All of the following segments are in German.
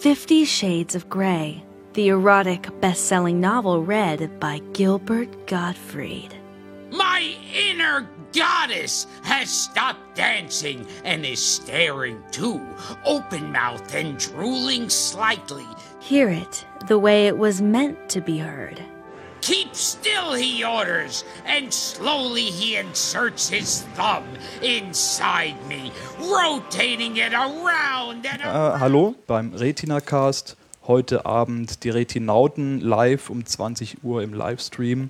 Fifty Shades of Grey, the erotic best selling novel read by Gilbert Gottfried. My inner goddess has stopped dancing and is staring too, open mouthed and drooling slightly. Hear it the way it was meant to be heard. Keep still, he orders, and slowly he inserts his thumb inside me, rotating it around and around. Äh, hallo beim Retina-Cast. Heute Abend die Retinauten live um 20 Uhr im Livestream.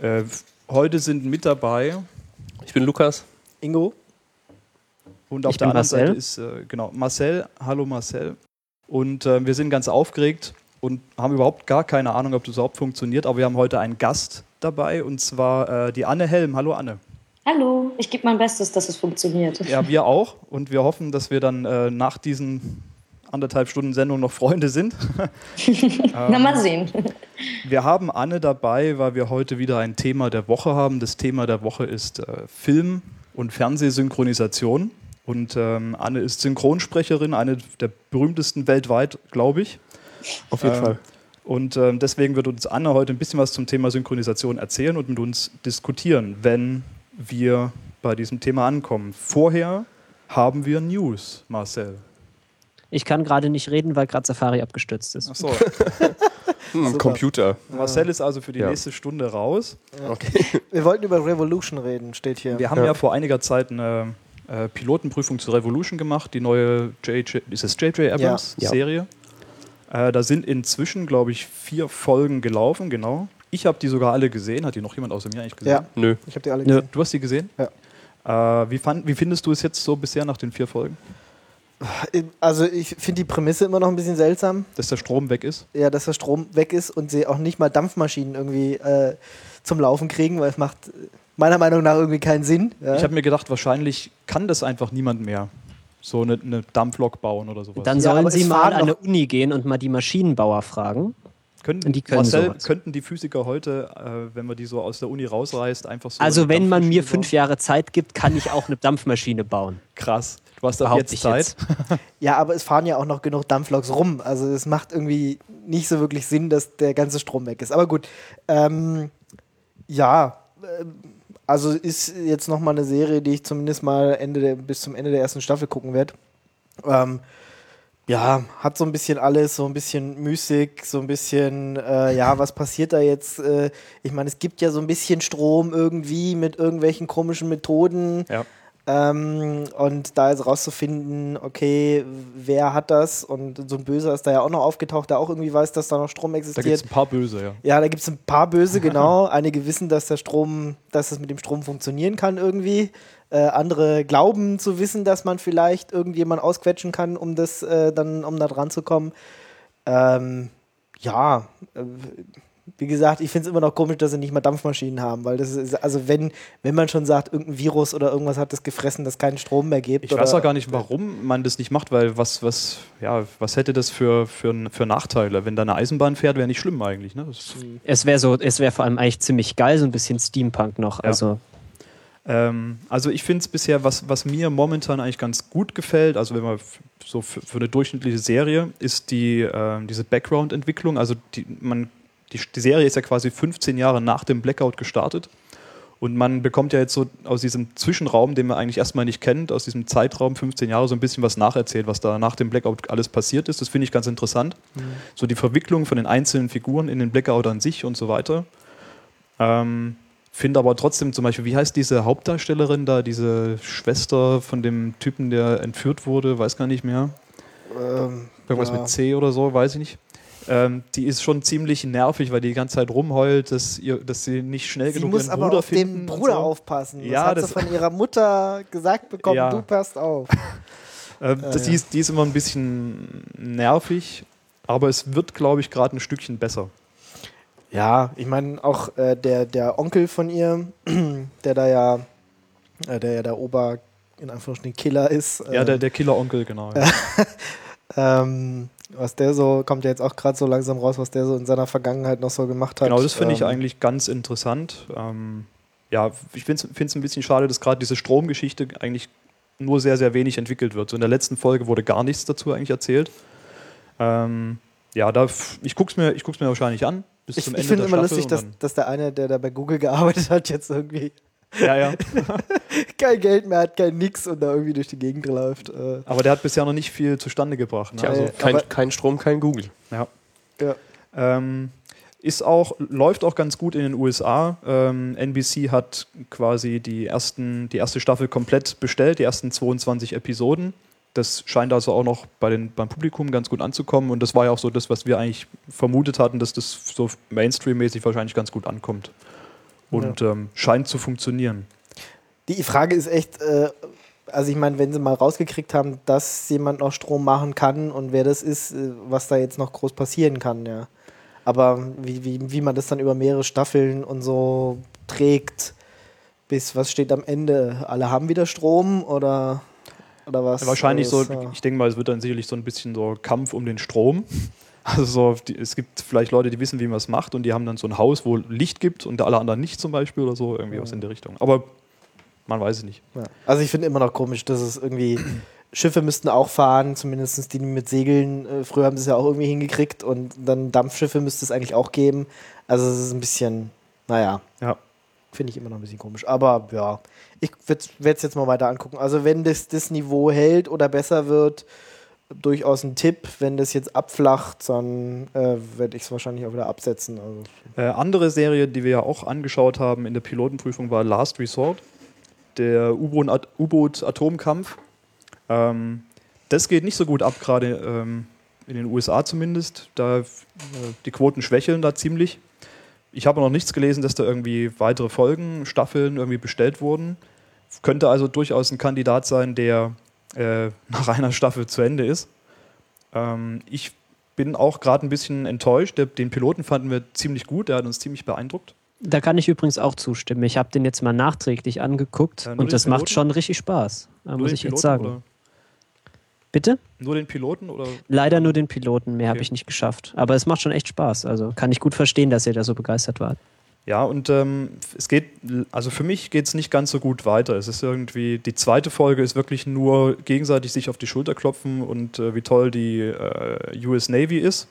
Äh, heute sind mit dabei Ich bin Lukas. Ingo? und auf Ich der anderen Marcel. Seite ist äh, genau Marcel. Hallo Marcel. Und äh, wir sind ganz aufgeregt und haben überhaupt gar keine Ahnung, ob das überhaupt funktioniert. Aber wir haben heute einen Gast dabei und zwar äh, die Anne Helm. Hallo Anne. Hallo, ich gebe mein Bestes, dass es funktioniert. Ja, wir auch. Und wir hoffen, dass wir dann äh, nach diesen anderthalb Stunden Sendung noch Freunde sind. Na, mal sehen. Wir haben Anne dabei, weil wir heute wieder ein Thema der Woche haben. Das Thema der Woche ist äh, Film- und Fernsehsynchronisation. Und ähm, Anne ist Synchronsprecherin, eine der berühmtesten weltweit, glaube ich. Auf jeden Ähm, Fall. Und ähm, deswegen wird uns Anne heute ein bisschen was zum Thema Synchronisation erzählen und mit uns diskutieren, wenn wir bei diesem Thema ankommen. Vorher haben wir News, Marcel. Ich kann gerade nicht reden, weil gerade Safari abgestürzt ist. Achso, Hm, Computer. Marcel ist also für die Ja. nächste Stunde raus. Wir wollten über Revolution reden, steht hier. Wir haben ja, vor einiger Zeit eine äh, Pilotenprüfung zu Revolution gemacht, die neue JJ, ist es JJ Abrams Ja. Ja. Serie. Äh, da sind inzwischen, glaube ich, vier Folgen gelaufen, genau. Ich habe die sogar alle gesehen. Hat die noch jemand außer mir eigentlich gesehen? Ja. Nö. Ich habe die alle Nö. gesehen. Du hast die gesehen? Ja. Äh, wie, fand, wie findest du es jetzt so bisher nach den vier Folgen, Also ich finde die Prämisse immer noch ein bisschen seltsam. dass der Strom weg ist? Ja, dass der Strom weg ist und sie auch nicht mal Dampfmaschinen irgendwie äh, zum Laufen kriegen, weil es macht äh, meiner Meinung nach irgendwie keinen Sinn. Ja. Ich habe mir gedacht, wahrscheinlich kann das einfach niemand mehr. So eine, eine Dampflok bauen oder sowas. Dann Ja, sollen aber Sie mal an eine Uni gehen und mal die Maschinenbauer fragen. könnten, die können Marcel, könnten die Physiker heute, äh, wenn man die so aus der Uni rausreißt, einfach so. Also wenn man mir fünf Jahre Zeit gibt, kann ich auch eine Dampfmaschine bauen. Krass. Du hast Behaupte jetzt Zeit. jetzt. ja, aber es fahren ja auch noch genug Dampfloks rum. Also es macht irgendwie nicht so wirklich Sinn, dass der ganze Strom weg ist. Aber gut. Ähm, ja, ähm, also ist jetzt nochmal eine Serie, die ich zumindest mal Ende der, bis zum Ende der ersten Staffel gucken werde. Ähm, ja, hat so ein bisschen alles, so ein bisschen Mystik, so ein bisschen, äh, ja, was passiert da jetzt? Äh, ich meine, es gibt ja so ein bisschen Strom irgendwie mit irgendwelchen komischen Methoden. Ja. Ähm, und da jetzt rauszufinden, okay, wer hat das? Und so ein Böser ist da ja auch noch aufgetaucht, der auch irgendwie weiß, dass da noch Strom Da gibt es existiert. ein paar Böse, ja. Ja, da gibt es ein paar Böse, genau. Einige wissen, dass der Strom, dass es mit dem Strom funktionieren kann irgendwie. Äh, andere glauben zu wissen, dass man vielleicht irgendjemand ausquetschen kann, um das äh, dann, um da dran zu kommen. Ähm, ja, äh, wie gesagt, ich finde es immer noch komisch, dass sie nicht mal Dampfmaschinen haben, weil das ist, also wenn, wenn man schon sagt, irgendein Virus oder irgendwas hat das gefressen, das keinen Strom mehr gibt. Ich oder, weiß auch gar nicht, warum man das nicht macht, weil was, was, ja, was hätte das für, für, für Nachteile? Wenn da eine Eisenbahn fährt, wäre nicht schlimm eigentlich. Ne? Das, Es wäre so, es wäre vor allem eigentlich ziemlich geil, so ein bisschen Steampunk noch. Also ähm, also ich finde es bisher, was, was mir momentan eigentlich ganz gut gefällt, also wenn man so für, für eine durchschnittliche Serie, ist die, ähm, diese Background-Entwicklung. Also die, man, die, die Serie ist ja quasi 15 Jahre nach dem Blackout gestartet. Und man bekommt ja jetzt so aus diesem Zwischenraum, den man eigentlich erstmal nicht kennt, aus diesem Zeitraum 15 Jahre so ein bisschen was nacherzählt, was da nach dem Blackout alles passiert ist. Das finde ich ganz interessant. So die Verwicklung von den einzelnen Figuren in den Blackout an sich und so weiter. Ähm, finde aber trotzdem zum Beispiel, wie heißt diese Hauptdarstellerin da, diese Schwester von dem Typen, der entführt wurde, weiß gar nicht mehr. Ähm, Irgendwas ja. mit C oder so, weiß ich nicht. Ähm, die ist schon ziemlich nervig, weil die die ganze Zeit rumheult, dass, ihr, dass sie nicht schnell Sie genug muss ihren aber Bruder auf finden. den und Bruder so. aufpassen. Das Ja, hat das- sie von ihrer Mutter gesagt bekommen, Ja. du passt auf. Ähm, das, die, ist, die ist immer ein bisschen nervig, aber es wird, glaube ich, gerade ein Stückchen besser. Ja, ich meine auch äh, der, der Onkel von ihr, der da ja, äh, der ja der Ober, in Anführungsstrichen Killer ist. Ja, äh, der, der Killer-Onkel, genau. Ja. ähm, was der so, kommt ja jetzt auch gerade so langsam raus, was der so in seiner Vergangenheit noch so gemacht hat. Genau, das finde ich Ähm, eigentlich ganz interessant. Ähm, ja, ich finde es ein bisschen schade, dass gerade diese Stromgeschichte eigentlich nur sehr, sehr wenig entwickelt wird. So in der letzten Folge wurde gar nichts dazu eigentlich erzählt. Ähm, ja, da, ich guck's mir, ich guck's mir wahrscheinlich an. Bis Ich, zum ich Ende finde der immer Staffel lustig, dass, dass der eine, der da bei Google gearbeitet hat, jetzt irgendwie ja, ja. kein Geld mehr hat, kein Nix und da irgendwie durch die Gegend läuft. Äh, Aber der hat bisher noch nicht viel zustande gebracht. Ne? Tja, Also, Kein, kein Strom, kein Google. ja. ja. Ähm, ist auch, läuft auch ganz gut in den USA. Ähm, NBC hat quasi die, ersten, die erste Staffel komplett bestellt, die ersten 22 Episoden. Das scheint also auch noch bei den, beim Publikum ganz gut anzukommen. Und das war ja auch so das, was wir eigentlich vermutet hatten, dass das so Mainstream-mäßig wahrscheinlich ganz gut ankommt. Und ähm, scheint zu funktionieren. Die Frage ist echt, äh, also ich meine, wenn sie mal rausgekriegt haben, dass jemand noch Strom machen kann und wer das ist, äh, was da jetzt noch groß passieren kann, ja. Aber wie, wie, wie man das dann über mehrere Staffeln und so trägt, bis was steht am Ende? Alle haben wieder Strom oder, oder was? Wahrscheinlich so, Das, ja. ich denke mal, es wird dann sicherlich so ein bisschen so Kampf um den Strom. Also es gibt vielleicht Leute, die wissen, wie man es macht und die haben dann so ein Haus, wo Licht gibt und alle anderen nicht zum Beispiel oder so, irgendwie was in der Richtung. Aber man weiß es nicht. Ja. Also ich finde immer noch komisch, dass es irgendwie Schiffe müssten auch fahren, zumindest die mit Segeln. Äh, früher haben sie es ja auch irgendwie hingekriegt und dann Dampfschiffe müsste es eigentlich auch geben. Also es ist ein bisschen, naja, Ja. finde ich immer noch ein bisschen komisch. Aber ja, ich werde es jetzt mal weiter angucken. Also wenn das, das Niveau hält oder besser wird, durchaus ein Tipp. Wenn das jetzt abflacht, dann äh, werde ich es wahrscheinlich auch wieder absetzen. Also, Äh, andere Serie, die wir ja auch angeschaut haben in der Pilotenprüfung, war Last Resort, der U-Boot- U-Boot-Atomkampf. Ähm, das geht nicht so gut ab, gerade ähm, in den USA zumindest. Da, äh, die Quoten schwächeln da ziemlich. Ich habe noch nichts gelesen, dass da irgendwie weitere Folgen, Staffeln irgendwie bestellt wurden. Könnte also durchaus ein Kandidat sein, der äh, nach einer Staffel zu Ende ist. Ähm, ich bin auch gerade ein bisschen enttäuscht. Den Piloten fanden wir ziemlich gut, der hat uns ziemlich beeindruckt. Da kann ich übrigens auch zustimmen. Ich habe den jetzt mal nachträglich angeguckt Ja, den und das macht Piloten? schon richtig Spaß. Da Nur muss ich jetzt Piloten sagen. Oder? Bitte? Nur den Piloten oder? Leider nur den Piloten, mehr habe Okay. ich nicht geschafft. Aber es macht schon echt Spaß. Also kann ich gut verstehen, dass ihr da so begeistert wart. Ja, und ähm, es geht, also für mich geht es nicht ganz so gut weiter. Es ist irgendwie, die zweite Folge ist wirklich nur gegenseitig sich auf die Schulter klopfen und äh, wie toll die äh, US Navy ist.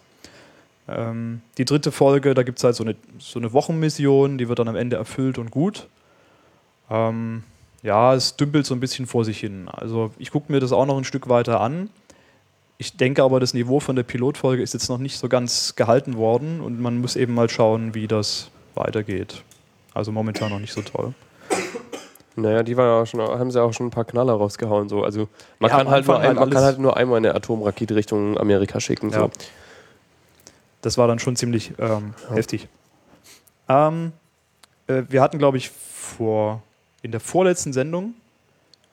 Ähm, die dritte Folge, da gibt es halt so eine, so eine Wochenmission, die wird dann am Ende erfüllt und gut. Ähm, ja, es dümpelt so ein bisschen vor sich hin. Also ich gucke mir das auch noch ein Stück weiter an. Ich denke aber, das Niveau von der Pilotfolge ist jetzt noch nicht so ganz gehalten worden und man muss eben mal schauen, wie das weitergeht. Also momentan noch nicht so toll. Naja, die war ja schon, haben sie auch schon ein paar Knaller rausgehauen. So. Also man, Ja, kann halt, nur ein, man halt kann alles- halt nur einmal eine Atomrakete Richtung Amerika schicken. Ja. So. Das war dann schon ziemlich ähm, heftig. Ähm, äh, wir hatten, glaube ich, vor in der vorletzten Sendung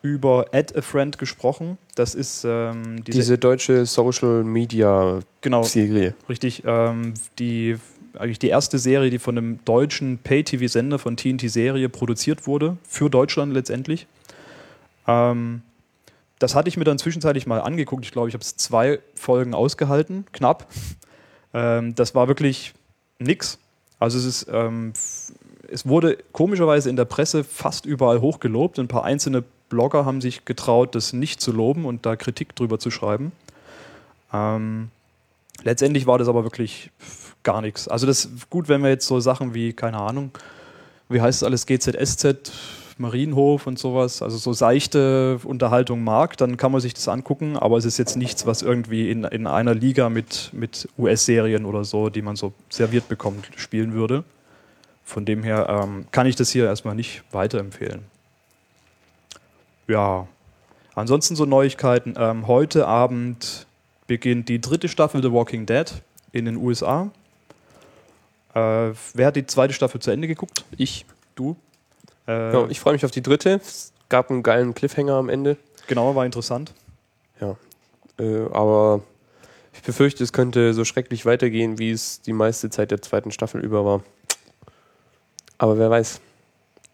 über Add a Friend gesprochen. Das ist ähm, diese, Diese deutsche Social Media genau Serie. richtig ähm, die eigentlich die erste Serie, die von einem deutschen Pay-TV-Sender von TNT Serie produziert wurde für Deutschland letztendlich. Ähm, das hatte ich mir dann zwischenzeitlich mal angeguckt. Ich glaube, ich habe es zwei Folgen ausgehalten, knapp. Ähm, das war wirklich nix. Also es ist, ähm, es wurde komischerweise in der Presse fast überall hochgelobt. Ein paar einzelne Blogger haben sich getraut, das nicht zu loben und da Kritik drüber zu schreiben. Ähm, letztendlich war das aber wirklich gar nichts. Also das ist gut, wenn wir jetzt so Sachen wie, keine Ahnung, wie heißt es alles, GZSZ, Marienhof und sowas, also so seichte Unterhaltung mag, dann kann man sich das angucken, aber es ist jetzt nichts, was irgendwie in, in einer Liga mit, mit US-Serien oder so, die man so serviert bekommt, spielen würde. Von dem her ähm, kann ich das hier erstmal nicht weiterempfehlen. Ja, ansonsten so Neuigkeiten. Ähm, heute Abend beginnt die dritte Staffel The Walking Dead in den USA. Äh, wer hat die zweite Staffel zu Ende geguckt? Ich. Du? Äh, Ja, ich freue mich auf die dritte. Es gab einen geilen Cliffhanger am Ende. genau, war interessant. Äh, aber ich befürchte, es könnte so schrecklich weitergehen, wie es die meiste Zeit der zweiten Staffel über war. Aber wer weiß.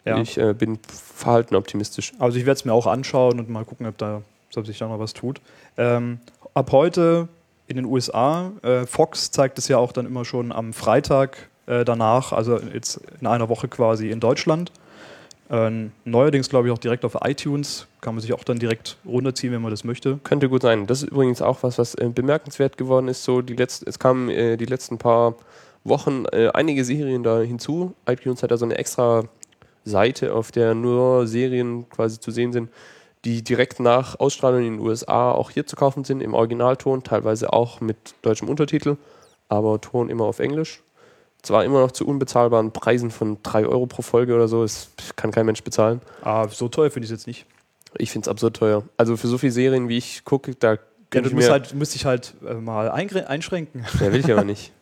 Ja. Ich äh, bin verhalten optimistisch. Also ich werde es mir auch anschauen und mal gucken, ob, da, ob sich da noch was tut. Ähm, ab heute in den USA, äh, Fox zeigt es ja auch dann immer schon am Freitag äh, danach, also jetzt in einer Woche quasi in Deutschland. Ähm, neuerdings glaube ich auch direkt auf iTunes. Kann man sich auch dann direkt runterziehen, wenn man das möchte. Könnte gut sein. Das ist übrigens auch was, was äh, bemerkenswert geworden ist. So die letzten, es kamen äh, die letzten paar Wochen äh, einige Serien da hinzu. iTunes hat da so eine extra Seite, auf der nur Serien quasi zu sehen sind, die direkt nach Ausstrahlung in den USA auch hier zu kaufen sind, im Originalton, teilweise auch mit deutschem Untertitel, aber Ton immer auf Englisch. Zwar immer noch zu unbezahlbaren Preisen von 3 Euro pro Folge oder so, das kann kein Mensch bezahlen. Ah, so teuer finde ich es jetzt nicht. Ich finde es absurd teuer. Also für so viele Serien, wie ich gucke, da Ja, du ich musst, halt, musst dich halt äh, mal einschränken. Ja, will ich aber nicht.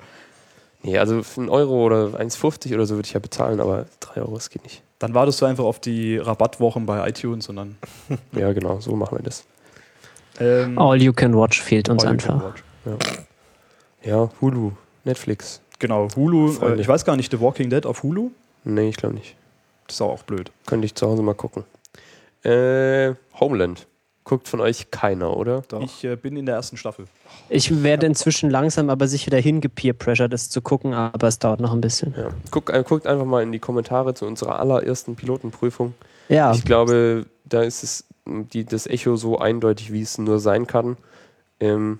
Nee, also für einen Euro oder 1,50 oder so würde ich ja bezahlen, aber 3 Euro, das geht nicht. Dann wartest du einfach auf die Rabattwochen bei iTunes und dann. Ja, genau, so machen wir das. Ähm, All You Can Watch fehlt uns all you can einfach. watch. Ja, Hulu, Netflix. Genau, Hulu. Äh, ich weiß gar nicht, The Walking Dead auf Hulu. Nee, ich glaube nicht. Das ist auch blöd. Könnte ich zu Hause mal gucken. Äh, Homeland. Guckt von euch keiner, oder? Doch. Ich äh, bin in der ersten Staffel. Ich werde inzwischen langsam aber sicher dahin gepeer-pressured, das zu gucken, aber es dauert noch ein bisschen. Ja. Guckt, äh, guckt einfach mal in die Kommentare zu unserer allerersten Pilotenprüfung. Ja, Ich glaube, da ist es die, das Echo so eindeutig, wie es nur sein kann. Ähm,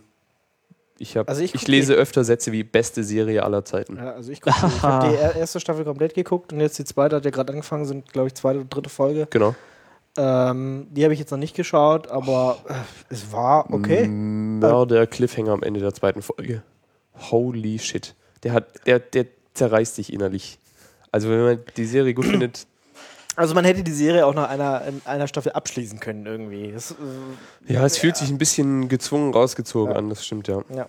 ich, hab, Also ich ich, guck lese öfter Sätze wie beste Serie aller Zeiten. Ja, also ich, guck, ich habe die er- erste Staffel komplett geguckt und jetzt die zweite hat ja gerade angefangen, sind glaube ich zweite oder dritte Folge. Genau. Ähm, die habe ich jetzt noch nicht geschaut, aber äh, es war okay. Mörder Cliffhanger am Ende der zweiten Folge. Holy shit. Der hat, der, der zerreißt sich innerlich. Also wenn man die Serie gut findet, Also man hätte die Serie auch nach einer, in einer Staffel abschließen können irgendwie. Das, äh, ja, es fühlt sich ein bisschen gezwungen rausgezogen an, das stimmt ja. ja.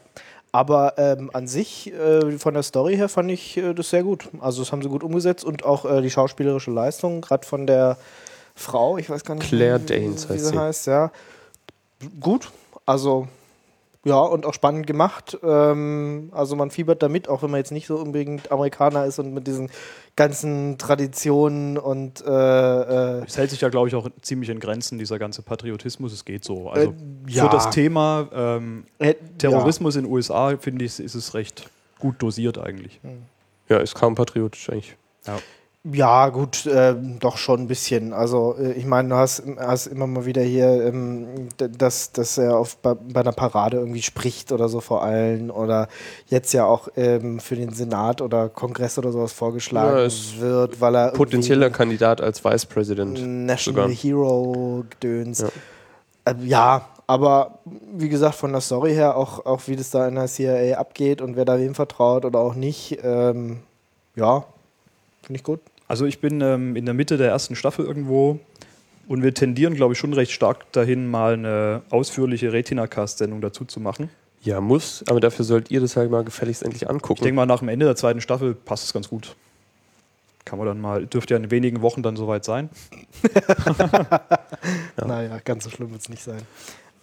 Aber ähm, an sich, äh, von der Story her, fand ich äh, das sehr gut. Also das haben sie gut umgesetzt und auch äh, die schauspielerische Leistung, gerade von der Frau, ich weiß gar nicht, Claire wie- Danes wie heißt sie sie. heißt, ja. Gut, also ja, und auch spannend gemacht. Ähm, also man fiebert damit, auch wenn man jetzt nicht so unbedingt Amerikaner ist und mit diesen ganzen Traditionen und äh, äh, Es hält sich ja, glaube ich, auch ziemlich in Grenzen, dieser ganze Patriotismus. Es geht so. Also Äh, ja. für das Thema ähm, äh, Terrorismus in den USA, finde ich, ist es recht gut dosiert eigentlich. Ja, ist kaum patriotisch eigentlich. Ja, gut, ähm, doch schon ein bisschen. Also, äh, ich meine, du hast, hast immer mal wieder hier, ähm, dass, dass er auf, bei, bei einer Parade irgendwie spricht oder so vor allen oder jetzt ja auch ähm, für den Senat oder Kongress oder sowas vorgeschlagen Ja, wird, weil er Potenzieller Kandidat als Vice President. National sogar. Hero Gedöns. Ja. Ja. ja, aber wie gesagt, von der Story her, auch, auch wie das da in der CIA abgeht und wer da wem vertraut oder auch nicht, ähm, ja, finde ich gut. Also ich bin ähm, in der Mitte der ersten Staffel irgendwo und wir tendieren, glaube ich, schon recht stark dahin, mal eine ausführliche Retina-Cast-Sendung dazu zu machen. Ja, muss, aber dafür sollt ihr das halt mal gefälligst endlich Ich angucken. denke mal, nach dem Ende der zweiten Staffel passt es ganz gut. Kann man dann mal, dürfte ja in wenigen Wochen dann soweit sein. Naja, ganz so schlimm wird es nicht sein.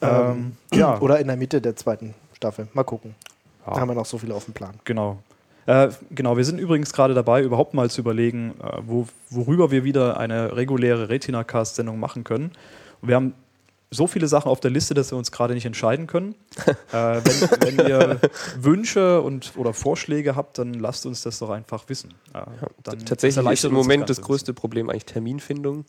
Ähm, ja, Oder in der Mitte der zweiten Staffel. Mal gucken. Ja. Da haben wir noch so viel auf dem Plan. Genau. Äh, genau, wir sind übrigens gerade dabei, überhaupt mal zu überlegen, äh, wo, worüber wir wieder eine reguläre Retina-Cast-Sendung machen können. Und wir haben so viele Sachen auf der Liste, dass wir uns gerade nicht entscheiden können. äh, wenn, wenn ihr Wünsche und, oder Vorschläge habt, dann lasst uns das doch einfach wissen. Äh, dann Tatsächlich ist im Moment das größte Problem eigentlich Terminfindung.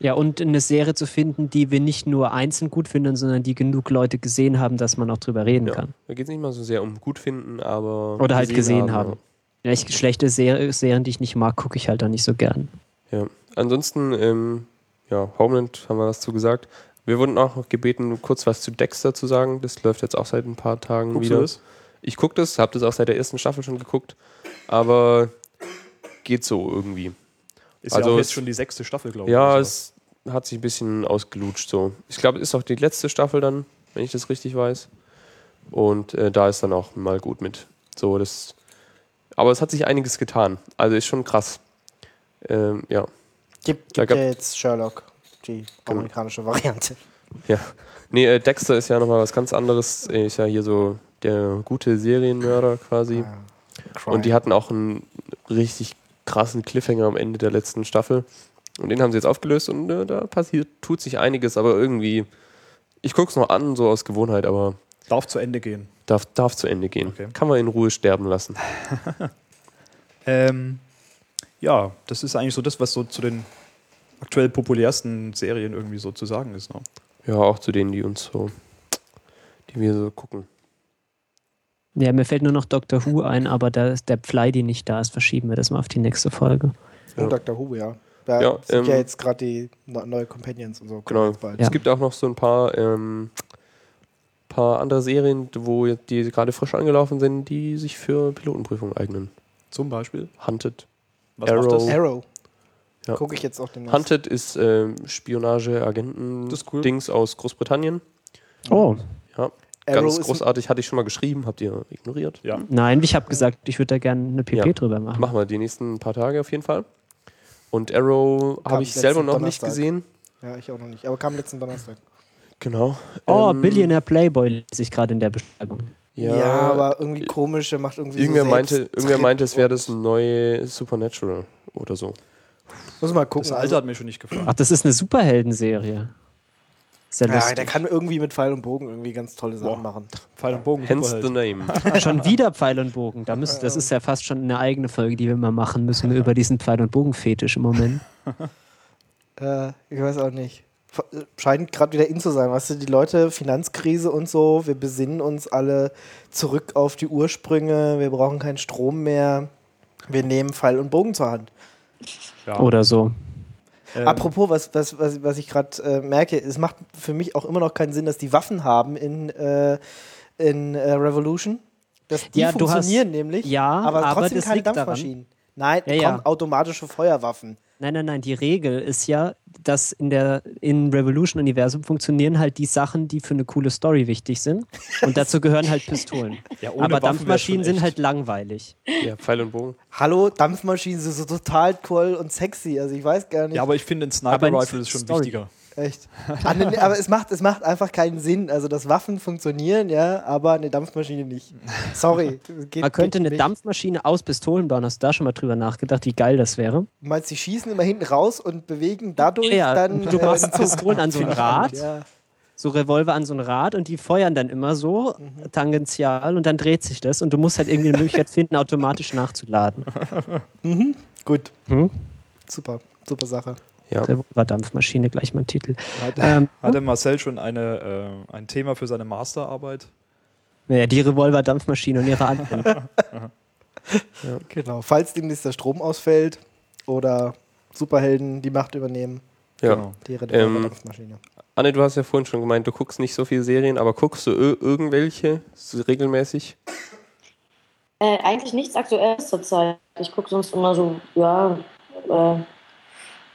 Ja, und eine Serie zu finden, die wir nicht nur einzeln gut finden, sondern die genug Leute gesehen haben, dass man auch drüber reden Ja. kann. Da geht es nicht mal so sehr um gut finden, aber. Oder halt gesehen haben. ja. Ja, ich, schlechte Ser Serien, die ich nicht mag, gucke ich halt dann nicht so gern. Ja, ansonsten, ähm, ja, Homeland haben wir was zu gesagt. Wir wurden auch noch gebeten, kurz was zu Dexter zu sagen. Das läuft jetzt auch seit ein paar Tagen Guckst wieder. du das? Ich gucke das, habe das auch seit der ersten Staffel schon geguckt, aber geht so irgendwie. Ist ja Also auch jetzt es- schon die sechste Staffel, glaube ich. Ja, es hat sich ein bisschen ausgelutscht so. Ich glaube, es ist auch die letzte Staffel dann, wenn ich das richtig weiß. Und äh, da ist dann auch mal gut mit. So, das. Aber es hat sich einiges getan. Also ist schon krass. Ähm, ja. Gibt, gibt gab- ja jetzt Sherlock, die amerikanische Variante. Ja. Nee, äh, Dexter ist ja nochmal was ganz anderes. Er Ist ja hier so der gute Serienmörder quasi. Und die hatten auch einen richtig krassen Cliffhanger am Ende der letzten Staffel. Und den haben sie jetzt aufgelöst und äh, da passiert, tut sich einiges, aber irgendwie. Ich gucke es noch an, so aus Gewohnheit, aber Darf zu Ende gehen. darf, darf zu Ende gehen. Okay. Kann man in Ruhe sterben lassen. Ähm, ja, das ist eigentlich so das, was so zu den aktuell populärsten Serien irgendwie so zu sagen ist. Ne? Ja, auch zu denen, die uns so, die wir so gucken. Ja, mir fällt nur noch Doctor Who ein, aber da ist der Pflei, die nicht da ist, verschieben wir das mal auf die nächste Folge. Ja. Und Dr. Who, ja. Da Ja, sind ja ähm, jetzt gerade die ne- neue Companions und so. Genau. Ja. Es gibt auch noch so ein paar, ähm, paar andere Serien, wo die gerade frisch angelaufen sind, die sich für Pilotenprüfung eignen. Zum Beispiel. Hunted. Was Arrow. macht das? Arrow. Ja. Gucke ich jetzt auch den Hunted ist ähm, Spionage-Agenten-Dings Das ist cool. aus Großbritannien. Oh, Ja, Arrow ganz großartig. Hatte ich schon mal geschrieben, habt ihr ignoriert. Ja. nein, ich habe gesagt, ich würde da gerne eine PP Ja. drüber machen. Machen wir die nächsten paar Tage auf jeden Fall. Und Arrow habe ich selber noch nicht Donnerstag. gesehen. Ja, ich auch noch nicht. Aber kam letzten Donnerstag. Genau. Oh, Ähm, Billionaire Playboy lese ich gerade in der Beschreibung. Ja, Ja, aber irgendwie komisch, er macht irgendwie irgendwer, so meinte, irgendwer meinte, es wäre das neue Supernatural oder so. Muss mal gucken. Das Alter hat mir schon nicht gefallen. Ach, das ist eine Superheldenserie. Sehr ja, lustig. der kann irgendwie mit Pfeil und Bogen irgendwie ganz tolle Sachen machen. Pfeil und Bogen. Hence the Superheld. name. Schon wieder Pfeil und Bogen. Da müssen, das ist ja fast schon eine eigene Folge, die wir mal machen müssen, über diesen Pfeil und Bogen-Fetisch im Moment. Äh, ich weiß auch nicht. Scheint gerade wieder in zu sein. Weißt du, die Leute, Finanzkrise und so, wir besinnen uns alle zurück auf die Ursprünge, wir brauchen keinen Strom mehr. Wir nehmen Pfeil und Bogen zur Hand. Ja. Oder so. Ähm, Apropos, was, was, was, was ich gerade äh, merke, es macht für mich auch immer noch keinen Sinn, dass die Waffen haben in, äh, in äh, Revolution. Dass die Ja, du hast- funktionieren nämlich, ja, aber aber trotzdem das keine liegt daran- Dampfmaschinen. Nein, Ja, ja. kommen automatische Feuerwaffen. Nein, nein, nein. Die Regel ist ja, dass in der in Revolution-Universum funktionieren halt die Sachen, die für eine coole Story wichtig sind. Und dazu gehören halt Pistolen. Ja, ohne Aber Waffen Dampfmaschinen sind halt langweilig. Ja, Pfeil und Bogen. Hallo, Dampfmaschinen sind so total cool und sexy. Also ich weiß gar nicht. Ja, aber ich finde, ein Aber Sniper nicht Rifle ist schon Story. wichtiger. Echt. Ah, aber es macht, es macht einfach keinen Sinn. Also, dass Waffen funktionieren, ja, aber eine Dampfmaschine nicht. Sorry. Geht, Man könnte eine nicht. Dampfmaschine aus Pistolen bauen. Hast du da schon mal drüber nachgedacht, wie geil das wäre? Du meinst, die schießen immer hinten raus und bewegen dadurch Ja, dann. du äh, machst Zug? Pistolen an so ein Rad. Ja. So Revolver an so ein Rad und die feuern dann immer so Mhm. tangential und dann dreht sich das und du musst halt irgendwie eine Möglichkeit finden, automatisch nachzuladen. Gut. Hm? Super. Super Sache. Ja. Revolver-Dampfmaschine, gleich mein Titel. Hat, Ähm, hatte Marcel schon eine, äh, ein Thema für seine Masterarbeit? naja, die Revolver-Dampfmaschine und ihre Anwendung. Genau. Falls demnächst der Strom ausfällt oder Superhelden die Macht übernehmen, Ja. Genau. die Ähm, Dampfmaschine. Anne, du hast ja vorhin schon gemeint, du guckst nicht so viele Serien, aber guckst du ir- irgendwelche so regelmäßig? Äh, eigentlich nichts Aktuelles zurzeit. Ich gucke sonst immer so, ja, äh,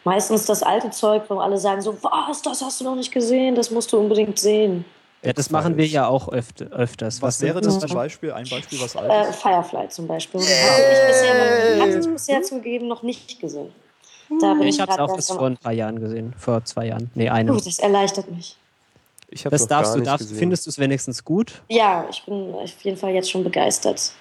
meistens das alte Zeug, wo alle sagen so, was, das hast du noch nicht gesehen, das musst du unbedingt sehen. Ja, das machen wir ja auch öfter, öfters. Was wäre das zum. Beispiel? Ein Beispiel, was Äh, altes? Firefly zum Beispiel. Habe ich bisher, noch- hab ich bisher zugegeben noch nicht gesehen. Da bin Ich habe es auch am- vor ein paar Jahren gesehen. Vor zwei Jahren. Nee, einem. Gut, das erleichtert mich. Ich habe Das darfst gar du. Darfst, findest du es wenigstens gut? Ja, ich bin auf jeden Fall jetzt schon begeistert.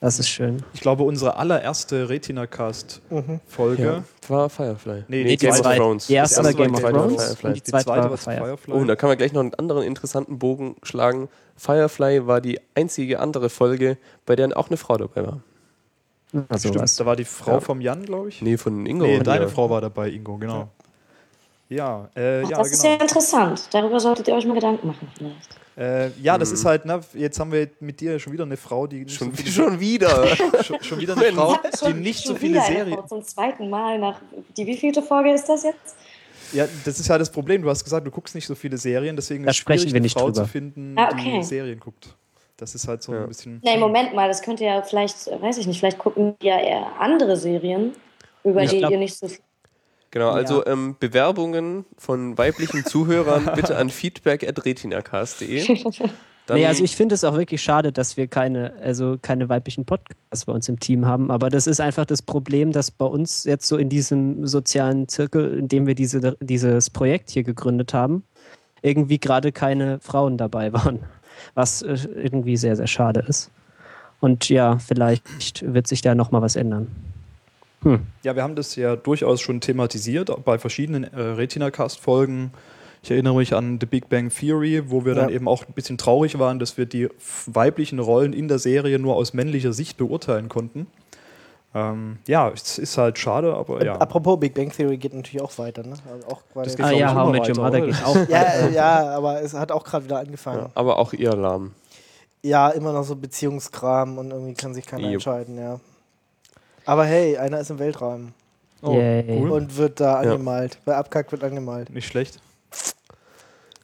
Das ist schön. Ich glaube, unsere allererste Retina-Cast-Folge. ja, war Firefly. Nee, nee die Game of zweite- Thrones. Die erste Das war erste war Game of Thrones Firefly. und die Die zweite, zweite war war Firefly. Firefly. Oh, und da kann man gleich noch einen anderen interessanten Bogen schlagen. Firefly war die einzige andere Folge, bei der auch eine Frau dabei war. Also Stimmt, was. da war die Frau Ja. vom Jan, glaube ich. Nee, von Ingo. Nee, und deine der- Frau war dabei, Ingo, genau. Ja, äh, Ach, ja, das ist ja genau. interessant. Darüber solltet ihr euch mal Gedanken machen vielleicht. Äh, ja, das ist halt, ne, jetzt haben wir mit dir schon wieder eine Frau, die nicht Schon, so viele, schon wieder. schon, schon wieder eine Frau, die nicht so viele Serien. Zum zweiten Mal nach. Die wievielte Folge ist das jetzt? Ja, das ist ja das Problem. Du hast gesagt, du guckst nicht so viele Serien, deswegen Da ist es schwierig, wir eine nicht Frau drüber. zu finden, Ah, okay. die Serien guckt. Das ist halt so Ja. ein bisschen. Nee, Moment mal, das könnt ihr ja vielleicht, äh, weiß ich nicht, vielleicht gucken die ja eher andere Serien, über Ja, die glaub- ihr nicht so viel. Genau, also ähm, Bewerbungen von weiblichen Zuhörern bitte an feedback.retinacast.de. Dann- Nee, also ich finde es auch wirklich schade, dass wir keine, also keine weiblichen Podcasts bei uns im Team haben. Aber das ist einfach das Problem, dass bei uns jetzt so in diesem sozialen Zirkel, in dem wir diese, dieses Projekt hier gegründet haben, irgendwie gerade keine Frauen dabei waren. Was äh, irgendwie sehr, sehr schade ist. Und ja, vielleicht wird sich da nochmal was ändern. Hm. Ja, wir haben das ja durchaus schon thematisiert bei verschiedenen äh, Retina-Cast-Folgen. Ich erinnere mich an The Big Bang Theory, wo wir dann Ja. eben auch ein bisschen traurig waren, dass wir die weiblichen Rollen in der Serie nur aus männlicher Sicht beurteilen konnten. Ähm, ja, es ist halt schade, aber ja. Apropos Big Bang Theory geht natürlich auch weiter, ne? Also auch Das geht, Ah ja, How immer Met Your Mother geht auch. ja, ja, aber es hat auch gerade wieder angefangen. Ja, aber auch eher lahm. Ja. immer noch so Beziehungskram und irgendwie kann sich keiner Jupp. entscheiden, ja. Aber hey, einer ist im Weltraum Oh, Yay. cool. und wird da Ja. angemalt. Bei Abkack wird angemalt. Nicht schlecht.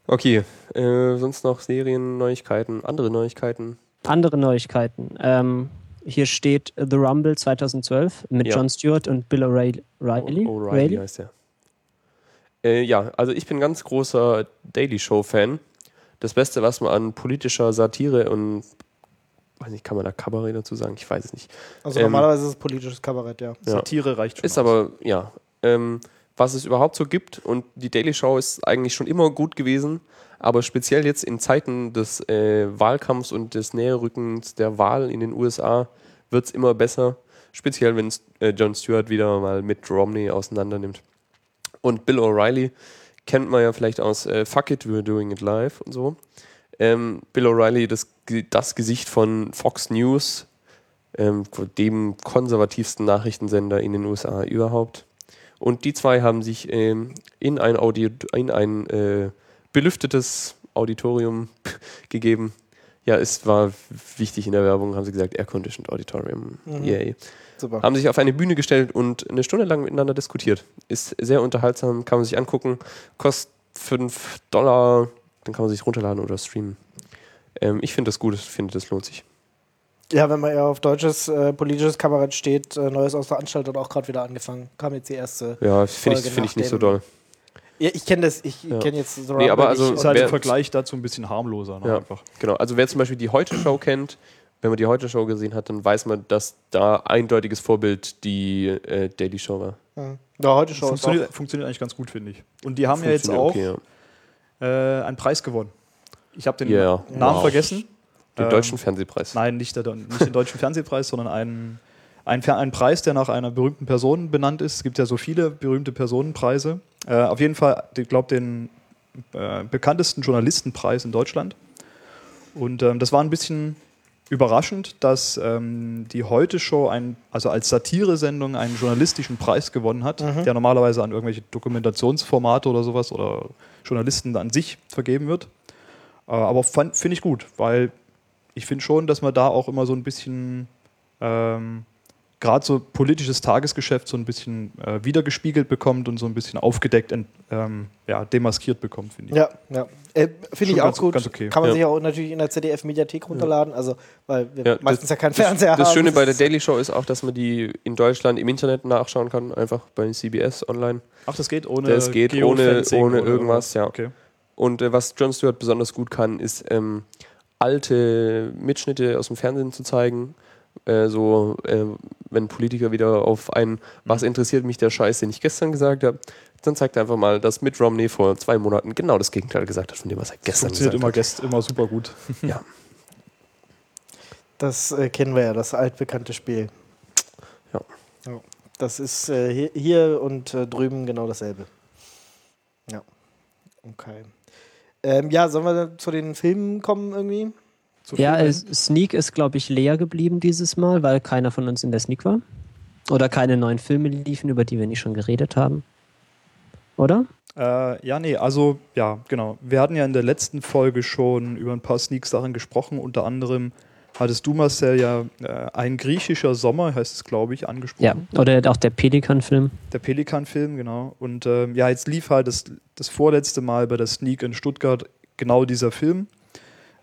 Okay, äh, sonst noch Serien, Neuigkeiten, andere Neuigkeiten. Andere Neuigkeiten. Ähm, hier steht The Rumble 2012 mit Ja. Jon Stewart und Bill O'Reilly. O'Reilly? O'Reilly O'Reilly? heißt der. Äh, ja, also ich bin ganz großer Daily Show-Fan. Das Beste, was man an politischer Satire und weiß nicht, kann man da Kabarett dazu sagen? Ich weiß es nicht. Also Ähm, normalerweise ist es politisches Kabarett, ja. Ja. Satire reicht schon. Ist aus. aber, ja, ähm, was es überhaupt so gibt. Und die Daily Show ist eigentlich schon immer gut gewesen. Aber speziell jetzt in Zeiten des äh, Wahlkampfs und des Näherrückens der Wahl in den USA wird es immer besser. Speziell, wenn äh, Jon Stewart wieder mal mit Romney auseinandernimmt. Und Bill O'Reilly kennt man ja vielleicht aus äh, Fuck It, We're Doing It Live und so. Ähm, Bill O'Reilly, das, das Gesicht von Fox News, ähm, dem konservativsten Nachrichtensender in den USA überhaupt. Und die zwei haben sich ähm, in ein, Audi in ein äh, belüftetes Auditorium gegeben. Ja, es war wichtig in der Werbung, haben sie gesagt, Air-Conditioned Auditorium. Mhm. Yay. Super. Haben sich auf eine Bühne gestellt und eine Stunde lang miteinander diskutiert. Ist sehr unterhaltsam, kann man sich angucken. Kostet 5 Dollar, dann kann man sich runterladen oder streamen. Ähm, ich finde das gut, ich finde, das lohnt sich. Ja, wenn man eher auf deutsches äh, politisches Kabarett steht, äh, Neues aus der Anstalt hat auch gerade wieder angefangen. Kam jetzt die erste. Ja, finde ich, find ich nicht so doll. Ja, ich kenne das, ich Ja. kenne jetzt The Nee, aber also- ist halt im Vergleich dazu ein bisschen harmloser. Ne, Ja. einfach. Genau, also wer zum Beispiel die Heute-Show kennt, wenn man die Heute-Show gesehen hat, dann weiß man, dass da eindeutiges Vorbild die äh, Daily Show war. Mhm. Ja, heute Show ist auch. Funktioniert, funktioniert eigentlich ganz gut, finde ich. Und die haben ja jetzt auch okay, ja. äh, einen Preis gewonnen. Ich habe den Ja, Namen wow. vergessen. Den Ähm, deutschen Fernsehpreis. Nein, nicht, der, nicht den Deutschen Fernsehpreis, sondern einen, einen, einen Preis, der nach einer berühmten Person benannt ist. Es gibt ja so viele berühmte Personenpreise. Äh, auf jeden Fall, ich glaube, den äh, bekanntesten Journalistenpreis in Deutschland. Und ähm, das war ein bisschen überraschend, dass ähm, die Heute-Show ein, also als Satiresendung einen journalistischen Preis gewonnen hat, Mhm. der normalerweise an irgendwelche Dokumentationsformate oder sowas oder Journalisten an sich vergeben wird. Äh, aber finde ich gut, weil ich finde schon, dass man da auch immer so ein bisschen ähm, gerade so politisches Tagesgeschäft so ein bisschen äh, wiedergespiegelt bekommt und so ein bisschen aufgedeckt, ent, ähm, ja, demaskiert bekommt, finde ich. Ja, ja. Äh, Finde ich auch ganz- gut. ganz okay. Kann man Ja. sich auch natürlich in der ZDF-Mediathek runterladen, also weil wir Ja, meistens das- ja keinen Fernseher haben. Das Schöne bei der Daily Show ist auch, dass man die in Deutschland im Internet nachschauen kann, einfach bei CBS online. Ach, das geht ohne Das geht ohne, ohne oder irgendwas, ja. Okay. Und äh, was Jon Stewart besonders gut kann, ist ähm, alte Mitschnitte aus dem Fernsehen zu zeigen. Äh, so, äh, wenn Politiker wieder auf einen, was interessiert mich der Scheiß, den ich gestern gesagt habe, dann zeigt er einfach mal, dass Mitt Romney vor zwei Monaten genau das Gegenteil gesagt hat von dem, was er gestern Funktioniert gesagt immer, hat. gest, immer super gut. Ja. Das äh, kennen wir ja, das altbekannte Spiel. Ja. Ja. Das ist äh, hier, hier und äh, drüben genau dasselbe. Ja. Okay. Ähm, ja, sollen wir zu den Filmen kommen irgendwie? Zu Ja, äh, Sneak ist, glaube ich, leer geblieben dieses Mal, weil keiner von uns in der Sneak war. Oder keine neuen Filme liefen, über die wir nicht schon geredet haben. Oder? Äh, ja, nee, also, ja, genau. Wir hatten ja in der letzten Folge schon über ein paar Sneak-Sachen gesprochen. Unter anderem hattest du, Marcel, ja äh, ein griechischer Sommer, heißt es, glaube ich, angesprochen. Ja. Oder auch der Pelikan-Film. Der Pelikan-Film, genau. Und ähm, ja, jetzt lief halt das, das vorletzte Mal bei der Sneak in Stuttgart genau dieser Film.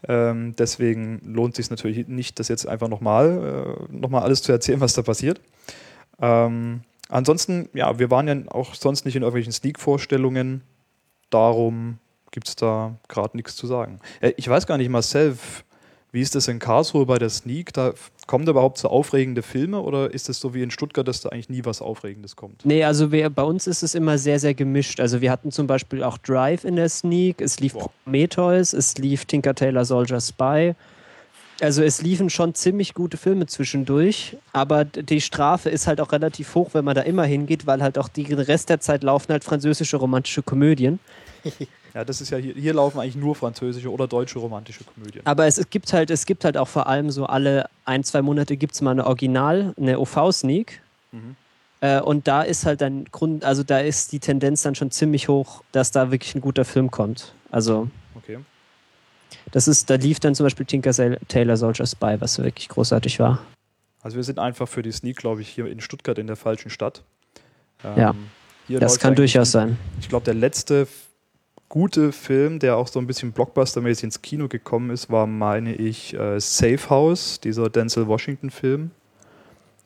Ähm, deswegen lohnt sich natürlich nicht, das jetzt einfach nochmal äh, noch mal alles zu erzählen, was da passiert. Ähm, ansonsten, ja, wir waren ja auch sonst nicht in irgendwelchen Sneak-Vorstellungen. Darum gibt es da gerade nichts zu sagen. Äh, ich weiß gar nicht, Marcel, wie ist das in Karlsruhe bei der Sneak? Da kommen da überhaupt so aufregende Filme oder ist es so wie in Stuttgart, dass da eigentlich nie was Aufregendes kommt? Nee, also wir, bei uns ist es immer sehr, sehr gemischt. Also wir hatten zum Beispiel auch Drive in der Sneak, es lief Boah. Prometheus, es lief Tinker Tailor Soldier Spy. Also es liefen schon ziemlich gute Filme zwischendurch, aber die Strafe ist halt auch relativ hoch, wenn man da immer hingeht, weil halt auch die den Rest der Zeit laufen halt französische romantische Komödien. Ja, das ist ja hier, hier laufen eigentlich nur französische oder deutsche romantische Komödien. Aber es, es gibt halt, es gibt halt auch vor allem so alle ein, zwei Monate gibt es mal eine Original, eine OV-Sneak. Äh, und da ist halt dann Grund, also da ist die Tendenz dann schon ziemlich hoch, dass da wirklich ein guter Film kommt. Also Okay. das ist, da lief dann zum Beispiel Tinker Taylor Soldier Spy, was wirklich großartig war. Also wir sind einfach für die Sneak, glaube ich, hier in Stuttgart in der falschen Stadt. Ähm, Ja, Das kann durchaus ein- sein. Ich glaube, der letzte gute Film, der auch so ein bisschen blockbustermäßig ins Kino gekommen ist, war, meine ich, äh, Safe House, dieser Denzel Washington-Film.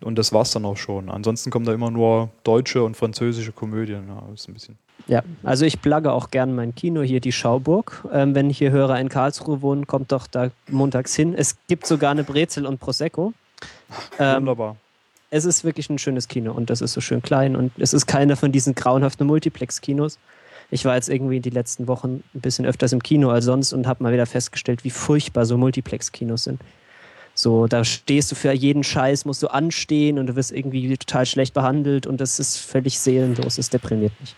Und das war's dann auch schon. Ansonsten kommen da immer nur deutsche und französische Komödien. Ja, ist ein bisschen. Ja, also ich plagge auch gern mein Kino hier, die Schauburg. Ähm, wenn hier Hörer in Karlsruhe wohnen, kommt doch da montags hin. Es gibt sogar eine Brezel und Prosecco. Ähm, Wunderbar. es ist wirklich ein schönes Kino und das ist so schön klein und es ist keiner von diesen grauenhaften Multiplex-Kinos. Ich war jetzt irgendwie die letzten Wochen ein bisschen öfters im Kino als sonst und habe mal wieder festgestellt, wie furchtbar so Multiplex-Kinos sind. So, da stehst du für jeden Scheiß, musst du anstehen und du wirst irgendwie total schlecht behandelt und das ist völlig seelenlos, das deprimiert mich.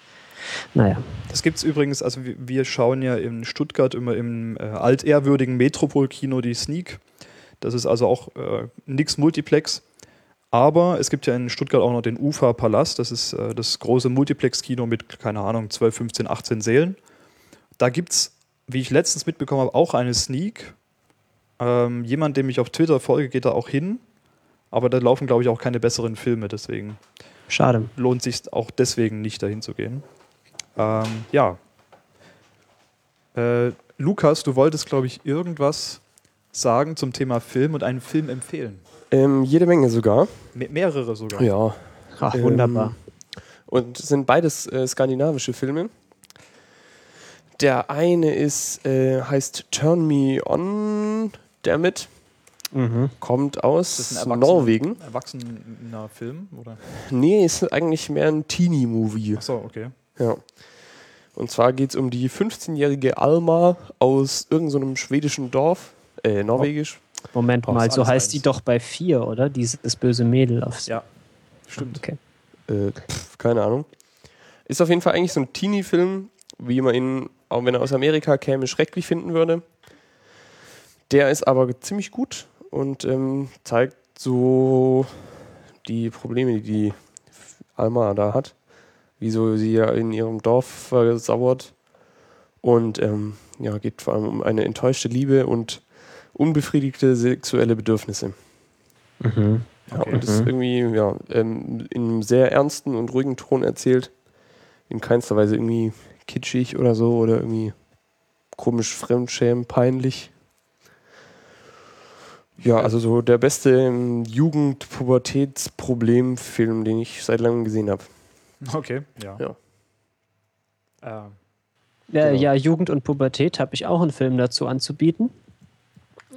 Naja, Das gibt es übrigens, also wir, schauen ja in Stuttgart immer im äh, altehrwürdigen Metropol-Kino die Sneak. Das ist also auch äh, nix Multiplex. Aber es gibt ja in Stuttgart auch noch den UFA-Palast. Das ist äh, das große Multiplex-Kino mit, keine Ahnung, 12, 15, 18 Sälen. Da gibt es, wie ich letztens mitbekommen habe, auch eine Sneak. Ähm, jemand, dem ich auf Twitter folge, geht da auch hin. Aber da laufen, glaube ich, auch keine besseren Filme. Deswegen schade. lohnt sich auch deswegen nicht dahin zu gehen. Ähm, ja. Äh, Lukas, du wolltest, glaube ich, irgendwas sagen zum Thema Film und einen Film empfehlen. Ähm, jede Menge sogar. Me mehrere sogar. Ja. Ach, Ähm, wunderbar. Und es sind beides äh, skandinavische Filme. Der eine ist, äh, heißt Turn Me On, Dammit. Mhm. Kommt Ist aus das ein Erwachsener- Norwegen. Erwachsener Film? Oder? Nee, ist eigentlich mehr ein Teenie-Movie. Achso, okay. Ja. Und zwar geht es um die 15-jährige Alma aus irgendeinem schwedischen Dorf, äh, norwegisch. Moment Boah, mal, so heißt die eins. doch bei vier, oder? Dieses böse Mädel aufs. Ja, stimmt. Okay. Äh, pf, keine Ahnung. Ist auf jeden Fall eigentlich so ein Teenie-Film, wie man ihn, auch wenn er aus Amerika käme, schrecklich finden würde. Der ist aber ziemlich gut und ähm, zeigt so die Probleme, die die Alma da hat. Wieso sie ja in ihrem Dorf versauert. Und ähm, ja, geht vor allem um eine enttäuschte Liebe und unbefriedigte sexuelle Bedürfnisse. Mhm. Ja, Okay. und ist irgendwie ja, ähm, in einem sehr ernsten und ruhigen Ton erzählt. In keinster Weise irgendwie kitschig oder so oder irgendwie komisch, fremdschämen, peinlich. Ja, also so der beste ähm, Jugend-Pubertätsproblem-Film, den ich seit langem gesehen habe. Okay, ja. Ja. Äh, Ja, Genau. ja, Jugend und Pubertät habe ich auch einen Film dazu anzubieten.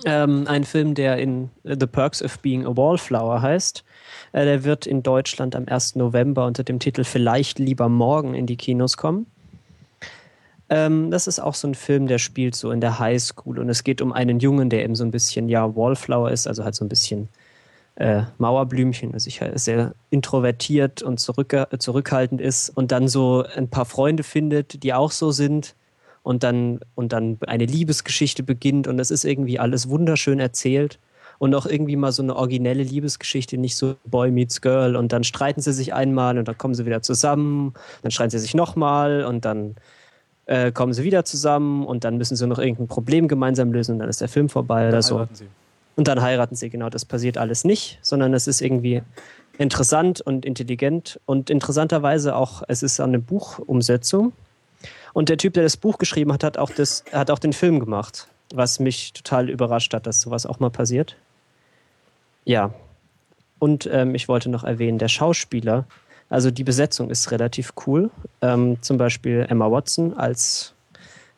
Ähm, ein Film, der in The Perks of Being a Wallflower heißt. Äh, der wird in Deutschland am 1. November unter dem Titel Vielleicht lieber morgen in die Kinos kommen. Ähm, das ist auch so ein Film, der spielt so in der Highschool und es geht um einen Jungen, der eben so ein bisschen, ja, Wallflower ist, also halt so ein bisschen äh, Mauerblümchen, also ich halt sehr introvertiert und zurück, äh, zurückhaltend ist und dann so ein paar Freunde findet, die auch so sind und dann, und dann eine Liebesgeschichte beginnt und das ist irgendwie alles wunderschön erzählt und auch irgendwie mal so eine originelle Liebesgeschichte, nicht so Boy meets Girl und dann streiten sie sich einmal und dann kommen sie wieder zusammen, dann streiten sie sich nochmal und dann äh, kommen sie wieder zusammen und dann müssen sie noch irgendein Problem gemeinsam lösen und dann ist der Film vorbei oder so. heiraten Sie. Und dann heiraten sie, genau. Das passiert alles nicht, sondern es ist irgendwie interessant und intelligent und interessanterweise auch, es ist eine Buchumsetzung. Und der Typ, der das Buch geschrieben hat, hat auch, das, hat auch den Film gemacht, was mich total überrascht hat, dass sowas auch mal passiert. Ja. Und ähm, ich wollte noch erwähnen, der Schauspieler, also die Besetzung ist relativ cool. Ähm, zum Beispiel Emma Watson als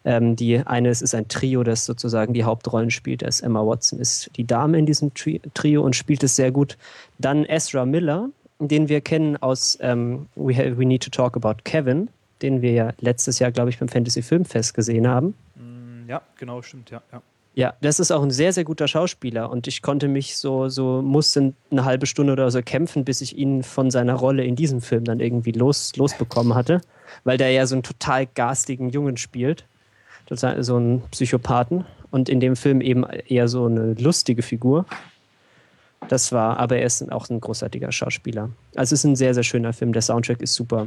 ähm, die eine, es ist ein Trio, das sozusagen die Hauptrollen spielt. Das Emma Watson ist die Dame in diesem Tri Trio und spielt es sehr gut. Dann Ezra Miller, den wir kennen aus ähm, We, We Need to Talk About Kevin, den wir ja letztes Jahr, glaube ich, beim Fantasy Filmfest gesehen haben. Mm, Ja, genau, stimmt, ja. ja. Ja, das ist auch ein sehr, sehr guter Schauspieler und ich konnte mich so, so musste eine halbe Stunde oder so kämpfen, bis ich ihn von seiner Rolle in diesem Film dann irgendwie los, losbekommen hatte, weil der ja so einen total garstigen Jungen spielt, so einen Psychopathen und in dem Film eben eher so eine lustige Figur. Das war, aber er ist auch ein großartiger Schauspieler. Also es ist ein sehr, sehr schöner Film. Der Soundtrack ist super.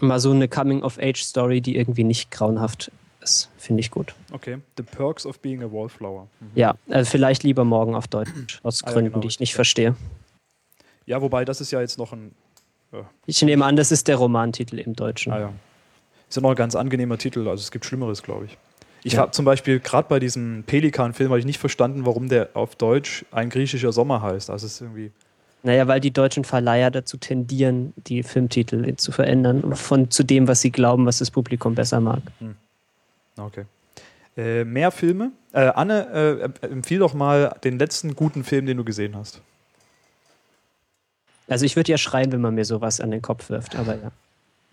Mal so eine Coming-of-Age-Story, die irgendwie nicht grauenhaft ist. Finde ich gut. Okay. The Perks of Being a Wallflower. Mhm. Ja, also vielleicht lieber morgen auf Deutsch, aus Ah ja, Gründen, genau, die ich nicht ja. verstehe. Ja, wobei das ist ja jetzt noch ein. Ich nehme an, das ist der Romantitel im Deutschen. Ah ja. Ist ja noch ein ganz angenehmer Titel. Also es gibt Schlimmeres, glaube ich. Ich Ja. habe zum Beispiel gerade bei diesem Pelikan-Film habe ich nicht verstanden, warum der auf Deutsch ein griechischer Sommer heißt. Also es ist irgendwie. Naja, weil die deutschen Verleiher dazu tendieren, die Filmtitel zu verändern, von zu dem, was sie glauben, was das Publikum besser mag. Okay. Äh, mehr Filme. Äh, Anne, äh, empfiehl doch mal den letzten guten Film, den du gesehen hast. Also ich würde ja schreien, wenn man mir sowas an den Kopf wirft, aber ja.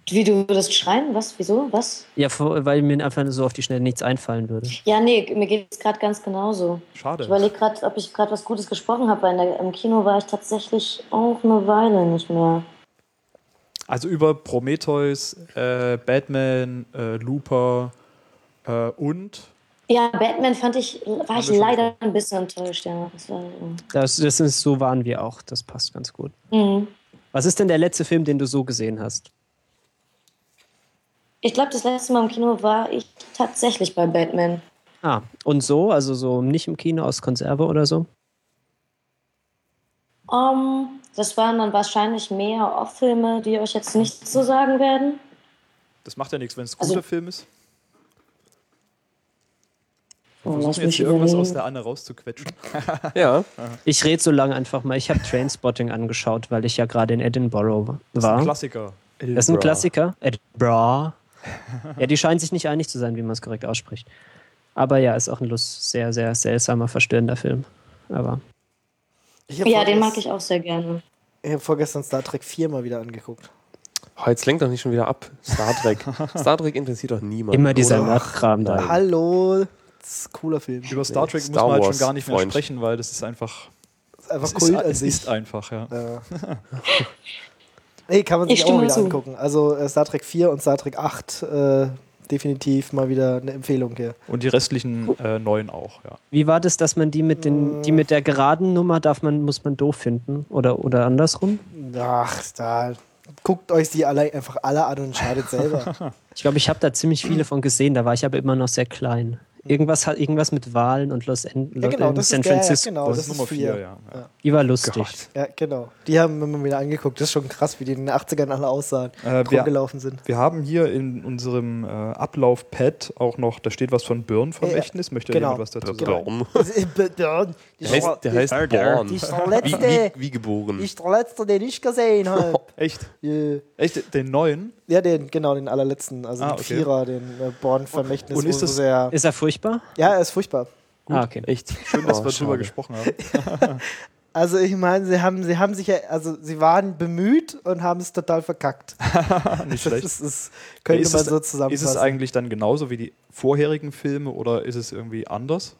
Wie du würdest schreien? Was? Wieso? Was? Ja, weil mir einfach so auf die Schnelle nichts einfallen würde. Ja, nee, mir geht es gerade ganz genauso. Schade. Ich überlege gerade, ob ich gerade was Gutes gesprochen habe, weil in der, im Kino war ich tatsächlich auch eine Weile nicht mehr. Also über Prometheus, äh, Batman, äh, Looper äh, und Ja, Batman fand ich, war ich leider ein bisschen enttäuscht, ja. Das war, Das, das ist, so waren wir auch. Das passt ganz gut. mhm. Was ist denn der letzte Film, den du so gesehen hast? Ich glaube, das letzte Mal im Kino war ich tatsächlich bei Batman. Ah, und so? Also so nicht im Kino aus Konserve oder so? Um, das waren dann wahrscheinlich mehr Off-Filme, die euch jetzt nicht so sagen werden. das macht ja nichts, wenn es ein Also- guter Film ist. Wir Oh, versuchen jetzt hier irgendwas aus der Anne rauszuquetschen. Ja, Ich rede so lange einfach mal. Ich habe Trainspotting angeschaut, weil ich ja gerade in Edinburgh Das ist ein war. Klassiker. Das ist ein Klassiker. Edinburgh. Ja, die scheinen sich nicht einig zu sein, wie man es korrekt ausspricht. Aber ja, ist auch ein lust sehr, sehr seltsamer, verstörender Film. Aber Ja, den mag ich auch sehr gerne. Ich habe vorgestern Star Trek 4 mal wieder angeguckt. oh, jetzt lenkt doch nicht schon wieder ab. Star Trek. Star Trek interessiert doch niemanden. immer dieser? Nerdkram da. Hallo, das ist ein cooler Film. Über Star Trek Star muss man halt Wars, schon gar nicht mehr Freund. sprechen, weil das ist einfach. Das ist einfach Es, Kult ist, an es sich. ist einfach, ja. Ja. nee, kann man Ich sich auch mal wieder zu. angucken. Also äh, Star Trek 4 und Star Trek 8 äh, definitiv mal wieder eine Empfehlung hier. Und die restlichen äh, neuen auch, ja. Wie war das, dass man die mit den, die mit der geraden Nummer darf man, muss man doof finden? Oder, oder andersrum? Ach, da guckt euch die alle einfach alle an und entscheidet selber. Ich glaube, ich habe da ziemlich viele von gesehen, da war ich aber immer noch sehr klein. Irgendwas hat irgendwas mit Wahlen und Los An Ja, genau, das San ist der, ja, Francisco. genau, Das, das ist Nummer vier. 4, ja. ja. Die war lustig. Gott. ja, genau. Die haben wir mal wieder angeguckt. Das ist schon krass, wie die in den 80ern alle aussahen, Äh, wir, rumgelaufen sind. wir haben hier in unserem äh, Ablauf-Pad auch noch, da steht was von Birn-Vermächtnis. Möchte genau. jemand was dazu sagen? Das ist- Der heißt, der heißt Born. Ist der Wie, letzte, wie, wie geboren. die ist der letzte, den ich gesehen habe. Echt? Ja. Echt? Den neuen? Ja, den, genau, den allerletzten, also Ah, den okay. Vierer, den äh, Born-Vermächtnis. Und ist das- sehr, Ist er furchtbar? ja, er ist furchtbar. Ah, okay. Echt? Schön, dass Oh, wir drüber gesprochen haben. Also ich meine, sie haben, sie haben sich ja, also sie waren bemüht und haben es total verkackt. Nicht Das schlecht. ist, ist, könnte ist, man es, so ist zusammenfassen. es eigentlich dann genauso wie die vorherigen Filme oder ist es irgendwie anders?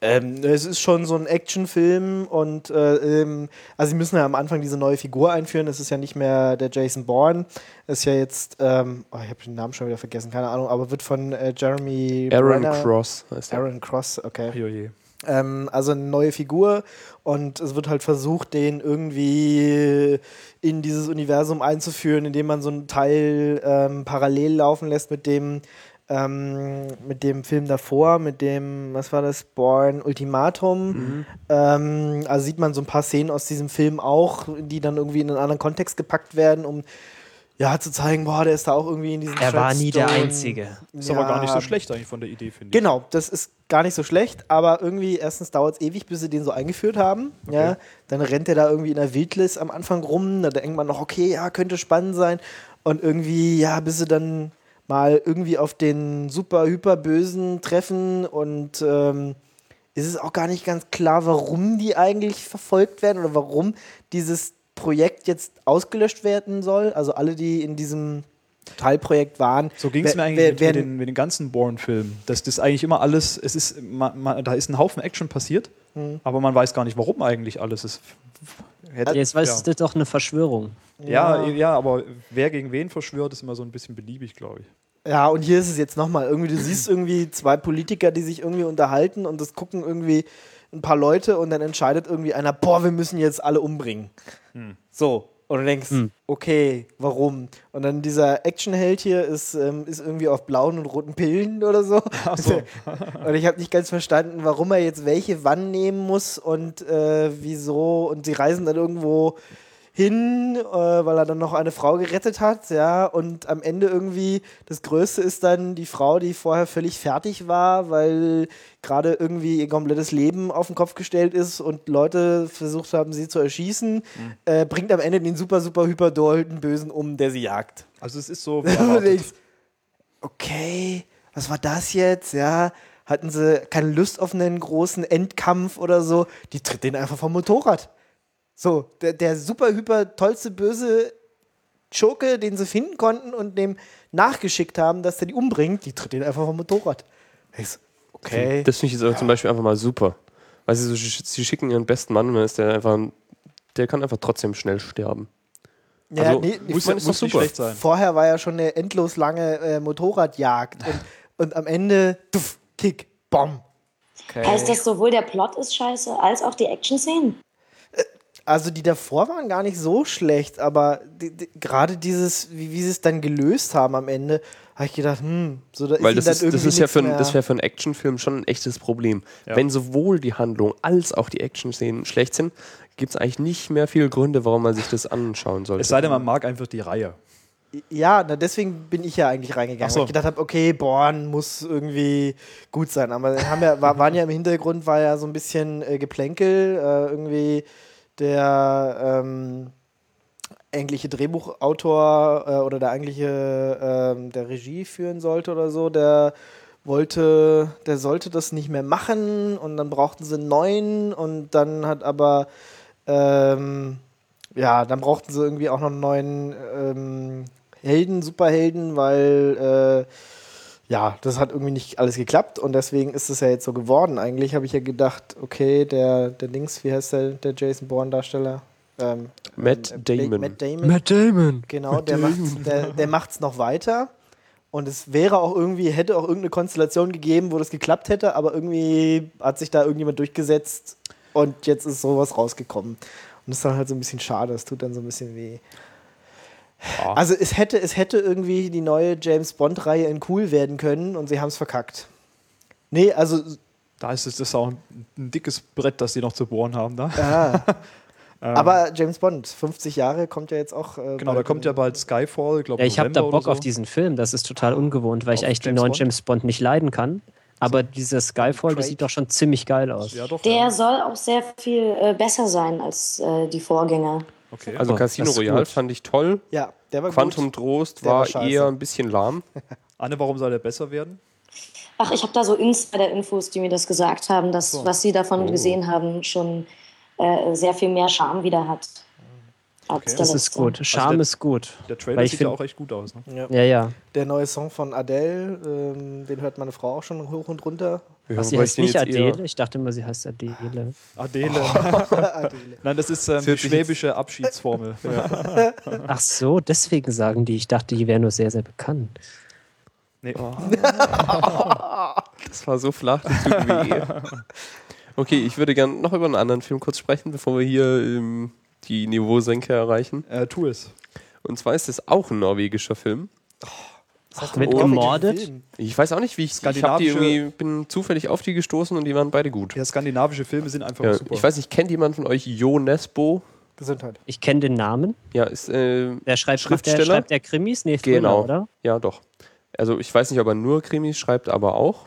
Ähm, es ist schon so ein Actionfilm und äh, ähm, also sie müssen ja am Anfang diese neue Figur einführen. Es ist ja nicht mehr der Jason Bourne. Es ist ja jetzt, ähm, oh, ich habe den Namen schon wieder vergessen, keine Ahnung, aber wird von äh, Jeremy Aaron Renner- Cross heißt er. Aaron Cross, okay. Joje. Ähm, also eine neue Figur und es wird halt versucht, den irgendwie in dieses Universum einzuführen, indem man so einen Teil ähm, parallel laufen lässt mit dem ähm, mit dem Film davor, mit dem, was war das, Born Ultimatum. Ähm, also sieht man so ein paar Szenen aus diesem Film auch, die dann irgendwie in einen anderen Kontext gepackt werden, um ja zu zeigen, boah, der ist da auch irgendwie in diesem Er war nie der. Einzige. Ist aber gar nicht so schlecht eigentlich von der Idee, finde ich. Genau, das ist gar nicht so schlecht, aber irgendwie erstens dauert es ewig, bis sie den so eingeführt haben. Ja, dann rennt er da irgendwie in der Wildnis am Anfang rum, da denkt man noch, okay, ja, könnte spannend sein. Und irgendwie, ja, bis sie dann mal irgendwie auf den super hyper bösen treffen und ähm, ist es auch gar nicht ganz klar, warum die eigentlich verfolgt werden oder warum dieses Projekt jetzt ausgelöscht werden soll. Also alle, die in diesem Teilprojekt waren. So ging es mir wer- eigentlich wer- mit, mit, den, mit den ganzen Bourne-Filmen. Dass das eigentlich immer alles, es ist, ma, ma, da ist ein Haufen Action passiert, Mhm. aber man weiß gar nicht, warum eigentlich alles ist. Hätte, Jetzt weißt du doch eine Verschwörung. ja. Ja, ja, aber wer gegen wen verschwört, ist immer so ein bisschen beliebig, glaube ich. Ja, und hier ist es jetzt nochmal. Irgendwie, du siehst irgendwie zwei Politiker, die sich irgendwie unterhalten und das gucken irgendwie ein paar Leute und dann entscheidet irgendwie einer, boah, wir müssen jetzt alle umbringen. So. Und du denkst, okay, warum? Und dann dieser Actionheld hier ist, ähm, ist irgendwie auf blauen und roten Pillen oder so. und ich habe nicht ganz verstanden, warum er jetzt welche wann nehmen muss und äh, wieso. Und sie reisen dann irgendwo hin, äh, weil er dann noch eine Frau gerettet hat, ja, und am Ende irgendwie, das Größte ist dann die Frau, die vorher völlig fertig war, weil gerade irgendwie ihr komplettes Leben auf den Kopf gestellt ist und Leute versucht haben, sie zu erschießen, äh, bringt am Ende den super, super hyperdolten Bösen um, der sie jagt. Also es ist so okay, was war das jetzt? Ja, hatten sie keine Lust auf einen großen Endkampf oder so? Die tritt den einfach vom Motorrad. So, der, der super, hyper tollste böse Schurke, den sie finden konnten und dem nachgeschickt haben, dass der die umbringt, die tritt den einfach vom Motorrad. Ich so, okay. Das finde ich jetzt aber zum Beispiel einfach mal super. Weil sie, so, sie schicken ihren besten Mann und dann ist der einfach, ein- der kann einfach trotzdem schnell sterben. ja, also, nee, muss doch Muss nicht super. schlecht sein. vorher war ja schon eine endlos lange äh, Motorradjagd und, und am Ende, tuff, Kick, Bom. Heißt das sowohl der Plot ist scheiße, als auch die Action-Szenen? Also die davor waren gar nicht so schlecht, aber die, die, gerade dieses, wie, wie sie es dann gelöst haben am Ende, habe ich gedacht, hm, so da Weil ihnen das ist, das irgendwie ist ja für, ein- das wäre für einen Actionfilm schon ein echtes Problem. Ja. Wenn sowohl die Handlung als auch die Action-Szenen schlecht sind, gibt es eigentlich nicht mehr viele Gründe, warum man sich das anschauen sollte. Es sei denn, man mag einfach die Reihe. Ja, na, deswegen bin ich ja eigentlich reingegangen, so. weil ich gedacht habe, okay, Born muss irgendwie gut sein. Aber wir haben ja, war, waren ja im Hintergrund, war ja so ein bisschen äh, Geplänkel, äh, irgendwie der ähm, eigentliche Drehbuchautor äh, oder der eigentliche ähm, der Regie führen sollte oder so, der wollte, der sollte das nicht mehr machen und dann brauchten sie einen neuen und dann hat aber ähm, ja, dann brauchten sie irgendwie auch noch einen neuen ähm, Helden, Superhelden, weil äh, ja, das hat irgendwie nicht alles geklappt und deswegen ist es ja jetzt so geworden. Eigentlich habe ich ja gedacht, okay, der, der Dings, wie heißt der, der Jason Bourne-Darsteller? Ähm, Matt ähm, Damon. Matt Damon. Matt Damon. Genau, der macht's, der, der macht's noch weiter. Und es wäre auch irgendwie, hätte auch irgendeine Konstellation gegeben, wo das geklappt hätte, aber irgendwie hat sich da irgendjemand durchgesetzt und jetzt ist sowas rausgekommen. Und das ist dann halt so ein bisschen schade, das tut dann so ein bisschen weh. Also es hätte, es hätte irgendwie die neue James Bond-Reihe in cool werden können und sie haben es verkackt. Nee, also Da ist es das ist auch ein, ein dickes Brett, das die noch zu bohren haben da. ah. aber James Bond, 50 Jahre, kommt ja jetzt auch. Äh, Genau, da kommt ja bald Skyfall, glaube Ja, ich habe da Bock auf diesen Film. Das ist total ungewohnt, weil ich Auf eigentlich den James neuen Bond? James Bond nicht leiden kann. Aber dieser Skyfall, das sieht doch schon ziemlich geil aus. Ja, doch. Der ja. soll auch sehr viel äh, besser sein als äh, die Vorgänger. Okay. Also Oh, Casino Royale fand ich toll. Ja, der war Quantum gut. Trost Der war war, eher ein bisschen lahm. Anne, warum soll der besser werden? Ach, ich habe da so Insider-Infos, die mir das gesagt haben, dass so. was sie davon Oh. gesehen haben, schon äh, sehr viel mehr Charme wieder hat. Der Das ist gut. Charme der- ist gut. Der Trailer sieht ja auch echt gut aus. Ne? Ja. Ja, ja. Der neue Song von Adele, ähm, den hört meine Frau auch schon hoch und runter. Ja, sie heißt nicht jetzt eher- Adele? Ich dachte immer, sie heißt Adele. Adele. Adele. Nein, das ist ähm, die schwäbische Abschiedsformel. Ach so, deswegen sagen die. Ich dachte, die wäre nur sehr, sehr bekannt. Nee. Das war so flach, das tut weh. Okay, ich würde gerne noch über einen anderen Film kurz sprechen, bevor wir hier ähm, die Niveausenke erreichen. Äh, tu es. Und zwar ist es auch ein norwegischer Film. Wird Oh, gemordet? Ich weiß auch nicht, wie ich Ich hab die irgendwie, bin zufällig auf die gestoßen und die waren beide gut. Ja, skandinavische Filme sind einfach Ja, super. ich weiß nicht, kennt jemand von euch Jo Nesbo? Gesundheit. Ich kenne den Namen. Ja, ist, äh, Der schreibt, macht der, Schriftsteller? schreibt der Krimis? Nee, Thriller, Genau. oder? ja doch. Also ich weiß nicht, ob er nur Krimis schreibt, aber auch.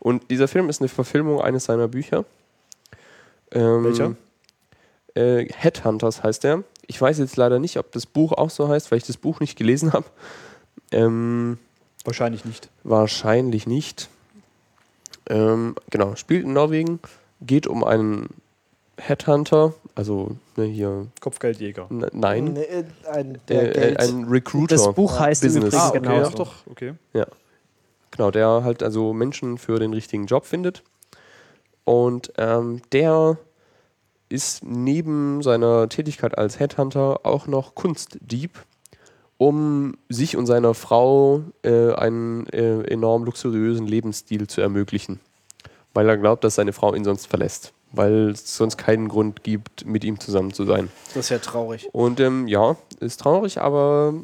Und dieser Film ist eine Verfilmung eines seiner Bücher. Ähm, Welcher? Äh, Headhunters heißt er. Ich weiß jetzt leider nicht, ob das Buch auch so heißt, weil ich das Buch nicht gelesen habe. Ähm, Wahrscheinlich nicht. wahrscheinlich nicht. Ähm, genau, spielt in Norwegen, geht um einen Headhunter, also ne, hier, Kopfgeldjäger. n- nein, Nee, äh, ein, der äh, äh, ein Recruiter. Das Buch heißt Business. Ah, okay, genau ja, doch, okay. Genau, der halt also Menschen für den richtigen Job findet. Und ähm, der ist neben seiner Tätigkeit als Headhunter auch noch Kunstdieb, um sich und seiner Frau äh, einen äh, enorm luxuriösen Lebensstil zu ermöglichen. Weil er glaubt, dass seine Frau ihn sonst verlässt. weil es sonst keinen Grund gibt, mit ihm zusammen zu sein. Das ist ja traurig. Und ähm, ja, ist traurig, aber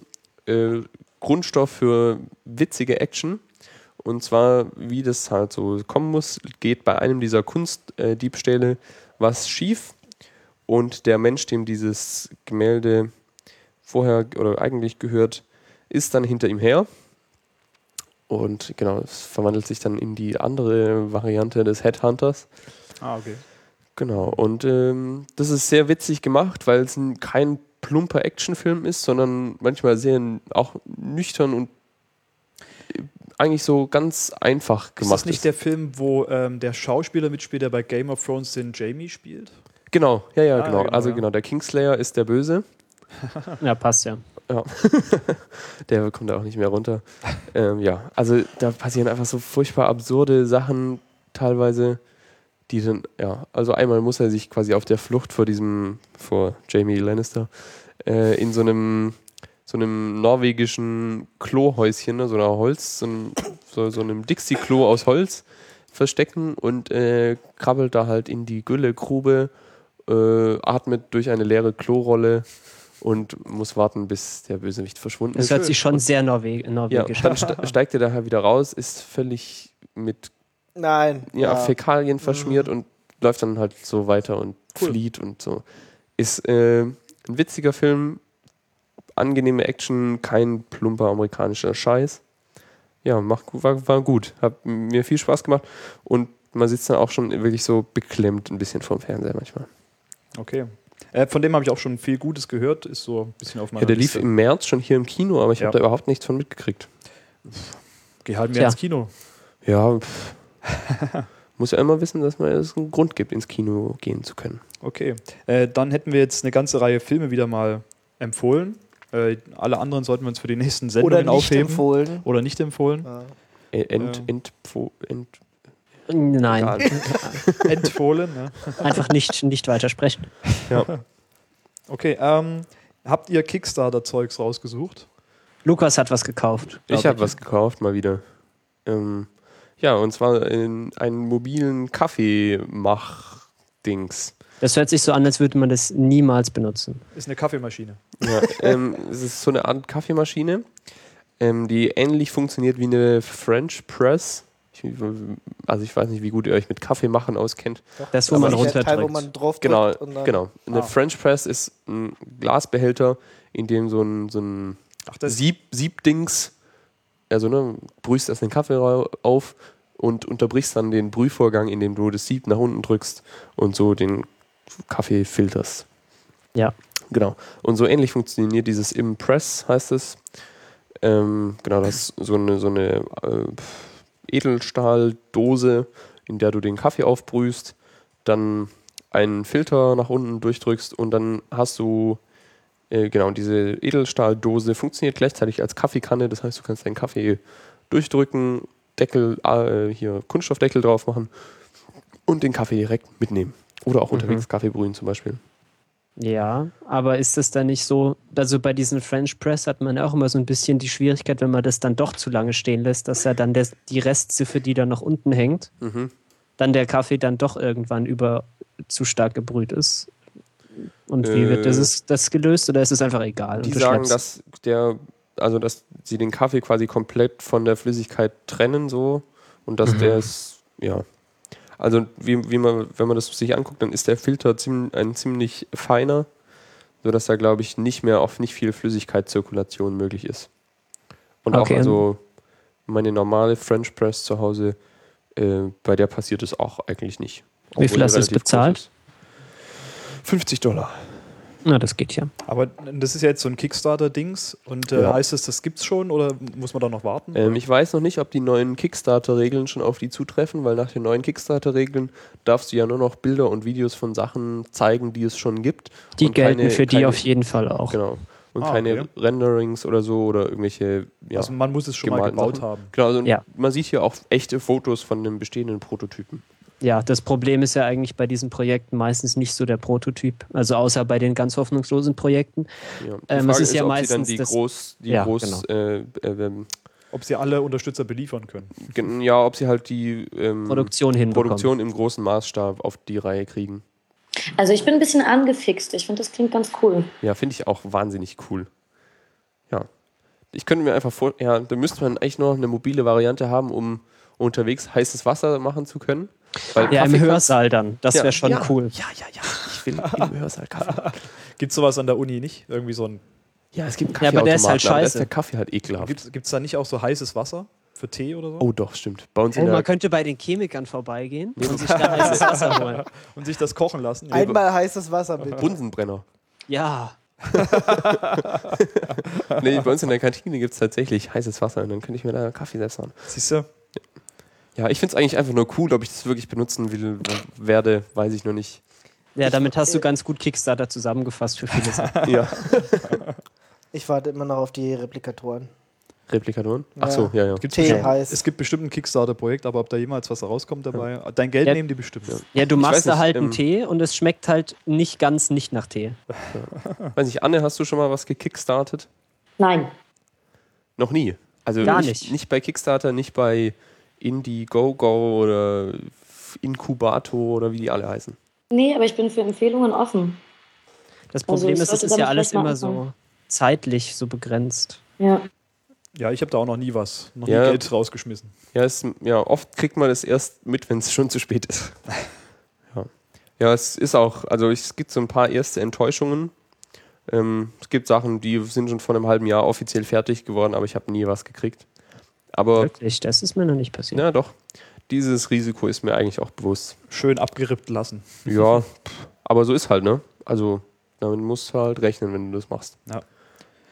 äh, Grundstoff für witzige Action. Und zwar, wie das halt so kommen muss, geht bei einem dieser Kunstdiebstähle was schief. Und der Mensch, dem dieses Gemälde vorher oder eigentlich gehört, ist dann hinter ihm her. Und genau, es verwandelt sich dann in die andere Variante des Headhunters. Ah, okay. Genau, und ähm, das ist sehr witzig gemacht, weil es ein, kein plumper Actionfilm ist, sondern manchmal sehr auch nüchtern und äh, eigentlich so ganz einfach Ist gemacht das nicht der Film, wo ähm, der Schauspieler mitspielt, der bei Game of Thrones den Jamie spielt? Genau, ja, ja, Ah, genau. genau, Also ja. genau, der Kingslayer ist der Böse. Ja, passt ja. Ja. der kommt da auch nicht mehr runter. ähm, ja, also da passieren einfach so furchtbar absurde Sachen teilweise, die dann, ja, also einmal muss er sich quasi auf der Flucht vor diesem, vor Jamie Lannister, äh, in so einem, so einem norwegischen Klohäuschen, ne, so einer Holz, so einem, so, so einem Dixie-Klo aus Holz verstecken und äh, krabbelt da halt in die Güllegrube, äh, atmet durch eine leere Klorolle und muss warten, bis der Bösewicht verschwunden Das ist. hört sich schon sehr Norwe Ja, norwegisch dann an. ste steigt er daher wieder raus, ist völlig mit Nein. ja, Fäkalien verschmiert und läuft dann halt so weiter und flieht und so. Ist äh, ein witziger Film, angenehme Action, kein plumper amerikanischer Scheiß. Ja, macht, war, war gut. Hat mir viel Spaß gemacht und man sitzt dann auch schon wirklich so beklemmt ein bisschen vorm Fernseher manchmal. Okay. Äh, von dem habe ich auch schon viel Gutes gehört. Ist so ein bisschen auf meiner Ja, der lief Liste. im März schon hier im Kino, aber ich Ja. habe da überhaupt nichts von mitgekriegt. Geh halt mehr Tja. ins Kino. Ja, pff. muss ja immer wissen, dass man es einen Grund gibt, ins Kino gehen zu können. Okay. Äh, dann hätten wir jetzt eine ganze Reihe Filme wieder mal empfohlen. Äh, alle anderen sollten wir uns für die nächsten Sendungen Oder nicht aufheben. empfohlen. Oder nicht empfohlen. Ja. Äh, Ent, Ähm. entpfo- ent, Nein, Egal. Empfohlen. ne? einfach nicht, nicht weitersprechen. Okay. Ähm, habt ihr Kickstarter-Zeugs rausgesucht? Lukas hat was gekauft. Ich habe was gekauft, mal wieder. Ähm, ja, und zwar in einen mobilen Kaffeemach-Dings. Das hört sich so an, als würde man das niemals benutzen. Ist eine Kaffeemaschine. Ja, ähm, es ist so eine Art Kaffeemaschine, ähm, die ähnlich funktioniert wie eine French Press. Ich, also ich weiß nicht, wie gut ihr euch mit Kaffeemachen auskennt. Das, wo Aber man Teil, wo runterdrückt. man drauf Genau, drückt und dann genau. Eine Ah. French Press ist ein Glasbehälter, in dem so ein, so ein Ach, das Sieb, Siebdings, also ne, brühst erst den Kaffee auf und unterbrichst dann den Brühvorgang, indem du das Sieb nach unten drückst und so den Kaffee filterst. Ja. Genau. Und so ähnlich funktioniert dieses Impress, heißt es. Ähm, genau, das ist so eine, so eine äh, Edelstahldose, in der du den Kaffee aufbrühst, dann einen Filter nach unten durchdrückst und dann hast du äh, genau diese Edelstahldose funktioniert gleichzeitig als Kaffeekanne, das heißt, du kannst deinen Kaffee durchdrücken, Deckel, äh, hier Kunststoffdeckel drauf machen und den Kaffee direkt mitnehmen. Oder auch unterwegs Kaffee brühen zum Beispiel. Ja, aber ist das dann nicht so, also bei diesen French Press hat man ja auch immer so ein bisschen die Schwierigkeit, wenn man das dann doch zu lange stehen lässt, dass ja dann der, die Restziffer, die da noch unten hängt, Mhm. dann der Kaffee dann doch irgendwann über zu stark gebrüht ist. Und wie wird Äh, das, das gelöst oder ist es einfach egal? Die sagen, dass der, also dass sie den Kaffee quasi komplett von der Flüssigkeit trennen so und dass der ist, ja. Also wie, wie man, wenn man das sich anguckt, dann ist der Filter ziem, ein ziemlich feiner, sodass da glaube ich nicht mehr auf nicht viel Flüssigkeitszirkulation möglich ist. Und Okay. auch also meine normale French Press zu Hause, äh, bei der passiert es auch eigentlich nicht. Wie viel hast du bezahlt? ist. 50 Dollar. Na, das geht ja. Aber das ist ja jetzt so ein Kickstarter-Dings. Und äh, Ja. heißt es, das gibt's schon oder muss man da noch warten? Ähm, ich weiß noch nicht, ob die neuen Kickstarter-Regeln schon auf die zutreffen, weil nach den neuen Kickstarter-Regeln darfst du ja nur noch Bilder und Videos von Sachen zeigen, die es schon gibt. Die Und gelten keine- für die keine- auf jeden Fall auch. Genau. Und Ah, keine okay. Renderings oder so oder irgendwelche. Ja, also man muss es schon mal gebaut Sachen. haben. Genau, also Ja. man sieht hier auch echte Fotos von den bestehenden Prototypen. Ja, das Problem ist ja eigentlich bei diesen Projekten meistens nicht so der Prototyp. Also außer bei den ganz hoffnungslosen Projekten. Ja. Die Ähm, es Frage ist ja ob sie meistens dann die das- groß, die Ja, groß genau. äh, äh, ähm, Ob sie alle Unterstützer beliefern können. Ja, ob sie halt die ähm, Produktion hinbekommen. Produktion im großen Maßstab auf die Reihe kriegen. Also ich bin ein bisschen angefixt. Ich finde, das klingt ganz cool. Ja, finde ich auch wahnsinnig cool. Ja. Ich könnte mir einfach vor, ja, da müsste man eigentlich noch eine mobile Variante haben, um unterwegs heißes Wasser machen zu können. Weil Ja, im Hörsaal dann. Das Ja, wäre schon ja, cool. Ja, ja, ja. Ich will im Hörsaal Kaffee. Gibt es sowas an der Uni nicht? Irgendwie so ein. Ja, es gibt Ja, aber der ist halt Kaffeeautomaten, da ist scheiße. der Kaffee halt ekelhaft. Gibt es da nicht auch so heißes Wasser für Tee oder so? Oh, doch, stimmt. Bei uns Oh, man könnte bei den Chemikern vorbeigehen und sich da heißes Wasser holen. Und sich das kochen lassen? Einmal heißes Wasser bitte. Bunsenbrenner. Ja, Nee, bei uns in der Kantine gibt es tatsächlich heißes Wasser und dann könnte ich mir da Kaffee selbst machen. Siehst du? Ja, ich finde es eigentlich einfach nur cool, ob ich das wirklich benutzen will, werde, weiß ich noch nicht. ja, damit hast du ganz gut Kickstarter zusammengefasst für viele Sachen. Ja. Ich warte immer noch auf die Replikatoren. Replikatoren? Ja. Ach so, ja, ja. Gibt's Tee bestimmt-. Es gibt bestimmt ein Kickstarter-Projekt, aber ob da jemals was rauskommt dabei. Dein Geld Ja. nehmen die bestimmt. Ja, du Ich machst da nicht, halt einen ähm, Tee und es schmeckt halt nicht ganz nicht nach Tee. Weiß nicht, Anne, hast du schon mal was gekickstartet? Nein. Noch nie. Also Gar nicht, nicht. nicht bei Kickstarter, nicht bei Indiegogo oder Inkubator oder wie die alle heißen. Nee, aber ich bin für Empfehlungen offen. Das Also Problem ich ist, es ist ja alles immer so zeitlich so begrenzt. Ja. Ja, ich habe da auch noch nie was, noch Ja. nie Geld rausgeschmissen. Ja, es, ja, oft kriegt man es erst mit, wenn es schon zu spät ist. ja. ja, es ist auch, also es gibt so ein paar erste Enttäuschungen. Ähm, es gibt Sachen, die sind schon vor einem halben Jahr offiziell fertig geworden, aber ich habe nie was gekriegt. Aber, Wirklich, das ist mir noch nicht passiert. ja doch, dieses Risiko ist mir eigentlich auch bewusst. Schön abgerippt lassen. Ja, aber so ist halt, ne? Also, damit musst du halt rechnen, wenn du das machst. Ja.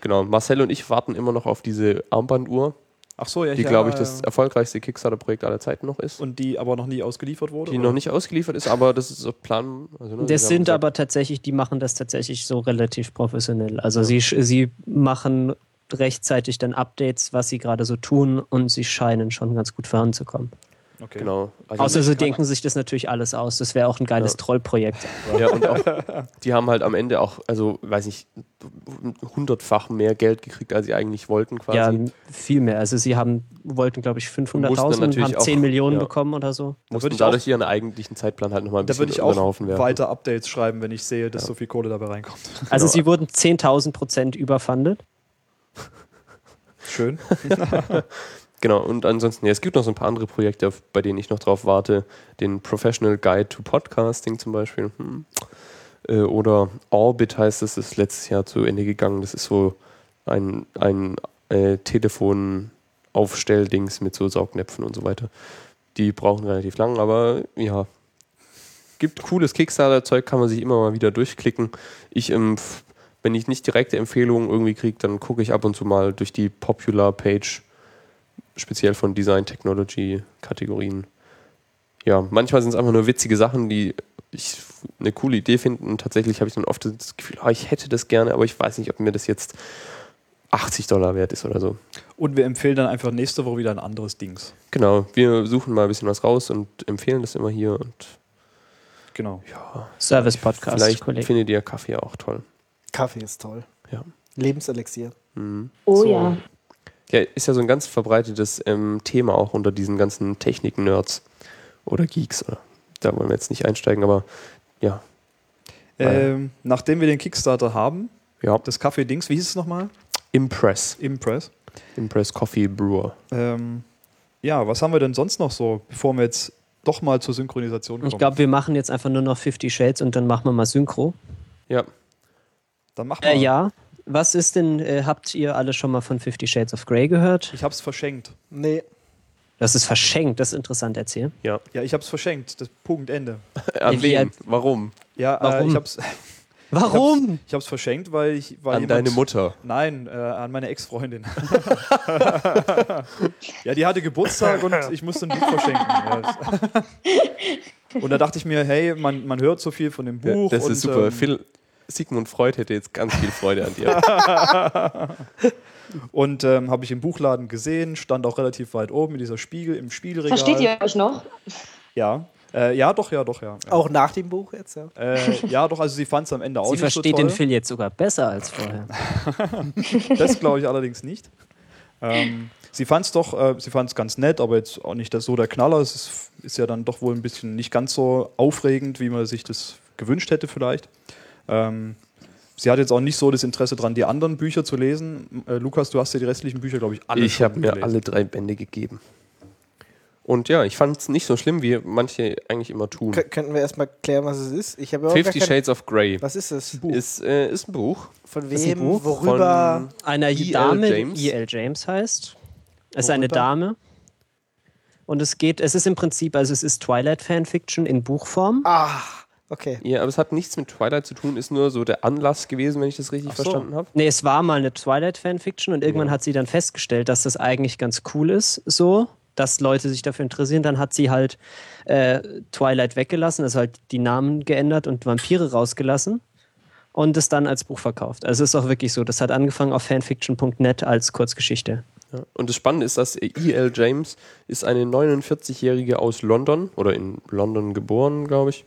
Genau, Marcel und ich warten immer noch auf diese Armbanduhr, Ach so, ja. die, glaube ich, ja, das erfolgreichste Kickstarter-Projekt aller Zeiten noch ist. Und die aber noch nie ausgeliefert wurde? die oder? noch nicht ausgeliefert ist, aber das ist so Plan. Also, ne, Das sind gesagt, aber tatsächlich, die machen das tatsächlich so relativ professionell. Also sie, sie machen rechtzeitig dann Updates, was sie gerade so tun und sie scheinen schon ganz gut voranzukommen. Okay. Genau. Also Außer sie denken sich das natürlich alles aus. Das wäre auch ein geiles Ja. Trollprojekt. ja, und auch, die haben halt am Ende auch, also weiß ich, hundertfach mehr Geld gekriegt, als sie eigentlich wollten quasi. Ja, viel mehr. Also sie haben, wollten, glaube ich, Mussten 500.000 und natürlich haben auch- 10 Millionen ja. bekommen oder so. Da mussten dadurch auch- ihren eigentlichen Zeitplan halt nochmal ein Da bisschen würde ich auch weiter Updates schreiben, wenn ich sehe, dass so viel Kohle dabei reinkommt. Also Genau. sie wurden 10.000 Prozent überfundet. Schön. Genau, und ansonsten, ja, es gibt noch so ein paar andere Projekte, bei denen ich noch drauf warte. Den Professional Guide to Podcasting zum Beispiel. Hm. Äh, oder Orbit heißt es, ist letztes Jahr zu Ende gegangen. Das ist so ein, ein äh, Telefonaufstelldings mit so Saugnäpfen und so weiter. Die brauchen relativ lang, aber ja. Gibt cooles Kickstarter-Zeug, kann man sich immer mal wieder durchklicken. Ich, ähm, f- wenn ich nicht direkte Empfehlungen irgendwie kriege, dann gucke ich ab und zu mal durch die Popular-Page speziell von Design Technology Kategorien. Ja, manchmal sind es einfach nur witzige Sachen, die ich eine coole Idee finde und tatsächlich habe ich dann oft das Gefühl, ah, ich hätte das gerne, aber ich weiß nicht, ob mir das jetzt 80 Dollar wert ist oder so. Und wir empfehlen dann einfach nächste Woche wieder ein anderes Dings. Genau, wir suchen mal ein bisschen was raus und empfehlen das immer hier und Genau. Service-Podcast, vielleicht Kollege. findet ihr Kaffee auch toll. Kaffee ist toll. Ja. Lebenselixier. Mhm. Oh So. ja. Ja, ist ja so ein ganz verbreitetes ähm, Thema auch unter diesen ganzen Technik-Nerds oder Geeks. Oder, da wollen wir jetzt nicht einsteigen, aber ja. Ähm, nachdem wir den Kickstarter haben, Ja, das Kaffee-Dings, wie hieß es nochmal? Impress. Impress. Impress Coffee Brewer. Ähm, ja, was haben wir denn sonst noch so, bevor wir jetzt doch mal zur Synchronisation kommen? Ich glaube, wir machen jetzt einfach nur noch 50 Shades und dann machen wir mal Synchro. Ja, dann mach mal. Äh, ja. Was ist denn, äh, habt ihr alle schon mal von 50 Shades of Grey gehört? Ich hab's verschenkt. Nee, Das ist verschenkt, das ist interessant, erzähl. ja. Ja, ich hab's verschenkt. Das Punkt Ende. An alt- Warum? Ja, Äh, Warum? ich hab's. Warum? Ich hab's verschenkt, weil ich. Weil An jemand- deine Mutter. Nein, äh, an meine Ex-Freundin. ja, die hatte Geburtstag und ich musste ein Buch verschenken. Ja, und da dachte ich mir, hey, man, man hört so viel von dem Buch. das und, ist super. Ähm, Phil, Sigmund Freud hätte jetzt ganz viel Freude an dir. und ähm, habe ich im Buchladen gesehen, stand auch relativ weit oben in dieser Spiegel, im Spiegelregal. Versteht ihr euch noch? Ja. Äh, ja, doch, ja, doch, ja. auch nach dem Buch jetzt, ja. Äh, ja, doch, also sie fand es am Ende auch Sie nicht versteht so toll. den Phil jetzt sogar besser als vorher. Das glaube ich allerdings nicht. Ähm, sie fand es doch, äh, sie fand es ganz nett, aber jetzt auch nicht das, so der Knaller. Es ist, ist ja dann doch wohl ein bisschen nicht ganz so aufregend, wie man sich das gewünscht hätte vielleicht. Ähm, sie hat jetzt auch nicht so das Interesse daran, die anderen Bücher zu lesen. Äh, Lukas, du hast ja die restlichen Bücher, glaube ich, alle ich habe mir gelesen. alle drei Bände gegeben. Und ja, ich fand es nicht so schlimm, wie manche eigentlich immer tun. Kö- Könnten wir erstmal klären, was es ist? Ich habe Fifty Shades of Grey Was ist das? ist, äh, ist ein Buch. Von ist ein wem? Buch Worüber? Einer E.L. Dame, James. die E.L. James heißt. Es ist eine? Dame. Und es geht, es ist im Prinzip, also es ist Twilight-Fanfiction in Buchform. Ah, okay. Ja, aber es hat nichts mit Twilight zu tun, ist nur so der Anlass gewesen, wenn ich das richtig so. verstanden habe. Nee, es war mal eine Twilight-Fanfiction und irgendwann Ja. hat sie dann festgestellt, dass das eigentlich ganz cool ist, so, dass Leute sich dafür interessieren. Dann hat sie halt äh, Twilight weggelassen, also halt die Namen geändert und Vampire rausgelassen und es dann als Buch verkauft. Also es ist auch wirklich so, das hat angefangen auf fanfiction.net als Kurzgeschichte. Ja. Und das Spannende ist, dass E.L. James ist eine 49-Jährige aus London oder in London geboren, glaube ich.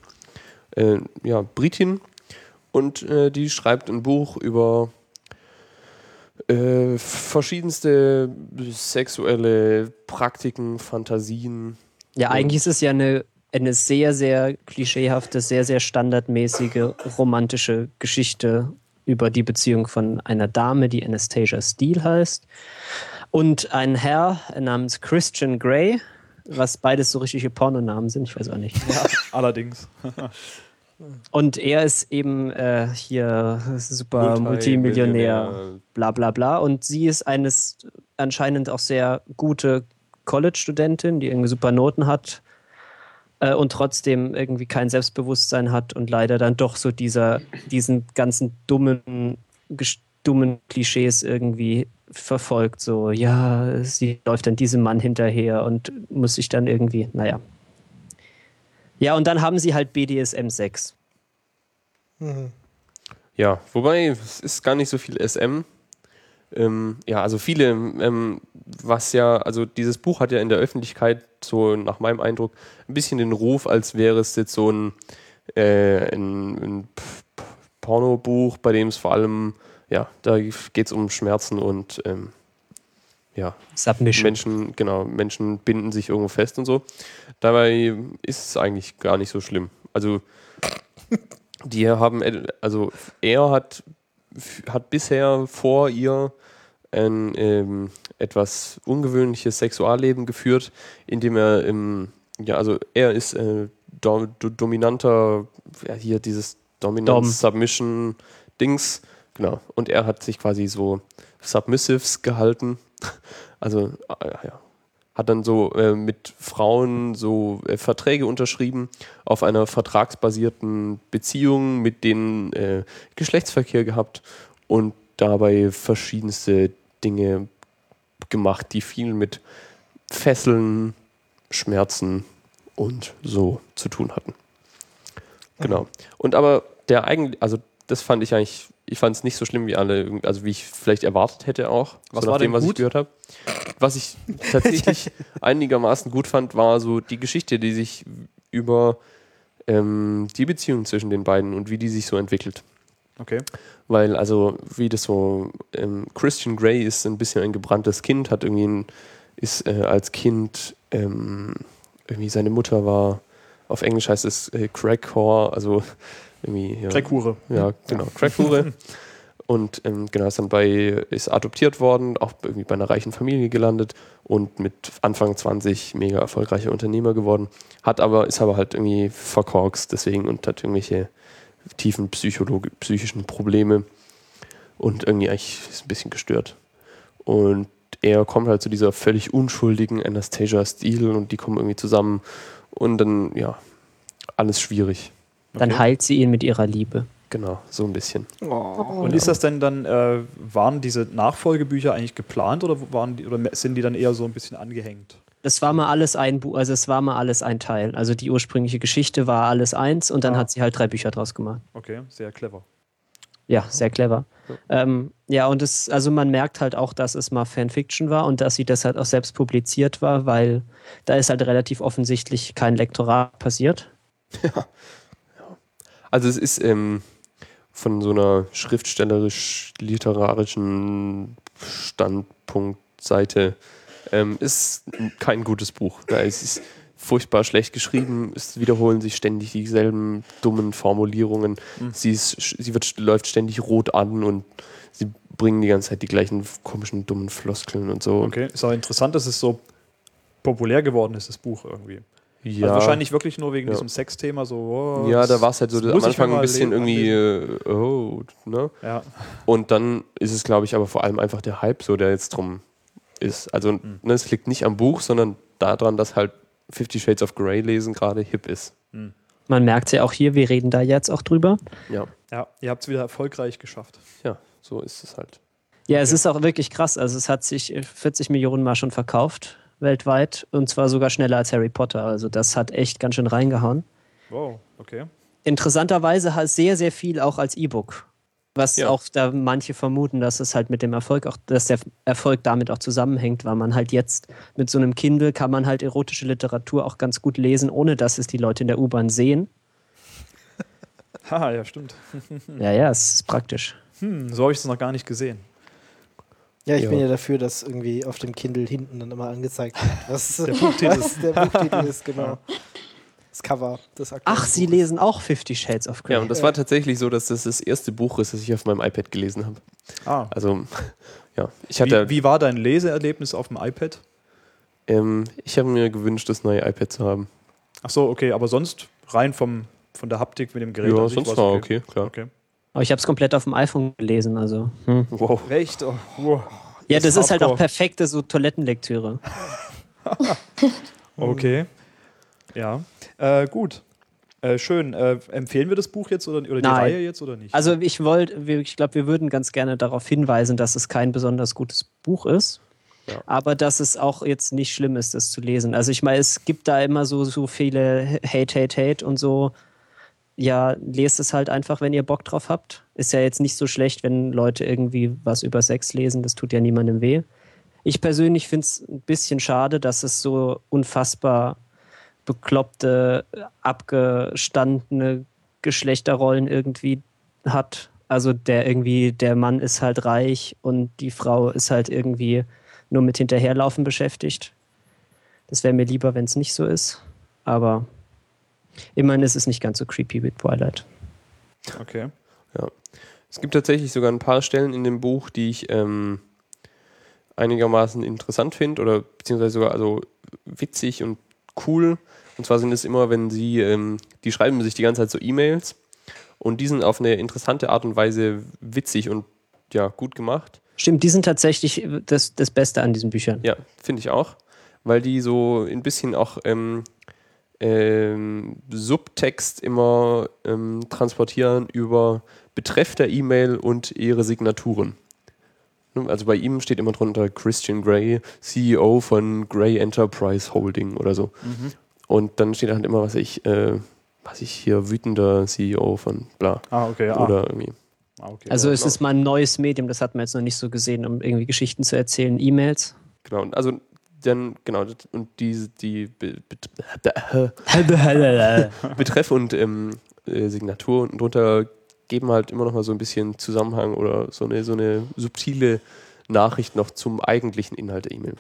Äh, ja, Britin. Und äh, die schreibt ein Buch über äh, verschiedenste sexuelle Praktiken, Fantasien. Ja, eigentlich ist es ja eine, eine sehr, sehr klischeehafte, sehr, sehr standardmäßige romantische Geschichte über die Beziehung von einer Dame, die Anastasia Steele heißt, und ein Herr namens Christian Grey, was beides so richtige Pornonamen sind, ich weiß auch nicht. Allerdings. Und er ist eben äh, hier super Multi- Multimillionär, Millionär. bla bla bla. Und sie ist eines anscheinend auch sehr gute College-Studentin, die irgendwie super Noten hat äh, und trotzdem irgendwie kein Selbstbewusstsein hat und leider dann doch so dieser, diesen ganzen dummen, dummen Klischees irgendwie verfolgt. So, ja, sie läuft dann diesem Mann hinterher und muss sich dann irgendwie, naja. Ja, und dann haben sie halt BDSM 6. Ja, wobei es ist gar nicht so viel SM. Ähm, ja, also viele, ähm, was ja, also dieses Buch hat ja in der Öffentlichkeit so nach meinem Eindruck ein bisschen den Ruf, als wäre es jetzt so ein, äh, ein, ein Pornobuch, bei dem es vor allem, ja, da geht es um Schmerzen und ähm, ja, Submission. Menschen, genau, Menschen binden sich irgendwo fest und so. Dabei ist es eigentlich gar nicht so schlimm. Also die haben, also er hat, hat bisher vor ihr ein ähm, etwas ungewöhnliches Sexualleben geführt, indem er, ähm, ja, also er ist äh, do, do, dominanter, ja, hier dieses Dom. Dominance-Submission-Dings, genau. Und er hat sich quasi so Submissives gehalten. Also, äh, ja. Hat dann so äh, mit Frauen so äh, Verträge unterschrieben auf einer vertragsbasierten Beziehung, mit denen äh, Geschlechtsverkehr gehabt und dabei verschiedenste Dinge gemacht, die viel mit Fesseln, Schmerzen und so zu tun hatten. Genau. Und aber der eigentlich, also das fand ich eigentlich, ich fand es nicht so schlimm wie alle, also wie ich vielleicht erwartet hätte auch, Was so war nach dem, was gut? ich gehört habe. Was ich tatsächlich einigermaßen gut fand, war so die Geschichte, die sich über ähm, die Beziehung zwischen den beiden und wie die sich so entwickelt. Okay. Weil, also, wie das so, ähm, Christian Grey ist ein bisschen ein gebranntes Kind, hat irgendwie ein, ist äh, als Kind, ähm, irgendwie seine Mutter war, auf Englisch heißt es äh, Crack-Whore, also irgendwie. Ja, Crackhure. ja, genau, Crackhure. und ähm, genau, ist dann bei, ist adoptiert worden, auch irgendwie bei einer reichen Familie gelandet und mit Anfang 20 mega erfolgreicher Unternehmer geworden. Hat aber, ist aber halt irgendwie verkorkst deswegen und hat irgendwelche tiefen psychischen Probleme und irgendwie eigentlich ist ein bisschen gestört. Und er kommt halt zu dieser völlig unschuldigen Anastasia Steele und die kommen irgendwie zusammen und dann, ja, alles schwierig. Dann Okay. heilt sie ihn mit ihrer Liebe. Genau, so ein bisschen. Und ist das denn dann, äh, waren diese Nachfolgebücher eigentlich geplant oder waren die, oder sind die dann eher so ein bisschen angehängt? Das war mal alles ein Buch, also es war mal alles ein Teil. Also die ursprüngliche Geschichte war alles eins und dann Ah. hat sie halt drei Bücher draus gemacht. Okay, sehr clever. Ja, sehr clever. Ähm, ja, und es, also man merkt halt auch, dass es mal Fanfiction war und dass sie das halt auch selbst publiziert war, weil da ist halt relativ offensichtlich kein Lektorat passiert. Also es ist ähm, von so einer schriftstellerisch-literarischen Standpunkt Seite. Ähm, ist kein gutes Buch. Ja, es ist furchtbar schlecht geschrieben. Es wiederholen sich ständig dieselben dummen Formulierungen. Mhm. Sie, ist, sie wird, läuft ständig rot an und sie bringen die ganze Zeit die gleichen komischen dummen Floskeln und so. Okay, ist auch interessant, dass es so populär geworden ist, das Buch irgendwie. Ja, Also wahrscheinlich wirklich nur wegen Ja. diesem Sexthema so. Oh, ja, da war es halt so das am Anfang ein bisschen irgendwie, äh, oh, ne? Ja, Und dann ist es, glaube ich, aber vor allem einfach der Hype, so der jetzt drum ist. Also Mhm. ne, es liegt nicht am Buch, sondern daran, dass halt Fifty Shades of Grey lesen gerade hip ist. Man merkt ja auch hier, wir reden da jetzt auch drüber. Ja, ja ihr habt es wieder erfolgreich geschafft. ja, so ist es halt. Ja, es ist auch wirklich krass. Also es hat sich äh, 40 Millionen Mal schon verkauft weltweit und zwar sogar schneller als Harry Potter. Also das hat echt ganz schön reingehauen. Wow, okay. Interessanterweise halt sehr, sehr viel auch als E-Book. Was Ja. auch da manche vermuten, dass es halt mit dem Erfolg auch, dass der Erfolg damit auch zusammenhängt, weil man halt jetzt mit so einem Kindle kann man halt erotische Literatur auch ganz gut lesen, ohne dass es die Leute in der U-Bahn sehen. Haha, ja, stimmt. Ja, ja, es ist praktisch. Hm, so habe ich es noch gar nicht gesehen. Ja, ich Ja. bin ja dafür, dass irgendwie auf dem Kindle hinten dann immer angezeigt wird, was Der Buchtitel. was der Buchtitel ist, genau. Das Cover des Ach, Sie Buches. lesen auch Fifty Shades of Grey. Ja, und das war tatsächlich so, dass das das erste Buch ist, das ich auf meinem iPad gelesen habe. Ah. Also, ja, ich hatte, Wie, wie war dein Leseerlebnis auf dem iPad? ähm, ich habe mir gewünscht, das neue iPad zu haben. Ach so, okay, aber sonst rein vom, von der Haptik mit dem Gerät. Ja, sonst war okay, klar. okay. Aber ich habe es komplett auf dem iPhone gelesen, also. Hm. Wow. Recht. Oh, wow. Ja, das, ist halt auch perfekte so Toilettenlektüre. Okay. Ja. Äh, gut. Äh, schön. Äh, empfehlen wir das Buch jetzt oder, oder die Nein. Reihe jetzt oder nicht? Also ich wollte, ich glaube, wir würden ganz gerne darauf hinweisen, dass es kein besonders gutes Buch ist. Ja. Aber dass es auch jetzt nicht schlimm ist, das zu lesen. Also ich meine, es gibt da immer so, so viele Hate, Hate, Hate und so. Ja, lest es halt einfach, wenn ihr Bock drauf habt. Ist ja jetzt nicht so schlecht, wenn Leute irgendwie was über Sex lesen. Das tut ja niemandem weh. Ich persönlich finde es ein bisschen schade, dass es so unfassbar bekloppte, abgestandene Geschlechterrollen irgendwie hat. Also der irgendwie, der Mann ist halt reich und die Frau ist halt irgendwie nur mit Hinterherlaufen beschäftigt. Das wäre mir lieber, wenn es nicht so ist. Aber immerhin ist es nicht ganz so creepy wie Twilight. okay. Es gibt tatsächlich sogar ein paar Stellen in dem Buch, die ich ähm, einigermaßen interessant finde oder beziehungsweise sogar also witzig und cool. Und zwar sind es immer, wenn sie, ähm, die schreiben sich die ganze Zeit so E-Mails und die sind auf eine interessante Art und Weise witzig und ja, gut gemacht. Stimmt, die sind tatsächlich das, das Beste an diesen Büchern. Ja, finde ich auch, weil die so ein bisschen auch ähm, ähm, Subtext immer ähm, transportieren über Betreff der E-Mail und ihre Signaturen. Also bei ihm steht immer drunter Christian Grey, CEO von Grey Enterprise Holding oder so. Und dann steht halt immer, was ich, äh, was ich hier wütender CEO von bla. Ah, okay. Ah, Oder irgendwie. ah, okay. Also ja, es ist mal ein neues Medium, das hat man jetzt noch nicht so gesehen, um irgendwie Geschichten zu erzählen. E-Mails. Genau. Und Also dann, genau, und die, die Be- Bet- Betreff und ähm, äh, Signatur unten drunter geben halt immer noch mal so ein bisschen Zusammenhang oder so eine, so eine subtile Nachricht noch zum eigentlichen Inhalt der E-Mail.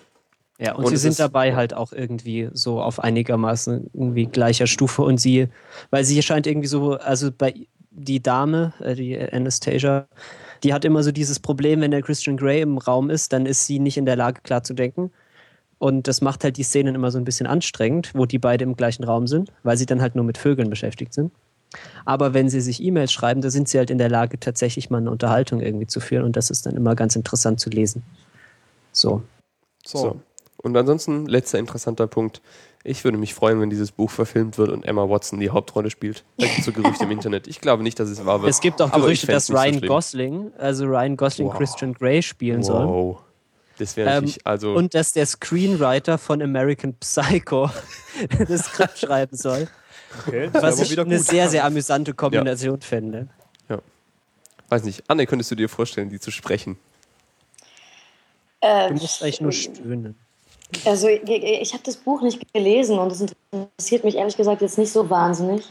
Ja, und, Und sie sind dabei halt auch irgendwie so auf einigermaßen irgendwie gleicher Stufe und sie, weil sie scheint irgendwie so, also bei die Dame, äh, die Anastasia, die hat immer so dieses Problem, wenn der Christian Grey im Raum ist, dann ist sie nicht in der Lage, klar zu denken. Und das macht halt die Szenen immer so ein bisschen anstrengend, wo die beide im gleichen Raum sind, weil sie dann halt nur mit Vögeln beschäftigt sind. Aber wenn sie sich E-Mails schreiben, da sind sie halt in der Lage, tatsächlich mal eine Unterhaltung irgendwie zu führen und das ist dann immer ganz interessant zu lesen. So. so. So. Und ansonsten, letzter interessanter Punkt. Ich würde mich freuen, wenn dieses Buch verfilmt wird und Emma Watson die Hauptrolle spielt. Da gibt es so Gerüchte im Internet. Ich glaube nicht, dass es wahr wird. Es gibt auch Gerüchte, dass so Ryan schlimm. Gosling, also Ryan Gosling Wow. Christian Grey spielen soll. Das wäre Ähm, also. Und dass der Screenwriter von American Psycho das Skript schreiben soll. okay. Das Was ich wieder eine gut. sehr, sehr amüsante Kombination fände. weiß nicht. Anne, könntest du dir vorstellen, die zu sprechen? Äh, Du musst eigentlich nur stöhnen. Also ich, ich habe das Buch nicht gelesen und es interessiert mich ehrlich gesagt jetzt nicht so wahnsinnig.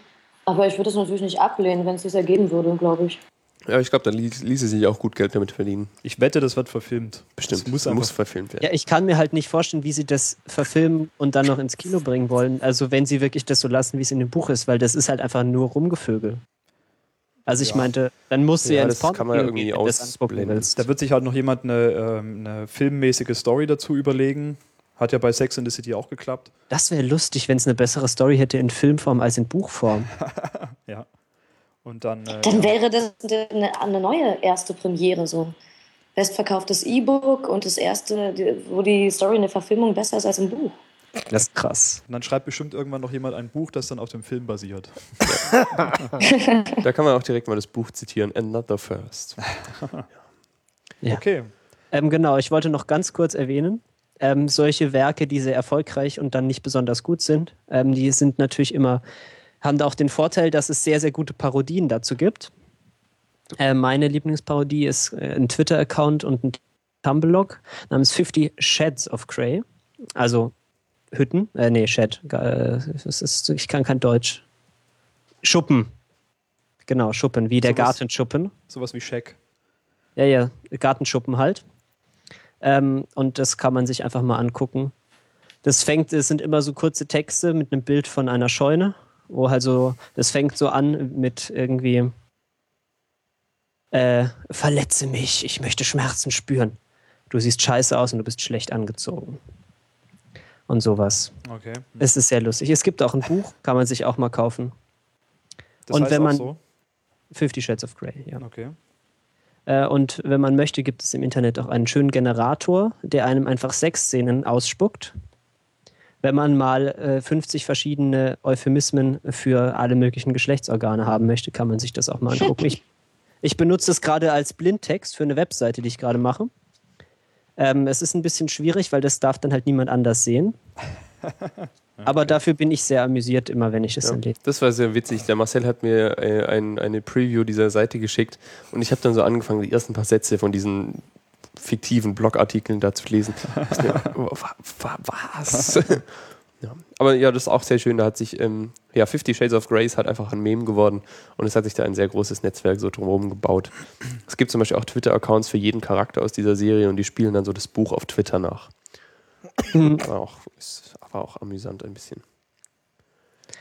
Aber ich würde es natürlich nicht ablehnen, wenn es sich ergeben würde, glaube ich. Ja, ich glaube, da ließ, ließe sich auch gut Geld damit verdienen. Ich wette, das wird verfilmt. Bestimmt. Das muss muss, verfilmt werden. Ja, ich kann mir halt nicht vorstellen, wie sie das verfilmen und dann noch ins Kino bringen wollen. Also wenn sie wirklich das so lassen, wie es in dem Buch ist, weil das ist halt einfach nur Rumgevögel. Also ich Ja. meinte, dann musst du Ja, ja, ins das kann man ja irgendwie gehen, ausblenden. willst. Da wird sich halt noch jemand eine, ähm, eine filmmäßige Story dazu überlegen. Hat ja bei Sex in the City auch geklappt. Das wäre lustig, wenn es eine bessere Story hätte in Filmform als in Buchform. Ja. Und dann. Äh, Dann wäre das eine, eine neue erste Premiere so. Bestverkauftes E-Book und das erste, wo die Story in der Verfilmung besser ist als im Buch. Das ist krass. und dann schreibt bestimmt irgendwann noch jemand ein Buch, das dann auf dem Film basiert. Da kann man auch direkt mal das Buch zitieren. Another First. Ja. Okay. Ähm, genau, ich wollte noch ganz kurz erwähnen, ähm, solche Werke, die sehr erfolgreich und dann nicht besonders gut sind, ähm, die sind natürlich immer, haben da auch den Vorteil, dass es sehr, sehr gute Parodien dazu gibt. Äh, meine Lieblingsparodie ist äh, ein Twitter-Account und ein Tumblr-Log namens 50 Sheds of Grey. Also Hütten, äh, nee, Shed, äh, ist, ich kann kein Deutsch. Schuppen. Genau, Schuppen, wie der Sowas- Gartenschuppen. Sowas wie Shaq. Ja, ja, Gartenschuppen halt. Ähm, und das kann man sich einfach mal angucken. Das fängt, es sind immer so kurze Texte mit einem Bild von einer Scheune, wo halt so, das fängt so an mit irgendwie äh, verletze mich, ich möchte Schmerzen spüren. Du siehst scheiße aus und du bist schlecht angezogen. Und sowas. Okay. Es ist sehr lustig. Es gibt auch ein Buch, kann man sich auch mal kaufen. Das Und heißt wenn auch man- so? Fifty Shades of Grey, ja. Okay. Äh, und wenn man möchte, gibt es im Internet auch einen schönen Generator, der einem einfach Sexszenen ausspuckt. Wenn man mal äh, 50 verschiedene Euphemismen für alle möglichen Geschlechtsorgane haben möchte, kann man sich das auch mal angucken. Ich, ich benutze es gerade als Blindtext für eine Webseite, die ich gerade mache. Ähm, es ist ein bisschen schwierig, weil das darf dann halt niemand anders sehen. Aber dafür bin ich sehr amüsiert, immer wenn ich es Ja, dann lese. das war sehr witzig. Der Marcel hat mir äh, ein, eine Preview dieser Seite geschickt und ich habe dann so angefangen, die ersten paar Sätze von diesen fiktiven Blogartikeln da zu lesen. Was? ja. Aber ja, das ist auch sehr schön. Da hat sich, ähm, ja, Fifty Shades of Grey ist halt einfach ein Meme geworden und es hat sich da ein sehr großes Netzwerk so drumherum gebaut. Es gibt zum Beispiel auch Twitter-Accounts für jeden Charakter aus dieser Serie und die spielen dann so das Buch auf Twitter nach. war, auch, ist, war auch amüsant ein bisschen.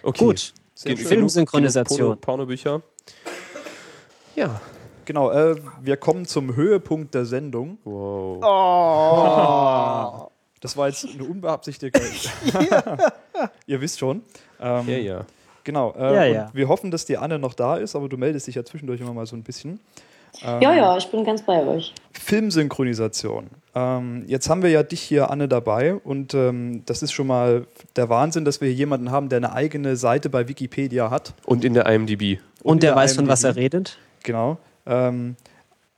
Okay. Gut. Filmsynchronisation. genug Porno, Pornobücher. Ja. Genau, äh, wir kommen zum Höhepunkt der Sendung. Wow. Das war jetzt eine unbeabsichtigte. Ihr wisst schon. Ähm, Ja, ja. Genau. Äh, Ja, und ja. Wir hoffen, dass die Anne noch da ist, aber du meldest dich ja zwischendurch immer mal so ein bisschen. Ähm, Ja, ja, ich bin ganz bei euch. Filmsynchronisation. Ähm, jetzt haben wir ja dich hier, Anne, dabei und ähm, das ist schon mal der Wahnsinn, dass wir hier jemanden haben, der eine eigene Seite bei Wikipedia hat. Und in der IMDb. Und der in weiß, von was er IMDb. redet. Genau. Ähm,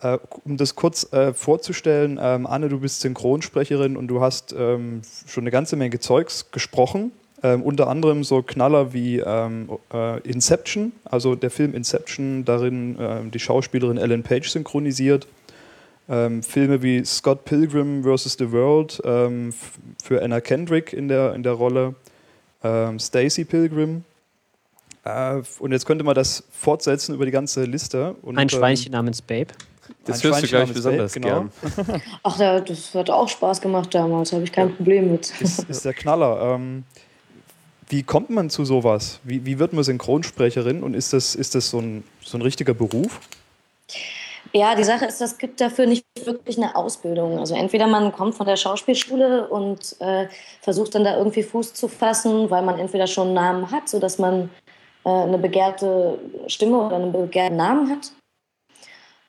äh, um das kurz äh, vorzustellen, ähm, Anne, du bist Synchronsprecherin und du hast ähm, schon eine ganze Menge Zeugs gesprochen. Ähm, unter anderem so Knaller wie ähm, äh, Inception, also der Film Inception, darin ähm, die Schauspielerin Ellen Page synchronisiert. Filme wie Scott Pilgrim vs. The World für Anna Kendrick in der, in der Rolle, Stacy Pilgrim. Äh, und jetzt könnte man das fortsetzen über die ganze Liste. Und, Ein ähm, Schweinchen namens Babe. Das hörst du gleich besonders Babe, genau. gern. Ach, da, das hat auch Spaß gemacht damals, habe ich kein Problem mit. ist, ist der Knaller. Ähm, wie kommt man zu sowas? Wie, wie wird man Synchronsprecherin und ist das, ist das so, ein, so ein richtiger Beruf? Ja, die Sache ist, es gibt dafür nicht wirklich eine Ausbildung. Also entweder man kommt von der Schauspielschule und äh, versucht dann da irgendwie Fuß zu fassen, weil man entweder schon einen Namen hat, sodass man äh, eine begehrte Stimme oder einen begehrten Namen hat.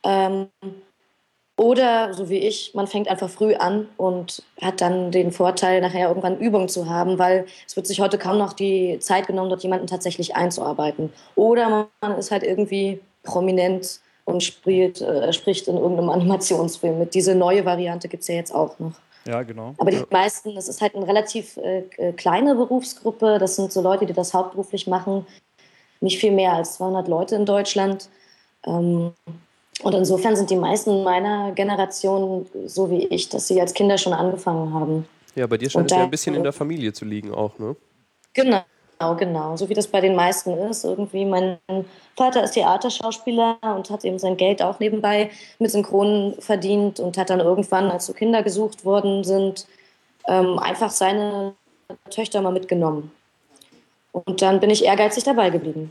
Ähm, oder, so wie ich, man fängt einfach früh an und hat dann den Vorteil, nachher irgendwann Übung zu haben, weil es wird sich heute kaum noch die Zeit genommen, dort jemanden tatsächlich einzuarbeiten. Oder man ist halt irgendwie prominent und spielt, äh, spricht in irgendeinem Animationsfilm mit. Diese neue Variante gibt es ja jetzt auch noch. Ja, genau. Aber die meisten, das ist halt eine relativ äh, äh, kleine Berufsgruppe. Das sind so Leute, die das hauptberuflich machen. Nicht viel mehr als 200 Leute in Deutschland. Ähm, und insofern sind die meisten meiner Generation so wie ich, dass sie als Kinder schon angefangen haben. Ja, bei dir scheint es ja ein bisschen in der Familie zu liegen auch, ne? Genau. genau. So wie das bei den meisten ist. Irgendwie, mein Vater ist Theaterschauspieler und hat eben sein Geld auch nebenbei mit Synchronen verdient und hat dann irgendwann, als so Kinder gesucht worden sind, ähm, einfach seine Töchter mal mitgenommen. Und dann bin ich ehrgeizig dabei geblieben.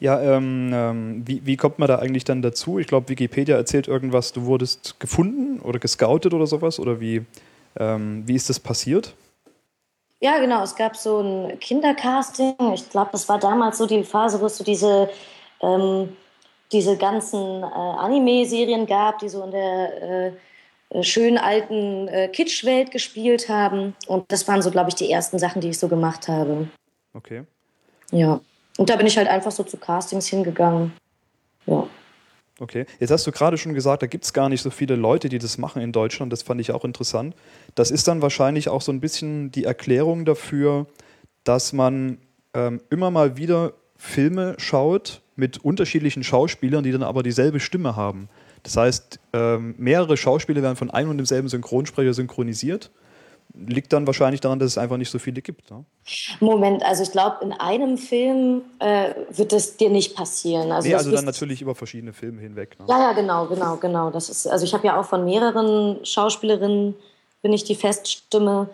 Ja, ähm, ähm, wie, wie kommt man da eigentlich dann dazu? Ich glaube, Wikipedia erzählt irgendwas, du wurdest gefunden oder gescoutet oder sowas? Oder wie, ähm, wie ist das passiert? Ja, genau. Es gab so ein Kindercasting. Ich glaube, das war damals so die Phase, wo es so diese, ähm, diese ganzen äh, Anime-Serien gab, die so in der äh, äh schönen alten äh, Kitsch-Welt gespielt haben. Und das waren so, glaube ich, die ersten Sachen, die ich so gemacht habe. Okay. Ja. Und da bin ich halt einfach so zu Castings hingegangen. Ja. Okay, jetzt hast du gerade schon gesagt, da gibt es gar nicht so viele Leute, die das machen in Deutschland. Das fand ich auch interessant. Das ist dann wahrscheinlich auch so ein bisschen die Erklärung dafür, dass man ähm, immer mal wieder Filme schaut mit unterschiedlichen Schauspielern, die dann aber dieselbe Stimme haben. Das heißt, ähm, mehrere Schauspieler werden von einem und demselben Synchronsprecher synchronisiert liegt dann wahrscheinlich daran, dass es einfach nicht so viele gibt. Ne? Moment, also ich glaube, in einem Film äh, wird es dir nicht passieren. Also, nee, also dann natürlich über verschiedene Filme hinweg. Ne? Ja, ja, genau, genau, genau. Das ist, also ich habe ja auch von mehreren Schauspielerinnen bin ich die Feststimme.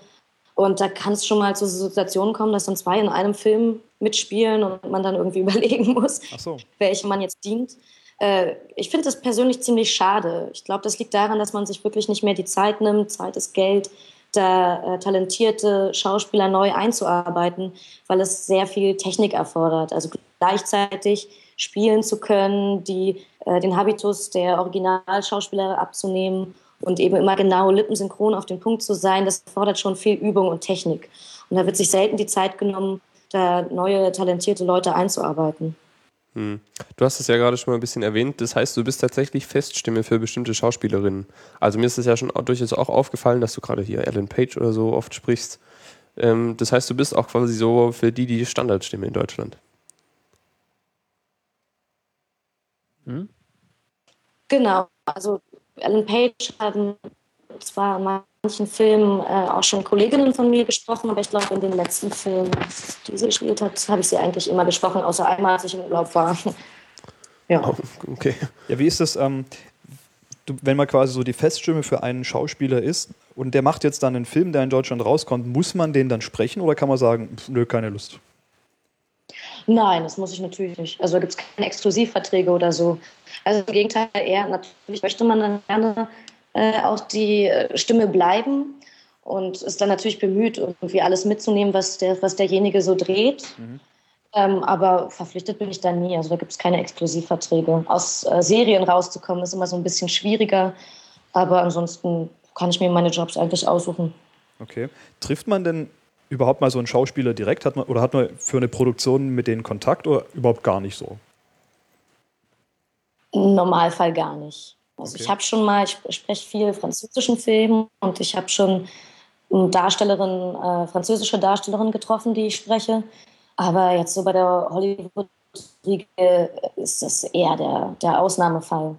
Und da kann es schon mal zu Situationen kommen, dass dann zwei in einem Film mitspielen und man dann irgendwie überlegen muss, so. welche man jetzt dient. Äh, ich finde das persönlich ziemlich schade. Ich glaube, das liegt daran, dass man sich wirklich nicht mehr die Zeit nimmt. Zeit ist Geld da äh, talentierte Schauspieler neu einzuarbeiten, weil es sehr viel Technik erfordert. Also gleichzeitig spielen zu können, die, äh, den Habitus der Originalschauspieler abzunehmen und eben immer genau lippensynchron auf den Punkt zu sein, das erfordert schon viel Übung und Technik. Und da wird sich selten die Zeit genommen, da neue talentierte Leute einzuarbeiten. Hm. Du hast es ja gerade schon mal ein bisschen erwähnt. Das heißt, du bist tatsächlich Feststimme für bestimmte Schauspielerinnen. Also mir ist es ja schon durchaus auch aufgefallen, dass du gerade hier Ellen Page oder so oft sprichst. Ähm, das heißt, du bist auch quasi so für die die Standardstimme in Deutschland. Hm? Genau. Also Ellen Page haben zwar mal manchen Filmen äh, auch schon Kolleginnen von mir gesprochen, aber ich glaube, in den letzten Filmen, die sie gespielt hat, habe ich sie eigentlich immer gesprochen, außer einmal, als ich im Urlaub war. ja. Oh, okay. Ja, wie ist das, ähm, du, wenn man quasi so die Feststimme für einen Schauspieler ist und der macht jetzt dann einen Film, der in Deutschland rauskommt, muss man den dann sprechen oder kann man sagen, pf, nö, keine Lust? Nein, das muss ich natürlich nicht. Also gibt es keine Exklusivverträge oder so. Also im Gegenteil, eher natürlich möchte man dann gerne äh, auch die äh, Stimme bleiben und ist dann natürlich bemüht, irgendwie alles mitzunehmen, was, der, was derjenige so dreht. Mhm. Ähm, aber verpflichtet bin ich da nie. Also da gibt es keine Exklusivverträge. Aus äh, Serien rauszukommen ist immer so ein bisschen schwieriger. Aber ansonsten kann ich mir meine Jobs eigentlich aussuchen. Okay. Trifft man denn überhaupt mal so einen Schauspieler direkt? Hat man, oder hat man für eine Produktion mit denen Kontakt oder überhaupt gar nicht so? Im Normalfall gar nicht. Also okay. ich habe schon mal, ich spreche viel französischen Film und ich habe schon Darstellerin, äh, französische Darstellerin getroffen, die ich spreche. Aber jetzt so bei der Hollywood-Riege ist das eher der, der Ausnahmefall.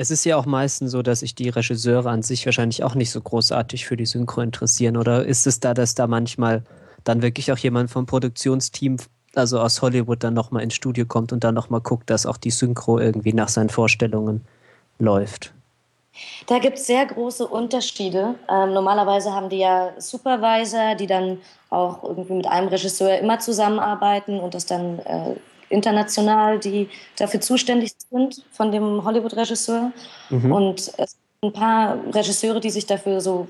Es ist ja auch meistens so, dass sich die Regisseure an sich wahrscheinlich auch nicht so großartig für die Synchro interessieren. Oder ist es da, dass da manchmal dann wirklich auch jemand vom Produktionsteam also aus Hollywood dann nochmal ins Studio kommt und dann nochmal guckt, dass auch die Synchro irgendwie nach seinen Vorstellungen läuft? Da gibt es sehr große Unterschiede. Ähm, normalerweise haben die ja Supervisor, die dann auch irgendwie mit einem Regisseur immer zusammenarbeiten und das dann äh, international, die dafür zuständig sind von dem Hollywood-Regisseur. Mhm. Und es sind ein paar Regisseure, die sich dafür so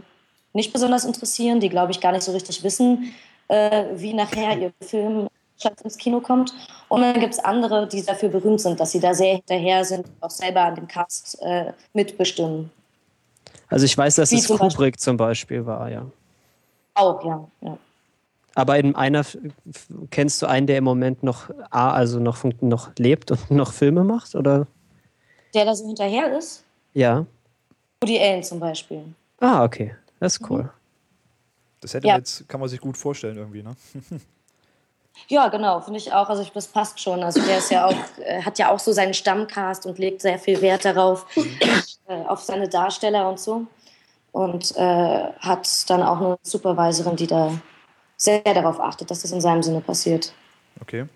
nicht besonders interessieren, die, glaube ich, gar nicht so richtig wissen, äh, wie nachher ihr Film Stadt ins Kino kommt. Und dann gibt es andere, die dafür berühmt sind, dass sie da sehr hinterher sind, auch selber an dem Cast äh, mitbestimmen. Also ich weiß, dass Wie es zum Kubrick Beispiel. zum Beispiel war, ja. Auch, ja. ja. Aber in einer kennst du einen, der im Moment noch also noch, noch lebt und noch Filme macht, oder? Der da so hinterher ist? Ja. Woody Allen zum Beispiel. Ah, okay. Das ist cool. Das hätte ja. jetzt, kann man sich gut vorstellen irgendwie, ne? Ja, genau, finde ich auch. Also ich, das passt schon. Also der ist ja auch, äh, hat ja auch so seinen Stammcast und legt sehr viel Wert darauf, äh, auf seine Darsteller und so. Und äh, hat dann auch eine Supervisorin, die da sehr darauf achtet, dass das in seinem Sinne passiert. Okay.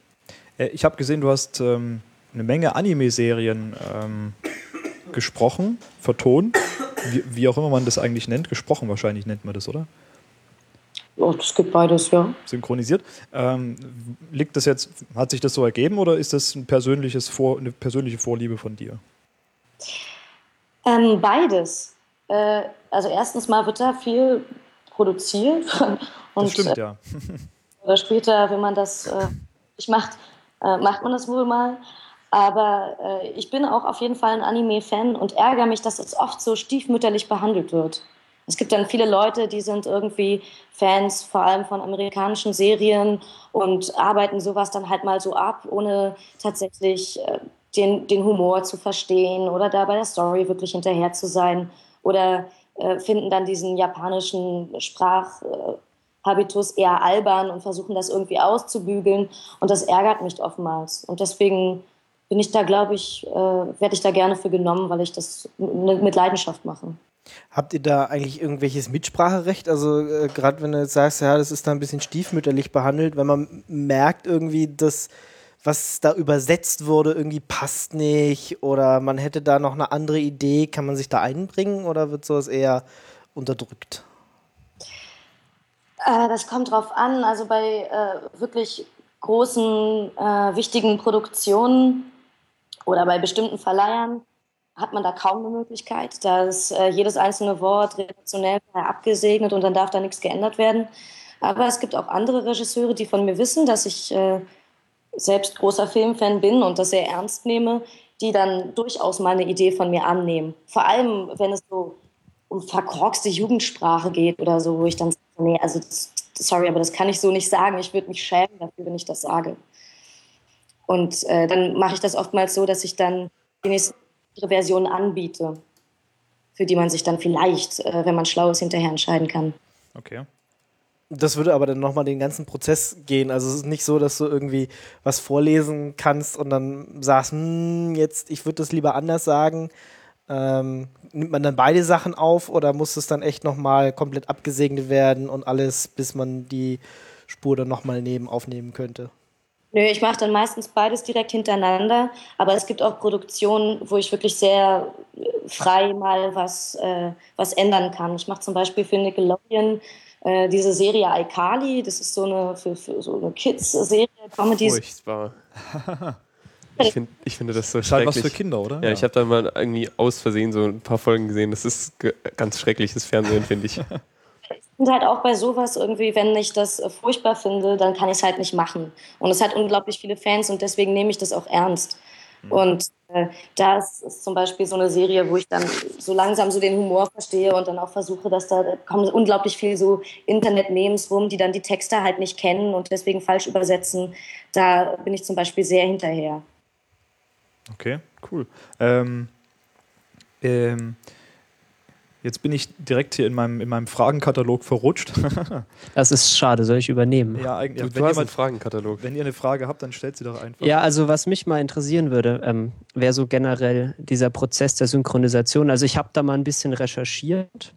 Äh, ich habe gesehen, du hast ähm, eine Menge Anime-Serien ähm, gesprochen, vertont, wie, wie, auch immer man das eigentlich nennt. Gesprochen wahrscheinlich nennt man das, oder? Oh, das gibt beides, ja. Synchronisiert. Ähm, liegt das jetzt, hat sich das so ergeben oder ist das ein persönliches Vor, eine persönliche Vorliebe von dir? Ähm, beides. Äh, also erstens mal wird da viel produziert. Und, das stimmt, ja. oder später, wenn man das äh, nicht macht, äh, macht man das wohl mal. Aber äh, ich bin auch auf jeden Fall ein Anime-Fan und ärgere mich, dass es oft so stiefmütterlich behandelt wird. Es gibt dann viele Leute, die sind irgendwie Fans vor allem von amerikanischen Serien und arbeiten sowas dann halt mal so ab, ohne tatsächlich äh, den, den Humor zu verstehen oder da bei der Story wirklich hinterher zu sein oder äh, finden dann diesen japanischen Sprachhabitus eher albern und versuchen das irgendwie auszubügeln und das ärgert mich oftmals und deswegen bin ich da, glaube ich, äh, werde ich da gerne für genommen, weil ich das mit Leidenschaft mache. Habt ihr da eigentlich irgendwelches Mitspracherecht? Also äh, gerade wenn du jetzt sagst, ja, das ist da ein bisschen stiefmütterlich behandelt, wenn man merkt irgendwie, dass was da übersetzt wurde, irgendwie passt nicht oder man hätte da noch eine andere Idee, kann man sich da einbringen oder wird sowas eher unterdrückt? Äh, das kommt drauf an. Also bei äh, wirklich großen, äh, wichtigen Produktionen oder bei bestimmten Verleihern hat man da kaum eine Möglichkeit. Da ist äh, jedes einzelne Wort redaktionell abgesegnet und dann darf da nichts geändert werden. Aber es gibt auch andere Regisseure, die von mir wissen, dass ich äh, selbst großer Filmfan bin und das sehr ernst nehme, die dann durchaus mal eine Idee von mir annehmen. Vor allem, wenn es so um verkorkste Jugendsprache geht oder so, wo ich dann sage, nee, also sorry, aber das kann ich so nicht sagen. Ich würde mich schämen dafür, wenn ich das sage. Und äh, dann mache ich das oftmals so, dass ich dann die nächste Version anbiete, für die man sich dann vielleicht, äh, wenn man schlau ist, hinterher entscheiden kann. Okay. Das würde aber dann nochmal den ganzen Prozess gehen. Also es ist nicht so, dass du irgendwie was vorlesen kannst und dann sagst, hm, jetzt, ich würde das lieber anders sagen. Ähm, nimmt man dann beide Sachen auf oder muss es dann echt nochmal komplett abgesegnet werden und alles, bis man die Spur dann nochmal neben aufnehmen könnte? Nö, ich mache dann meistens beides direkt hintereinander, aber es gibt auch Produktionen, wo ich wirklich sehr frei mal was, äh, was ändern kann. Ich mache zum Beispiel für Nickelodeon äh, diese Serie iCarly, das ist so eine, für, für so eine Kids-Serie, Comedy. Furchtbar. ich, find, ich finde das so halt schrecklich. was für Kinder, oder? Ja, ja. ich habe da mal irgendwie aus Versehen so ein paar Folgen gesehen. Das ist ganz schreckliches Fernsehen, finde ich. Und halt auch bei sowas irgendwie, wenn ich das äh, furchtbar finde, dann kann ich es halt nicht machen. Und es hat unglaublich viele Fans und deswegen nehme ich das auch ernst. Mhm. Und äh, da ist, ist, zum Beispiel so eine Serie, wo ich dann so langsam so den Humor verstehe und dann auch versuche, dass da, da kommen unglaublich viel so Internet-Memes rum, die dann die Texte halt nicht kennen und deswegen falsch übersetzen. Da bin ich zum Beispiel sehr hinterher. Okay, cool. Ähm, ähm, Jetzt bin ich direkt hier in meinem, in meinem Fragenkatalog verrutscht. das ist schade, soll ich übernehmen? Ja, eigentlich. Du, wenn du hast einen Fragenkatalog. Wenn ihr eine Frage habt, dann stellt sie doch einfach. Ja, also was mich mal interessieren würde, ähm, wäre so generell dieser Prozess der Synchronisation. Also ich habe da mal ein bisschen recherchiert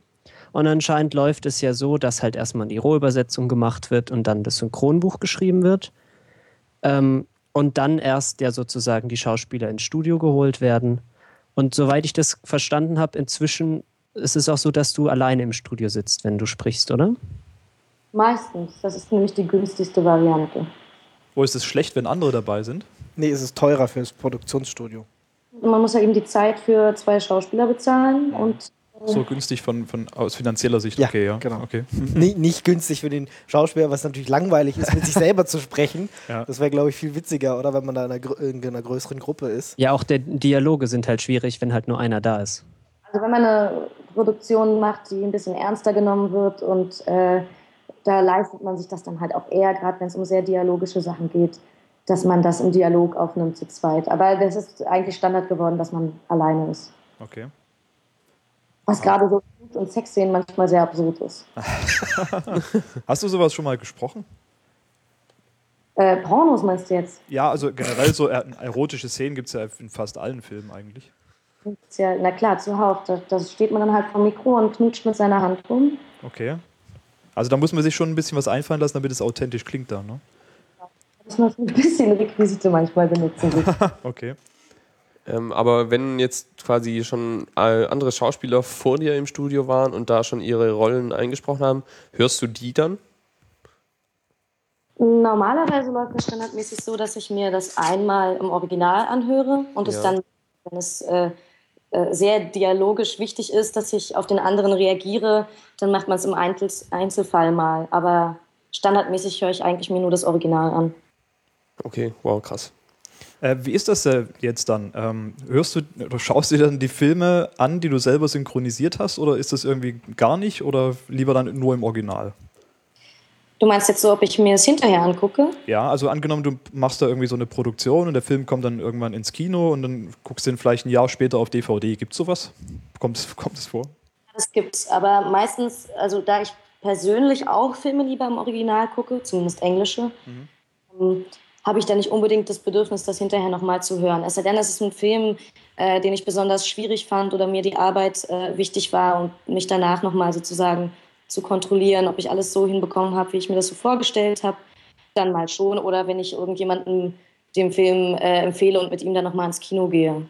und anscheinend läuft es ja so, dass halt erstmal die Rohübersetzung gemacht wird und dann das Synchronbuch geschrieben wird. Ähm, und dann erst ja sozusagen die Schauspieler ins Studio geholt werden. Und soweit ich das verstanden habe, inzwischen es ist auch so, dass du alleine im Studio sitzt, wenn du sprichst, oder? Meistens. Das ist nämlich die günstigste Variante. Wo ist es schlecht, wenn andere dabei sind? Nee, es ist teurer für das Produktionsstudio. Man muss ja eben die Zeit für zwei Schauspieler bezahlen und äh, so günstig von, von aus finanzieller Sicht, ja, okay, ja. Genau. Okay. nicht, nicht günstig für den Schauspieler, was natürlich langweilig ist, mit sich selber zu sprechen. Ja. Das wäre, glaube ich, viel witziger, oder wenn man da in einer, in einer größeren Gruppe ist. Ja, auch der Dialoge sind halt schwierig, wenn halt nur einer da ist. Also wenn man eine Produktion macht, die ein bisschen ernster genommen wird und äh, da leistet man sich das dann halt auch eher, gerade wenn es um sehr dialogische Sachen geht, dass man das im Dialog aufnimmt zu zweit. Aber das ist eigentlich Standard geworden, dass man alleine ist. Okay. Was gerade so Blut- und Sexszenen manchmal sehr absurd ist. Hast du sowas schon mal gesprochen? Äh, Pornos meinst du jetzt? Ja, also generell so erotische Szenen gibt es ja in fast allen Filmen eigentlich. Ja, na klar, zuhauf. Da, da steht man dann halt vom Mikro und knutscht mit seiner Hand rum. Okay. Also da muss man sich schon ein bisschen was einfallen lassen, damit es authentisch klingt da, ne? Muss man ein bisschen Requisite manchmal benutzen. Okay. Ähm, aber wenn jetzt quasi schon äh, andere Schauspieler vor dir im Studio waren und da schon ihre Rollen eingesprochen haben, hörst du die dann? Normalerweise läuft es standardmäßig so, dass ich mir das einmal im Original anhöre und es Ja. dann, wenn es äh, sehr dialogisch wichtig ist, dass ich auf den anderen reagiere, dann macht man es im Einzel Einzelfall mal. Aber standardmäßig höre ich eigentlich mir nur das Original an. Okay, wow, krass. Äh, wie ist das äh, jetzt dann? Ähm, hörst du oder schaust du dir dann die Filme an, die du selber synchronisiert hast, oder ist das irgendwie gar nicht oder lieber dann nur im Original? Du meinst jetzt so, ob ich mir es hinterher angucke? Ja, also angenommen, du machst da irgendwie so eine Produktion und der Film kommt dann irgendwann ins Kino und dann guckst du ihn vielleicht ein Jahr später auf DVD. Gibt es sowas? Kommt es kommt es vor? Das gibt's, aber meistens, also da ich persönlich auch Filme lieber im Original gucke, zumindest englische, ähm, habe ich da nicht unbedingt das Bedürfnis, das hinterher nochmal zu hören. Es sei denn, es ist ein Film, äh, den ich besonders schwierig fand oder mir die Arbeit äh, wichtig war und mich danach nochmal sozusagen zu kontrollieren, ob ich alles so hinbekommen habe, wie ich mir das so vorgestellt habe, dann mal schon. Oder wenn ich irgendjemandem den Film äh, empfehle und mit ihm dann nochmal ins Kino gehe.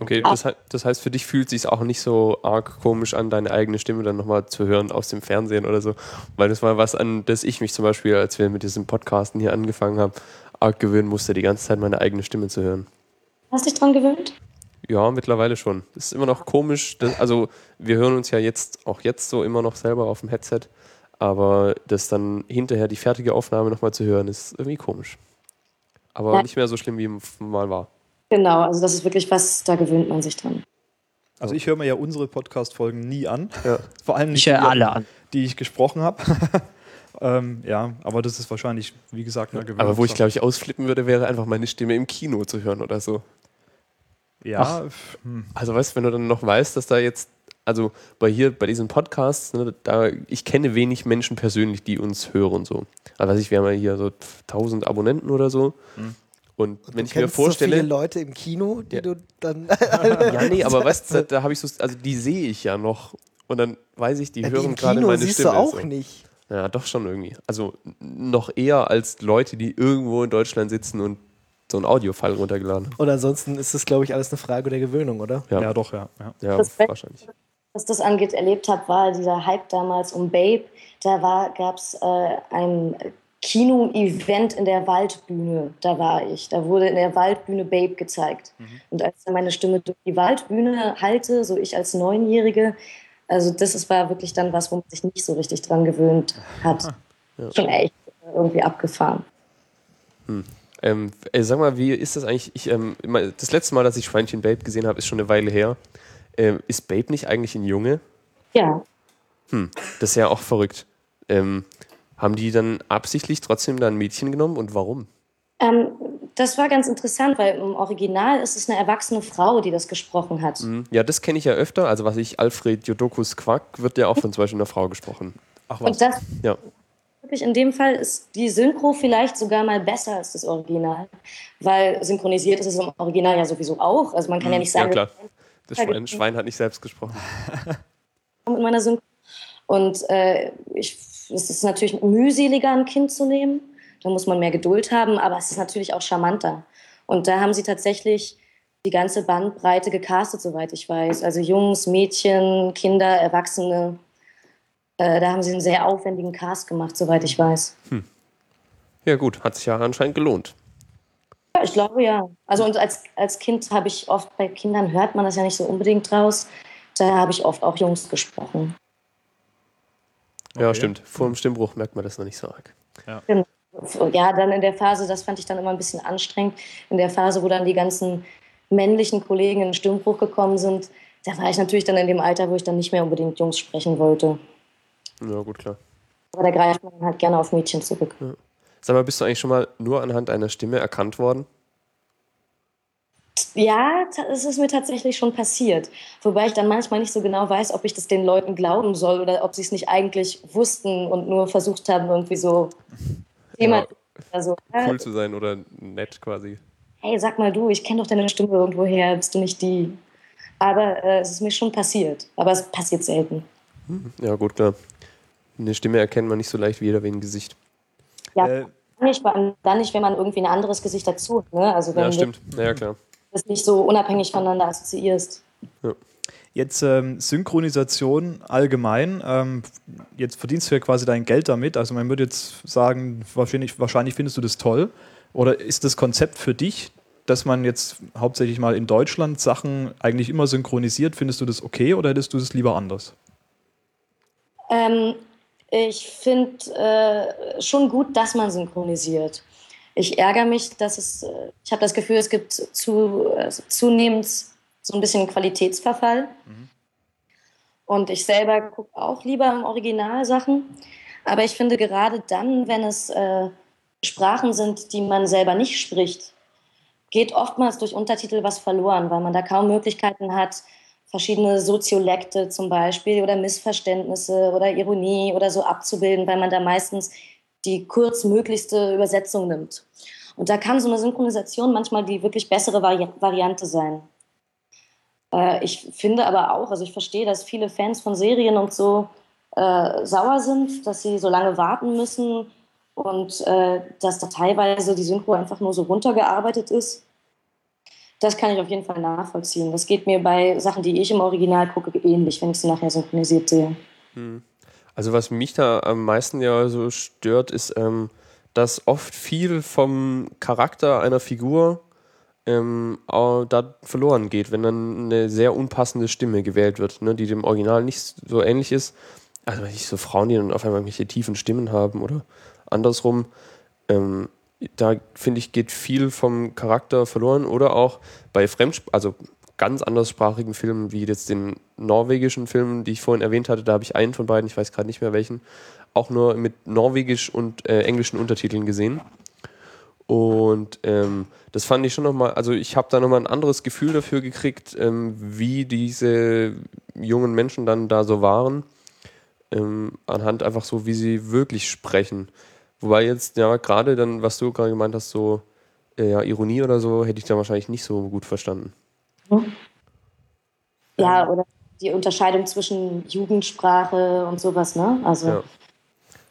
Okay, das, hei- das heißt, für dich fühlt es sich auch nicht so arg komisch an, deine eigene Stimme dann nochmal zu hören aus dem Fernsehen oder so. Weil das war was, an das ich mich zum Beispiel, als wir mit diesem Podcasten hier angefangen haben, arg gewöhnen musste, die ganze Zeit meine eigene Stimme zu hören. Hast du dich dran gewöhnt? Ja, mittlerweile schon. Es ist immer noch komisch. Das, also, wir hören uns ja jetzt, auch jetzt so immer noch selber auf dem Headset. Aber das dann hinterher die fertige Aufnahme nochmal zu hören, ist irgendwie komisch. Aber Ja. nicht mehr so schlimm, wie mal war. Genau, also das ist wirklich was, da gewöhnt man sich dran. Also ich höre mir ja unsere Podcast-Folgen nie an. Ja. Vor allem nicht Ich höre die, alle an. die ich gesprochen habe. ähm, ja, aber das ist wahrscheinlich, wie gesagt, eine Aber wo ich, glaube ich, ausflippen würde, wäre einfach meine Stimme im Kino zu hören oder so. Ja, f- hm. Also weißt du, wenn du dann noch weißt, dass da jetzt, also bei hier, bei diesen Podcasts, ne, da, ich kenne wenig Menschen persönlich, die uns hören so. Also weiß ich, wir haben ja hier so 1000 Abonnenten oder so. Und wenn ich mir Kennst so viele vorstelle, Leute im Kino, die Ja. du dann. ja nee, aber weißt du, da, habe ich so, also die sehe ich ja noch. Und dann weiß ich, die Ja, die hören im gerade Kino meine siehst Stimme. du auch so. nicht. Ja, doch schon irgendwie. Also noch eher als Leute, die irgendwo in Deutschland sitzen und so einen Audiofile runtergeladen haben. Und ansonsten ist das, glaube ich, alles eine Frage der Gewöhnung, oder? Ja, ja doch, ja. ja. ja Das wahrscheinlich. Was das angeht, erlebt habe, war dieser Hype damals um Babe. Da gab es äh, ein Kino-Event in der Waldbühne. Da war ich. Da wurde in der Waldbühne Babe gezeigt. Und als dann meine Stimme durch die Waldbühne halte, so ich als Neunjährige, also das ist, war wirklich dann was, wo man sich nicht so richtig dran gewöhnt hat. Schon echt irgendwie abgefahren. Ähm, ey, sag mal, wie ist das eigentlich? Ich, ähm, das letzte Mal, dass ich Schweinchen Babe gesehen habe, ist schon eine Weile her. Ähm, ist Babe nicht eigentlich ein Junge? Ja, Hm, das ist ja auch verrückt. Ähm, haben die dann absichtlich trotzdem da ein Mädchen genommen und warum? ähm, das war ganz interessant, weil im Original ist es eine erwachsene Frau, die das gesprochen hat. Hm, Ja, das kenne ich ja öfter. Also was ich, Alfred Jodokus Quack, wird ja auch von zum Beispiel einer Frau gesprochen. Ach was. Und das Ja. Wirklich in dem Fall ist die Synchro vielleicht sogar mal besser als das Original, weil synchronisiert ist es im Original ja sowieso auch. Also man kann ja nicht Ja, sagen, klar. Das Schwein, Schwein hat nicht selbst gesprochen. mit meiner Synchro. Und äh, ich, es ist natürlich mühseliger, ein Kind zu nehmen. Da muss man mehr Geduld haben, aber es ist natürlich auch charmanter. Und da haben sie tatsächlich die ganze Bandbreite gecastet, soweit ich weiß. Also Jungs, Mädchen, Kinder, Erwachsene. Äh, da haben sie einen sehr aufwendigen Cast gemacht, soweit ich weiß. Ja gut, hat sich ja anscheinend gelohnt. Ja, ich glaube ja. Also und als, als Kind habe ich oft, bei Kindern hört man das ja nicht so unbedingt raus. Da habe ich oft auch Jungs gesprochen. Ja, Okay. stimmt. Vor dem Stimmbruch merkt man das noch nicht so arg. Ja, dann in der Phase, das fand ich dann immer ein bisschen anstrengend, in der Phase, wo dann die ganzen männlichen Kollegen in den Stimmbruch gekommen sind, da war ich natürlich dann in dem Alter, wo ich dann nicht mehr unbedingt Jungs sprechen wollte. Ja, gut, klar. Aber da greift man halt gerne auf Mädchen zurück. Sag mal, bist du eigentlich schon mal nur anhand einer Stimme erkannt worden? Ja, es ist mir tatsächlich schon passiert. Wobei ich dann manchmal nicht so genau weiß, ob ich das den Leuten glauben soll oder ob sie es nicht eigentlich wussten und nur versucht haben, irgendwie so Ja, also, cool zu sein oder nett quasi. hey, sag mal du, ich kenne doch deine Stimme irgendwo her, bist du nicht die? Aber äh, es ist mir schon passiert. Aber es passiert selten. Ja, gut, klar. Eine Stimme erkennt man nicht so leicht wieder wie ein Gesicht. Ja, Äh, nicht, dann nicht, wenn man irgendwie ein anderes Gesicht dazu hat. Ne? Also wenn Ja, du stimmt. Ja, klar. das nicht so unabhängig voneinander assoziierst. Jetzt ähm, Synchronisation allgemein. Ähm, jetzt verdienst du ja quasi dein Geld damit. Also man würde jetzt sagen, wahrscheinlich, wahrscheinlich findest du das toll. Oder ist das Konzept für dich, dass man jetzt hauptsächlich mal in Deutschland Sachen eigentlich immer synchronisiert? Findest du das okay oder hättest du das lieber anders? Ähm, ich finde äh, schon gut, dass man synchronisiert. Ich ärgere mich, dass es, äh, ich habe das Gefühl, es gibt zu, äh, zunehmend so ein bisschen Qualitätsverfall. Und ich selber gucke auch lieber im Original Sachen. Aber ich finde gerade dann, wenn es äh, Sprachen sind, die man selber nicht spricht, geht oftmals durch Untertitel was verloren, weil man da kaum Möglichkeiten hat, verschiedene Soziolekte zum Beispiel oder Missverständnisse oder Ironie oder so abzubilden, weil man da meistens die kurzmöglichste Übersetzung nimmt. Und da kann so eine Synchronisation manchmal die wirklich bessere Vari Variante sein. Äh, ich finde aber auch, also ich verstehe, dass viele Fans von Serien und so äh, sauer sind, dass sie so lange warten müssen und äh, dass da teilweise die Synchro einfach nur so runtergearbeitet ist. Das kann ich auf jeden Fall nachvollziehen. Das geht mir bei Sachen, die ich im Original gucke, ähnlich, wenn ich sie nachher synchronisiert sehe. Also was mich da am meisten ja so stört, ist, ähm, dass oft viel vom Charakter einer Figur ähm, da verloren geht, wenn dann eine sehr unpassende Stimme gewählt wird, ne, die dem Original nicht so ähnlich ist. Also nicht so Frauen, die dann auf einmal irgendwelche tiefen Stimmen haben oder andersrum. Ähm, da finde ich, geht viel vom Charakter verloren oder auch bei Fremdsp also ganz anderssprachigen Filmen, wie jetzt den norwegischen Film, die ich vorhin erwähnt hatte, da habe ich einen von beiden, ich weiß gerade nicht mehr welchen, auch nur mit norwegisch und äh, englischen Untertiteln gesehen. Und ähm, das fand ich schon nochmal, also ich habe da nochmal ein anderes Gefühl dafür gekriegt, ähm, wie diese jungen Menschen dann da so waren, ähm, anhand einfach so, wie sie wirklich sprechen. Wobei jetzt, ja, gerade dann, was du gerade gemeint hast, so äh, ja, Ironie oder so, hätte ich da wahrscheinlich nicht so gut verstanden. Ja, oder die Unterscheidung zwischen Jugendsprache und sowas, ne? Also Ja.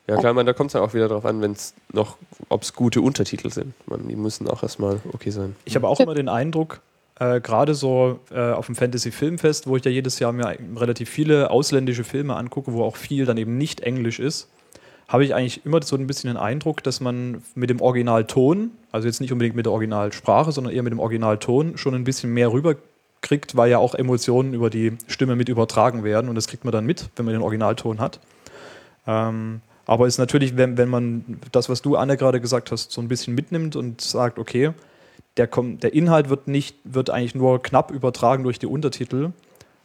Ja, klar, man, da kommt es ja auch wieder darauf an, wenn es noch, ob es gute Untertitel sind. Man, die müssen auch erstmal okay sein. Ich habe auch immer den Eindruck, äh, gerade so äh, auf dem Fantasy-Filmfest, wo ich ja jedes Jahr mir relativ viele ausländische Filme angucke, wo auch viel dann eben nicht Englisch ist, habe ich eigentlich immer so ein bisschen den Eindruck, dass man mit dem Originalton, also jetzt nicht unbedingt mit der Originalsprache, sondern eher mit dem Originalton schon ein bisschen mehr rüberkriegt, weil ja auch Emotionen über die Stimme mit übertragen werden und das kriegt man dann mit, wenn man den Originalton hat. Ähm, aber ist natürlich, wenn, wenn man das, was du, Anne, gerade gesagt hast, so ein bisschen mitnimmt und sagt, okay, der, der Inhalt wird nicht, wird eigentlich nur knapp übertragen durch die Untertitel.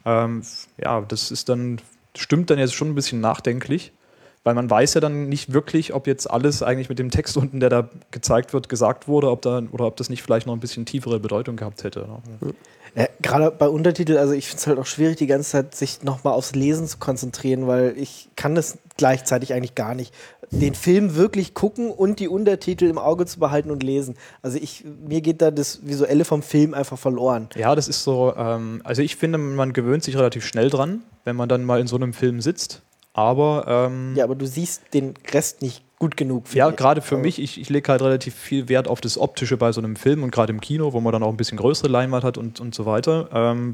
Ähm, ja, das ist dann, stimmt dann jetzt schon ein bisschen nachdenklich, weil man weiß ja dann nicht wirklich, ob jetzt alles eigentlich mit dem Text unten, der da gezeigt wird, gesagt wurde, ob da, oder ob das nicht vielleicht noch ein bisschen tiefere Bedeutung gehabt hätte. Ne? Ja, Gerade bei Untertitel, also ich finde es halt auch schwierig, die ganze Zeit sich nochmal aufs Lesen zu konzentrieren, weil ich kann das gleichzeitig eigentlich gar nicht. Den Film wirklich gucken und die Untertitel im Auge zu behalten und lesen. Also ich, mir geht da das Visuelle vom Film einfach verloren. Ja, das ist so, ähm, also ich finde, man gewöhnt sich relativ schnell dran, wenn man dann mal in so einem Film sitzt. Aber ähm, Ja, aber du siehst den Rest nicht gut genug. Ja, gerade für Also, mich, ich, ich lege halt relativ viel Wert auf das Optische bei so einem Film und gerade im Kino, wo man dann auch ein bisschen größere Leinwand hat und, und so weiter. Ähm,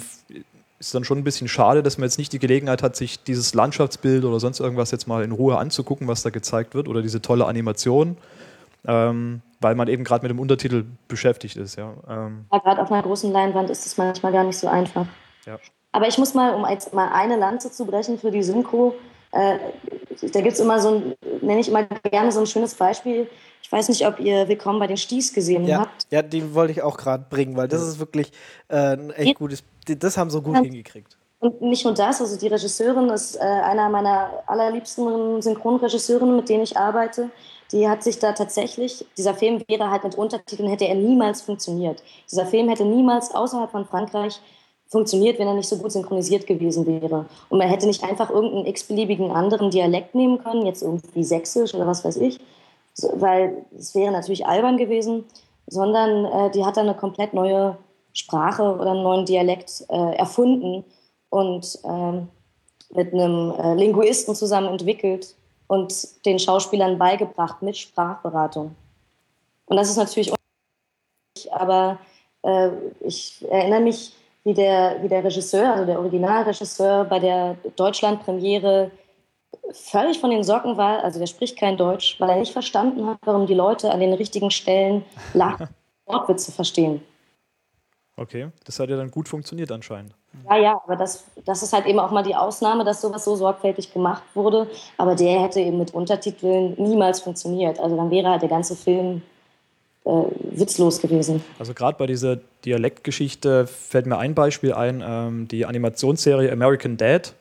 ist dann schon ein bisschen schade, dass man jetzt nicht die Gelegenheit hat, sich dieses Landschaftsbild oder sonst irgendwas jetzt mal in Ruhe anzugucken, was da gezeigt wird oder diese tolle Animation, ähm, weil man eben gerade mit dem Untertitel beschäftigt ist. Ja. Ähm, Ja, gerade auf einer großen Leinwand ist es manchmal gar nicht so einfach. Ja. Aber ich muss mal, um jetzt mal eine Lanze zu brechen für die Synchro, äh, da gibt es immer so ein, nenne ich immer gerne so ein schönes Beispiel. Ich weiß nicht, ob ihr Willkommen bei den Sties gesehen ja, habt. ja, den wollte ich auch gerade bringen, weil das ist wirklich äh, ein echt gutes. Das haben sie gut Ja. hingekriegt. Und nicht nur das, also die Regisseurin ist äh, einer meiner allerliebsten Synchronregisseurinnen, mit denen ich arbeite. Die hat sich da tatsächlich, dieser Film wäre halt mit Untertiteln, hätte er niemals funktioniert. Dieser Film hätte niemals außerhalb von Frankreich funktioniert, wenn er nicht so gut synchronisiert gewesen wäre. Und man hätte nicht einfach irgendeinen x-beliebigen anderen Dialekt nehmen können, jetzt irgendwie Sächsisch oder was weiß ich, weil es wäre natürlich albern gewesen, sondern äh, die hat dann eine komplett neue Sprache oder einen neuen Dialekt äh, erfunden und ähm, mit einem äh, Linguisten zusammen entwickelt. und den Schauspielern beigebracht mit Sprachberatung. Und das ist natürlich aber äh, ich erinnere mich, wie der, wie der Regisseur, also der Originalregisseur bei der Deutschland-Premiere völlig von den Socken war, also der spricht kein Deutsch, weil er nicht verstanden hat, warum die Leute an den richtigen Stellen lachen, Wortwitze verstehen. Okay, das hat ja dann gut funktioniert anscheinend. Ja, ja, aber das, das ist halt eben auch mal die Ausnahme, dass sowas so sorgfältig gemacht wurde. Aber der hätte eben mit Untertiteln niemals funktioniert. Also dann wäre halt der ganze Film äh, witzlos gewesen. Also gerade bei dieser Dialektgeschichte fällt mir ein Beispiel ein, ähm, die Animationsserie American Dad.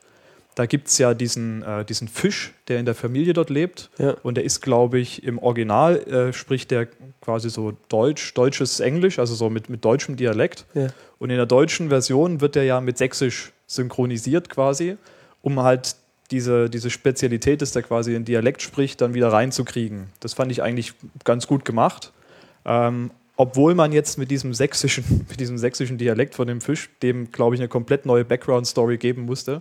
Da gibt es ja diesen, äh, diesen Fisch, der in der Familie dort lebt. Ja. Und der ist, glaube ich, im Original äh, spricht der quasi so Deutsch, deutsches Englisch, also so mit, mit deutschem Dialekt. Ja. Und in der deutschen Version wird der ja mit Sächsisch synchronisiert quasi, um halt diese, diese Spezialität, dass der quasi in Dialekt spricht, dann wieder reinzukriegen. Das fand ich eigentlich ganz gut gemacht. Ähm, obwohl man jetzt mit diesem sächsischen, mit diesem sächsischen Dialekt von dem Fisch, dem, glaube ich, eine komplett neue Background-Story geben musste,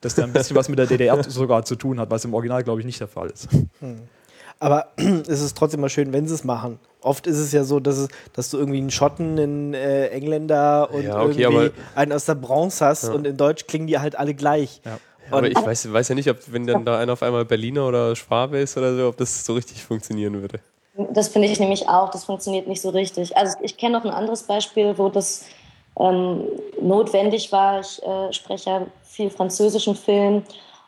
dass der ein bisschen was mit der DDR sogar zu tun hat, was im Original, glaube ich, nicht der Fall ist. Aber es ist trotzdem mal schön, wenn sie es machen. Oft ist es ja so, dass, es, dass du irgendwie einen Schotten, einen äh, Engländer und Ja, okay, irgendwie einen aus der Bronze hast Ja. und in Deutsch klingen die halt alle gleich. Ja. Aber ich weiß, weiß ja nicht, ob wenn dann da einer auf einmal Berliner oder Schwabe ist oder so, ob das so richtig funktionieren würde. Das finde ich nämlich auch, das funktioniert nicht so richtig. Also ich kenne noch ein anderes Beispiel, wo das ähm, notwendig war. Ich äh, spreche ja viel französischen Film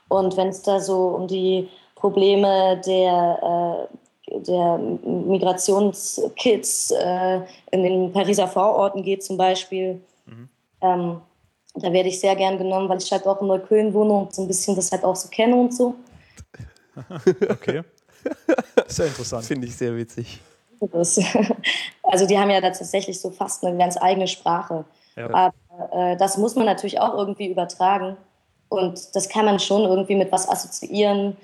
und wenn es da so um die Probleme der, äh, der Migrationskids äh, in den Pariser Vororten geht zum Beispiel, ähm, da werde ich sehr gern genommen, weil ich halt auch in Neukölln wohne und so ein bisschen das halt auch so kenne und so. Okay. Ja interessant. Finde ich sehr witzig. Also die haben ja da tatsächlich so fast eine ganz eigene Sprache. Ja. Aber äh, das muss man natürlich auch irgendwie übertragen. Und das kann man schon irgendwie mit was assoziieren,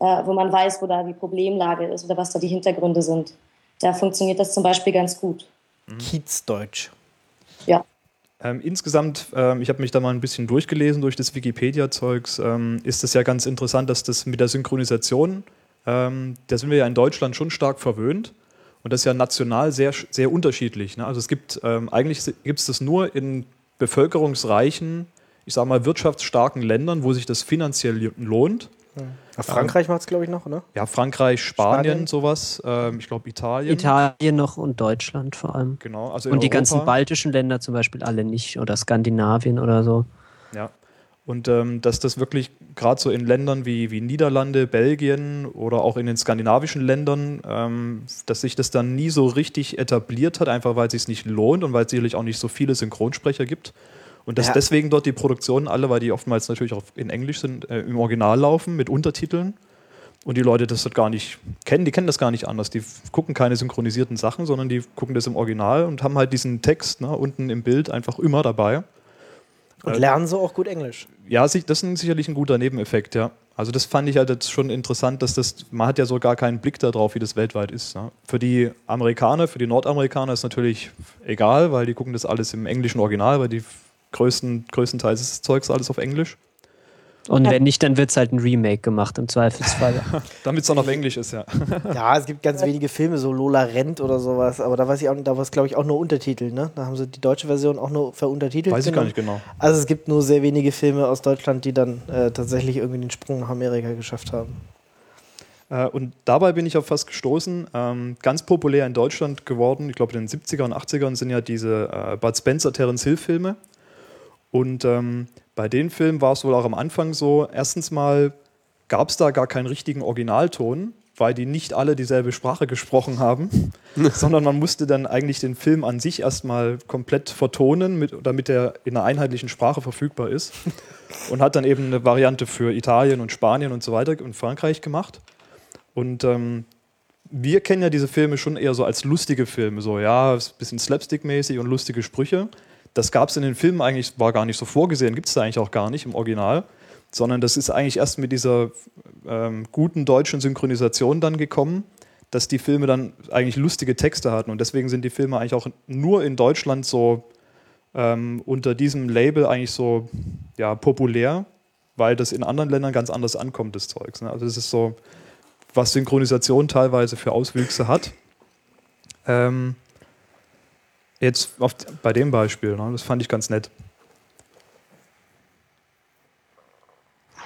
äh, wo man weiß, wo da die Problemlage ist oder was da die Hintergründe sind. Da funktioniert das zum Beispiel ganz gut. Kiezdeutsch. Ja. Ähm, insgesamt, ähm, ich habe mich da mal ein bisschen durchgelesen durch das Wikipedia-Zeugs, ähm, ist es ja ganz interessant, dass das mit der Synchronisation, ähm, da sind wir ja in Deutschland schon stark verwöhnt und das ist ja national sehr, sehr unterschiedlich. Ne? Also es gibt, ähm, eigentlich gibt es das nur in bevölkerungsreichen, ich sage mal wirtschaftsstarken Ländern, wo sich das finanziell lohnt. Ja, Frankreich macht es, glaube ich, noch, oder? Ja, Frankreich, Spanien, Spanien. sowas, ähm, ich glaube Italien. Italien noch und Deutschland vor allem. Genau, also Und die ganzen baltischen Länder zum Beispiel alle nicht oder Skandinavien oder so. Ja. Und ähm, dass das wirklich gerade so in Ländern wie, wie Niederlande, Belgien oder auch in den skandinavischen Ländern, ähm, dass sich das dann nie so richtig etabliert hat, einfach weil es sich nicht lohnt und weil es sicherlich auch nicht so viele Synchronsprecher gibt. Und dass Ja. deswegen dort die Produktionen alle, weil die oftmals natürlich auch in Englisch sind, äh, im Original laufen mit Untertiteln. Und die Leute das dort gar nicht kennen, die kennen das gar nicht anders. Die gucken keine synchronisierten Sachen, sondern die gucken das im Original und haben halt diesen Text ne, unten im Bild einfach immer dabei. Und Äh, lernen so auch gut Englisch. Ja, das ist sicherlich ein guter Nebeneffekt, ja. Also das fand ich halt jetzt schon interessant, dass das, man hat ja so gar keinen Blick darauf, wie das weltweit ist. Ne? Für die Amerikaner, für die Nordamerikaner ist natürlich egal, weil die gucken das alles im englischen Original, weil die größten, größtenteils ist das Zeugs alles auf Englisch. Und wenn nicht, dann wird es halt ein Remake gemacht im Zweifelsfall. Damit es dann auf Englisch ist, ja. Ja, es gibt ganz wenige Filme, so Lola Rent oder sowas, aber da weiß ich auch, da war es, glaube ich, auch nur Untertitel, ne? Da haben sie die deutsche Version auch nur veruntertitelt. Weiß ich gar nicht genau. Also es gibt nur sehr wenige Filme aus Deutschland, die dann äh, tatsächlich irgendwie den Sprung nach Amerika geschafft haben. Äh, und dabei bin ich auf was gestoßen. Ähm, ganz populär in Deutschland geworden, ich glaube in den 70er und 80ern sind ja diese äh, Bud Spencer, Terence Hill Filme. Und ähm, bei den Filmen war es wohl auch am Anfang so, erstens mal gab es da gar keinen richtigen Originalton, weil die nicht alle dieselbe Sprache gesprochen haben, sondern man musste dann eigentlich den Film an sich erstmal komplett vertonen, mit, damit er in einer einheitlichen Sprache verfügbar ist. Und hat dann eben eine Variante für Italien und Spanien und so weiter und Frankreich gemacht. Und ähm, wir kennen ja diese Filme schon eher so als lustige Filme, so ja, ein bisschen slapstick-mäßig und lustige Sprüche. Das gab es in den Filmen eigentlich, war gar nicht so vorgesehen, gibt es da eigentlich auch gar nicht im Original, sondern das ist eigentlich erst mit dieser ähm, guten deutschen Synchronisation dann gekommen, dass die Filme dann eigentlich lustige Texte hatten. Und deswegen sind die Filme eigentlich auch nur in Deutschland so ähm, unter diesem Label eigentlich so ja, populär, weil das in anderen Ländern ganz anders ankommt, das Zeugs. Ne? Also es ist so, was Synchronisation teilweise für Auswüchse hat. Ähm, jetzt auf, bei dem Beispiel, ne, das fand ich ganz nett.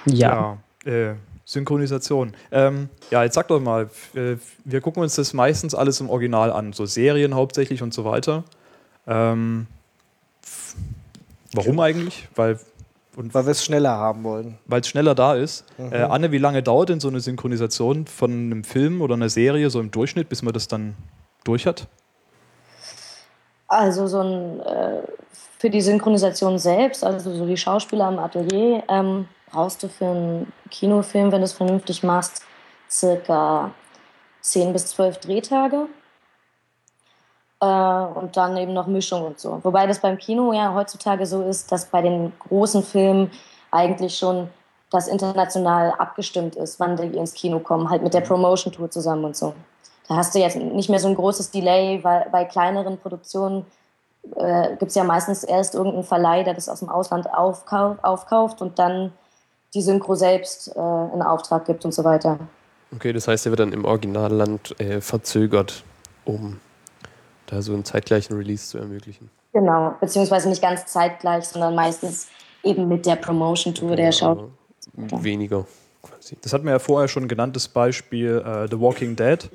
Ja. Ja, äh, Synchronisation. Ähm, ja, jetzt sag doch mal, äh, wir gucken uns das meistens alles im Original an, so Serien hauptsächlich und so weiter. Ähm, warum eigentlich? Weil und Weil wir es schneller haben wollen. weil es schneller da ist. Äh, Anne, wie lange dauert denn so eine Synchronisation von einem Film oder einer Serie so im Durchschnitt, bis man das dann durch hat? Also so ein, äh, für die Synchronisation selbst, also so die Schauspieler im Atelier, ähm, brauchst du für einen Kinofilm, wenn du es vernünftig machst, circa 10 bis 12 Drehtage. Äh, und dann eben noch Mischung und so. Wobei das beim Kino ja heutzutage so ist, dass bei den großen Filmen eigentlich schon das international abgestimmt ist, wann die ins Kino kommen, halt mit der Promotion-Tour zusammen und so. Da hast du jetzt nicht mehr so ein großes Delay, weil bei kleineren Produktionen äh, gibt es ja meistens erst irgendeinen Verleih, der das aus dem Ausland aufkau aufkauft und dann die Synchro selbst äh, in Auftrag gibt und so weiter. Okay, das heißt, er wird dann im Originalland äh, verzögert, um da so einen zeitgleichen Release zu ermöglichen. Genau, beziehungsweise nicht ganz zeitgleich, sondern meistens eben mit der Promotion-Tour der Schau. Weniger quasi. Das hatten wir ja vorher schon genannt, das Beispiel äh, The Walking Dead,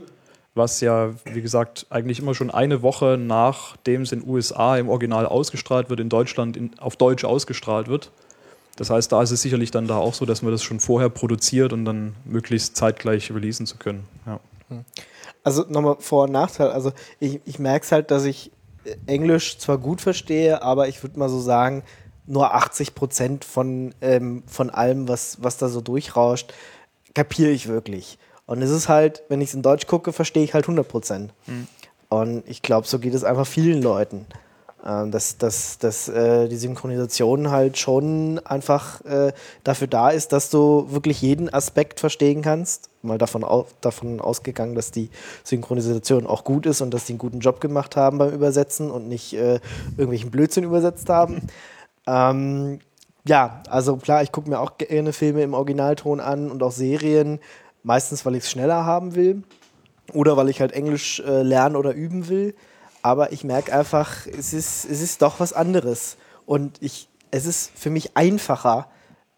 was ja, wie gesagt, eigentlich immer schon eine Woche nachdem es in den USA im Original ausgestrahlt wird, in Deutschland in, auf Deutsch ausgestrahlt wird. Das heißt, da ist es sicherlich dann da auch so, dass man das schon vorher produziert und dann möglichst zeitgleich releasen zu können. Ja. Also nochmal Vor- und Nachteil. Also ich, ich merke es halt, dass ich äh, Englisch zwar gut verstehe, aber ich würde mal so sagen, nur 80 Prozent von, ähm, von allem, was, was da so durchrauscht, kapiere ich wirklich. Und es ist halt, wenn ich es in Deutsch gucke, verstehe ich halt 100 Prozent. Und ich glaube, so geht es einfach vielen Leuten. Ähm, dass dass, dass äh, die Synchronisation halt schon einfach äh, dafür da ist, dass du wirklich jeden Aspekt verstehen kannst. Mal davon, au davon ausgegangen, dass die Synchronisation auch gut ist und dass die einen guten Job gemacht haben beim Übersetzen und nicht äh, irgendwelchen Blödsinn übersetzt haben. Ähm, ja, also klar, ich gucke mir auch gerne Filme im Originalton an und auch Serien, meistens weil ich es schneller haben will oder weil ich halt Englisch äh, lernen oder üben will. Aber ich merke einfach, es ist, es ist doch was anderes. Und ich, es ist für mich einfacher,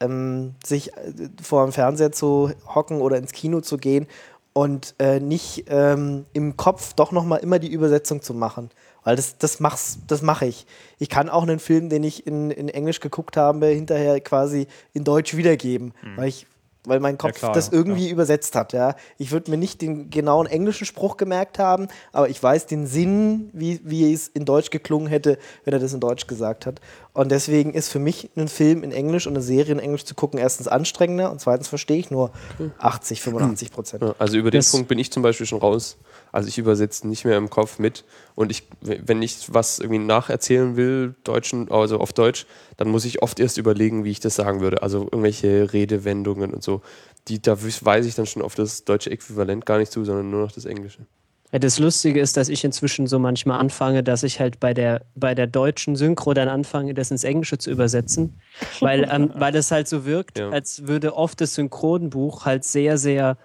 ähm, sich äh, vor dem Fernseher zu hocken oder ins Kino zu gehen und äh, nicht ähm, im Kopf doch nochmal immer die Übersetzung zu machen. Weil das, das, mach's, das mache ich. Ich kann auch einen Film, den ich in, in Englisch geguckt habe, hinterher quasi in Deutsch wiedergeben, weil ich weil mein Kopf klar, das ja, irgendwie übersetzt hat. Ja. Ich würde mir nicht den genauen englischen Spruch gemerkt haben, aber ich weiß den Sinn, wie, wie es in Deutsch geklungen hätte, wenn er das in Deutsch gesagt hat. Und deswegen ist für mich ein Film in Englisch und eine Serie in Englisch zu gucken erstens anstrengender und zweitens verstehe ich nur 80, 85 Prozent. Ja, also über den Das- Punkt bin ich zum Beispiel schon raus. Also ich übersetze nicht mehr im Kopf mit. Und ich, wenn ich was irgendwie nacherzählen will, Deutschen, also auf Deutsch, dann muss ich oft erst überlegen, wie ich das sagen würde. Also irgendwelche Redewendungen und so. Die, da weiß ich dann schon auf das deutsche Äquivalent gar nicht zu, sondern nur noch das Englische. Ja, das Lustige ist, dass ich inzwischen so manchmal anfange, dass ich halt bei der, bei der deutschen Synchro dann anfange, das ins Englische zu übersetzen, weil, ähm, weil es halt so wirkt, Ja. als würde oft das Synchronbuch halt sehr, sehr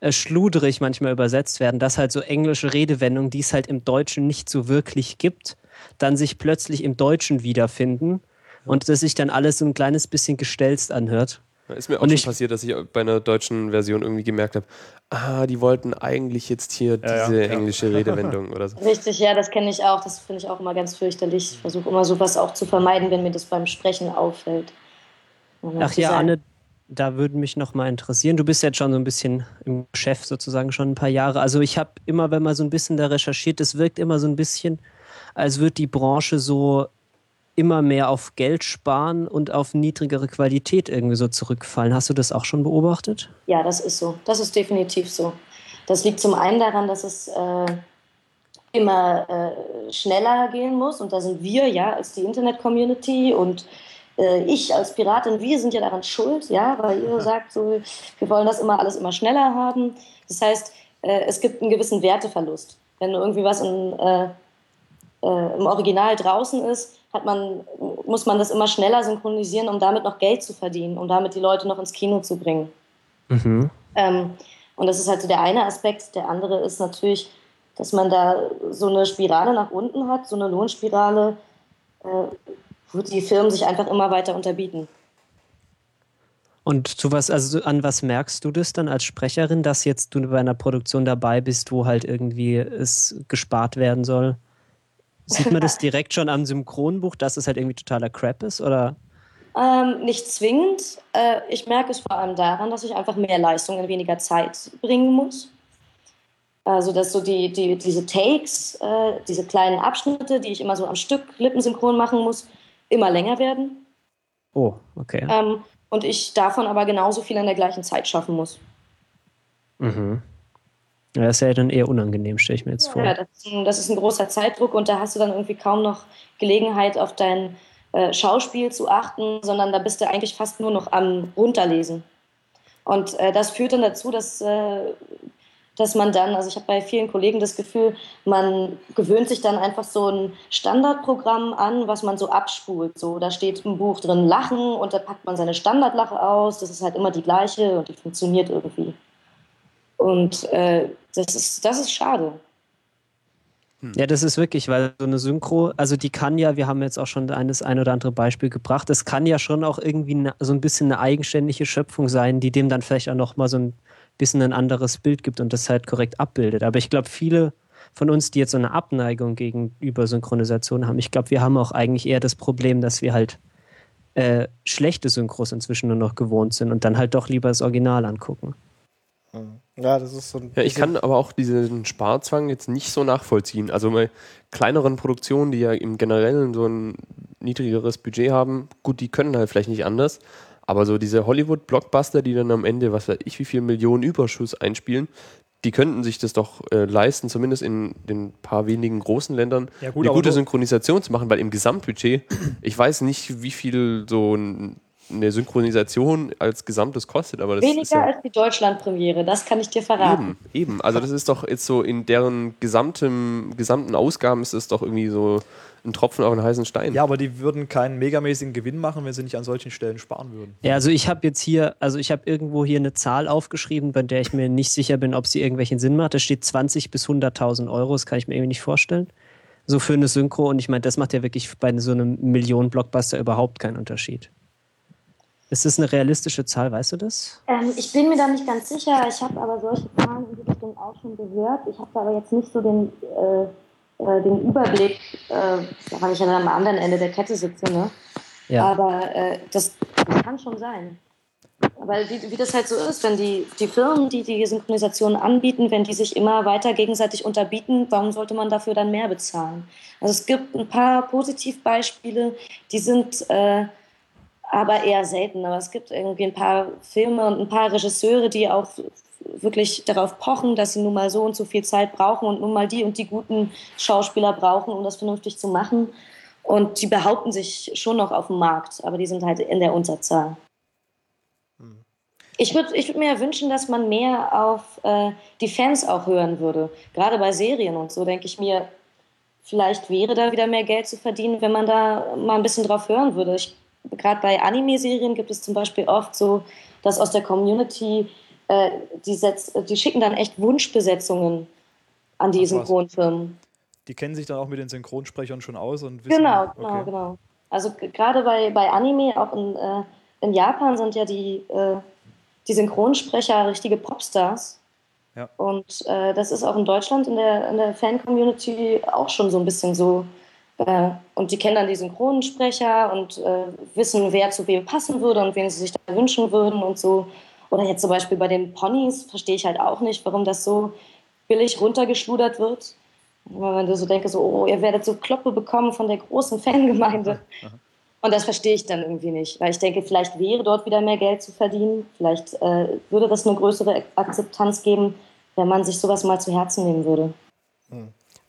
äh, schludrig manchmal übersetzt werden, dass halt so englische Redewendungen, die es halt im Deutschen nicht so wirklich gibt, dann sich plötzlich im Deutschen wiederfinden und dass sich dann alles so ein kleines bisschen gestelzt anhört. Ja, Ist mir auch Und schon ich- passiert, dass ich bei einer deutschen Version irgendwie gemerkt habe, ah, die wollten eigentlich jetzt hier Ja, diese ja. englische Redewendung oder so. Richtig, ja, das kenne ich auch. Das finde ich auch immer ganz fürchterlich. Ich versuche immer sowas auch zu vermeiden, wenn mir das beim Sprechen auffällt. Und Ach ja, Anne, da würde mich noch mal interessieren. Du bist jetzt schon so ein bisschen im Geschäft sozusagen schon ein paar Jahre. Also ich habe immer, wenn man so ein bisschen da recherchiert, es wirkt immer so ein bisschen, als würde die Branche so immer mehr auf Geld sparen und auf niedrigere Qualität irgendwie so zurückfallen. Hast du das auch schon beobachtet? Ja, das ist so. Das ist definitiv so. Das liegt zum einen daran, dass es äh, immer äh, schneller gehen muss. Und da sind wir ja als die Internet-Community und äh, ich als Piratin, wir sind ja daran schuld, ja, weil ihr sagt so, wir wollen das immer alles immer schneller haben. Das heißt, äh, es gibt einen gewissen Werteverlust. Wenn irgendwie was in, äh, äh, im Original draußen ist, hat man, muss man das immer schneller synchronisieren, um damit noch Geld zu verdienen, um damit die Leute noch ins Kino zu bringen. Ähm, Und das ist halt so der eine Aspekt. Der andere ist natürlich, dass man da so eine Spirale nach unten hat, so eine Lohnspirale, äh, wo die Firmen sich einfach immer weiter unterbieten. Und zu was, also an was merkst du das dann als Sprecherin, dass jetzt du bei einer Produktion dabei bist, wo halt irgendwie es gespart werden soll? Sieht man das direkt schon am Synchronbuch, dass es halt irgendwie totaler Crap ist? Oder? Ähm, nicht zwingend. Äh, ich merke es vor allem daran, dass ich einfach mehr Leistung in weniger Zeit bringen muss. Also, dass so die, die, diese Takes, äh, diese kleinen Abschnitte, die ich immer so am Stück lippensynchron machen muss, immer länger werden. Oh, okay. Ähm, und ich davon aber genauso viel in der gleichen Zeit schaffen muss. Mhm. Ja, das ist ja dann eher unangenehm, stelle ich mir jetzt vor. Ja, das ist, ein, das ist ein großer Zeitdruck und da hast du dann irgendwie kaum noch Gelegenheit, auf dein äh, Schauspiel zu achten, sondern da bist du eigentlich fast nur noch am Runterlesen. Und äh, das führt dann dazu, dass, äh, dass man dann, also ich habe bei vielen Kollegen das Gefühl, man gewöhnt sich dann einfach so ein Standardprogramm an, was man so abspult. So, da steht im Buch drin Lachen und da packt man seine Standardlache aus. Das ist halt immer die gleiche und die funktioniert irgendwie. Und äh, das, ist, das ist schade. Ja, das ist wirklich, weil so eine Synchro, also die kann ja, wir haben jetzt auch schon eines ein oder andere Beispiel gebracht, es kann ja schon auch irgendwie so ein bisschen eine eigenständige Schöpfung sein, die dem dann vielleicht auch nochmal so ein bisschen ein anderes Bild gibt und das halt korrekt abbildet. Aber ich glaube, viele von uns, die jetzt so eine Abneigung gegenüber Synchronisation haben, ich glaube, wir haben auch eigentlich eher das Problem, dass wir halt äh, schlechte Synchros inzwischen nur noch gewohnt sind und dann halt doch lieber das Original angucken. Ja, das ist so ein Ja, ich kann aber auch diesen Sparzwang jetzt nicht so nachvollziehen. Also bei kleineren Produktionen, die ja im Generellen so ein niedrigeres Budget haben, gut, die können halt vielleicht nicht anders. Aber so diese Hollywood-Blockbuster, die dann am Ende, was weiß ich, wie viel Millionen Überschuss einspielen, die könnten sich das doch äh, leisten, zumindest in den paar wenigen großen Ländern, Ja, gut, eine gute Synchronisation zu machen, weil im Gesamtbudget, ich weiß nicht, wie viel so ein, eine Synchronisation als Gesamtes kostet, aber das ist Weniger ja als die Deutschland-Premiere, das kann ich dir verraten. Eben, eben. Also das ist doch jetzt so in deren gesamtem, gesamten Ausgaben ist es doch irgendwie so ein Tropfen auf einen heißen Stein. Ja, aber die würden keinen megamäßigen Gewinn machen, wenn sie nicht an solchen Stellen sparen würden. Ja, also ich habe jetzt hier, also ich habe irgendwo hier eine Zahl aufgeschrieben, bei der ich mir nicht sicher bin, ob sie irgendwelchen Sinn macht. Da steht 20 bis 100.000 Euro, das kann ich mir irgendwie nicht vorstellen. So für eine Synchro und ich meine, das macht ja wirklich bei so einem Millionen-Blockbuster überhaupt keinen Unterschied. Ist das eine realistische Zahl, weißt du das? Ähm, ich bin mir da nicht ganz sicher. Ich habe aber solche Zahlen in die Richtung auch schon gehört. Ich habe da aber jetzt nicht so den, äh, äh, den Überblick, äh, weil ich ja dann am anderen Ende der Kette sitze. Ne? Ja. Aber äh, das, das kann schon sein. Weil wie, wie das halt so ist, wenn die, die Firmen, die die Synchronisation anbieten, wenn die sich immer weiter gegenseitig unterbieten, warum sollte man dafür dann mehr bezahlen? Also es gibt ein paar Positivbeispiele, die sind äh, aber eher selten. Aber es gibt irgendwie ein paar Filme und ein paar Regisseure, die auch wirklich darauf pochen, dass sie nun mal so und so viel Zeit brauchen und nun mal die und die guten Schauspieler brauchen, um das vernünftig zu machen. Und die behaupten sich schon noch auf dem Markt, aber die sind halt in der Unterzahl. Ich würde ich würd mir ja wünschen, dass man mehr auf äh, die Fans auch hören würde. Gerade bei Serien und so denke ich mir, vielleicht wäre da wieder mehr Geld zu verdienen, wenn man da mal ein bisschen drauf hören würde. Gerade bei Anime-Serien gibt es zum Beispiel oft so, dass aus der Community, äh, die, setz, die schicken dann echt Wunschbesetzungen an die Ach. Synchronfirmen. Die kennen sich dann auch mit den Synchronsprechern schon aus und wissen. Genau, genau, okay. genau. Also gerade bei, bei Anime, auch in, äh, in Japan sind ja die, äh, die Synchronsprecher richtige Popstars. Ja. Und äh, das ist auch in Deutschland in der, in der Fan-Community auch schon so ein bisschen so. Äh, und die kennen dann die Synchronsprecher und äh, wissen, wer zu wem passen würde und wen sie sich da wünschen würden und so. Oder jetzt zum Beispiel bei den Ponys verstehe ich halt auch nicht, warum das so billig runtergeschludert wird. Weil man so denke, so, oh, ihr werdet so Kloppe bekommen von der großen Fangemeinde. Und das verstehe ich dann irgendwie nicht, weil ich denke, vielleicht wäre dort wieder mehr Geld zu verdienen. Vielleicht äh, würde das eine größere Akzeptanz geben, wenn man sich sowas mal zu Herzen nehmen würde.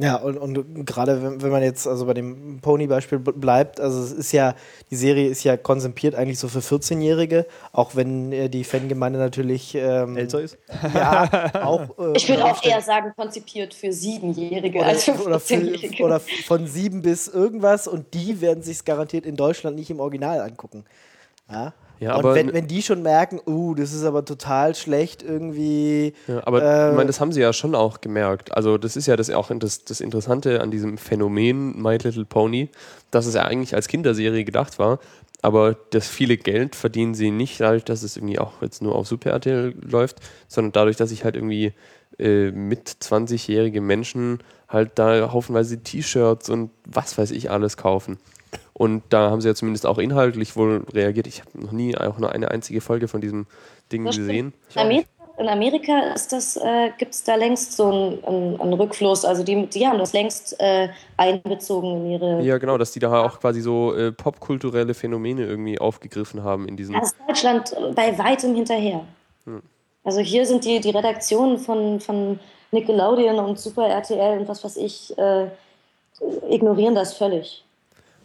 Ja, und, und gerade wenn, wenn man jetzt also bei dem Pony-Beispiel bleibt, also es ist ja, die Serie ist ja konzipiert eigentlich so für 14-Jährige, auch wenn äh, die Fangemeinde natürlich ähm, Älter ist. Ja, auch. Äh, Ich würde auch aufstellt- eher sagen, konzipiert für Siebenjährige als für oder, oder, für, 14-Jährige. oder von sieben bis irgendwas und die werden sich garantiert in Deutschland nicht im Original angucken. Ja? Ja, und wenn, wenn die schon merken, uh, das ist aber total schlecht irgendwie. Ja, aber Äh, ich meine, das haben sie ja schon auch gemerkt. Also das ist ja das auch das, das Interessante an diesem Phänomen My Little Pony, dass es ja eigentlich als Kinderserie gedacht war, aber das viele Geld verdienen sie nicht dadurch, dass es irgendwie auch jetzt nur auf Super RTL läuft, sondern dadurch, dass sich halt irgendwie äh, mit 20-jährige Menschen halt da haufenweise T-Shirts und was weiß ich alles kaufen. Und da haben sie ja zumindest auch inhaltlich wohl reagiert. Ich habe noch nie auch nur eine einzige Folge von diesem Ding Das gesehen. In Amerika, ist das, äh, gibt es da längst so einen, einen, einen Rückfluss. Also die, die haben das längst äh, einbezogen in ihre. Ja, genau, dass die da auch quasi so äh, popkulturelle Phänomene irgendwie aufgegriffen haben in diesen. Da ist Deutschland bei weitem hinterher. Also hier sind die, die Redaktionen von, von Nickelodeon und Super RTL und was weiß ich, äh, ignorieren das völlig.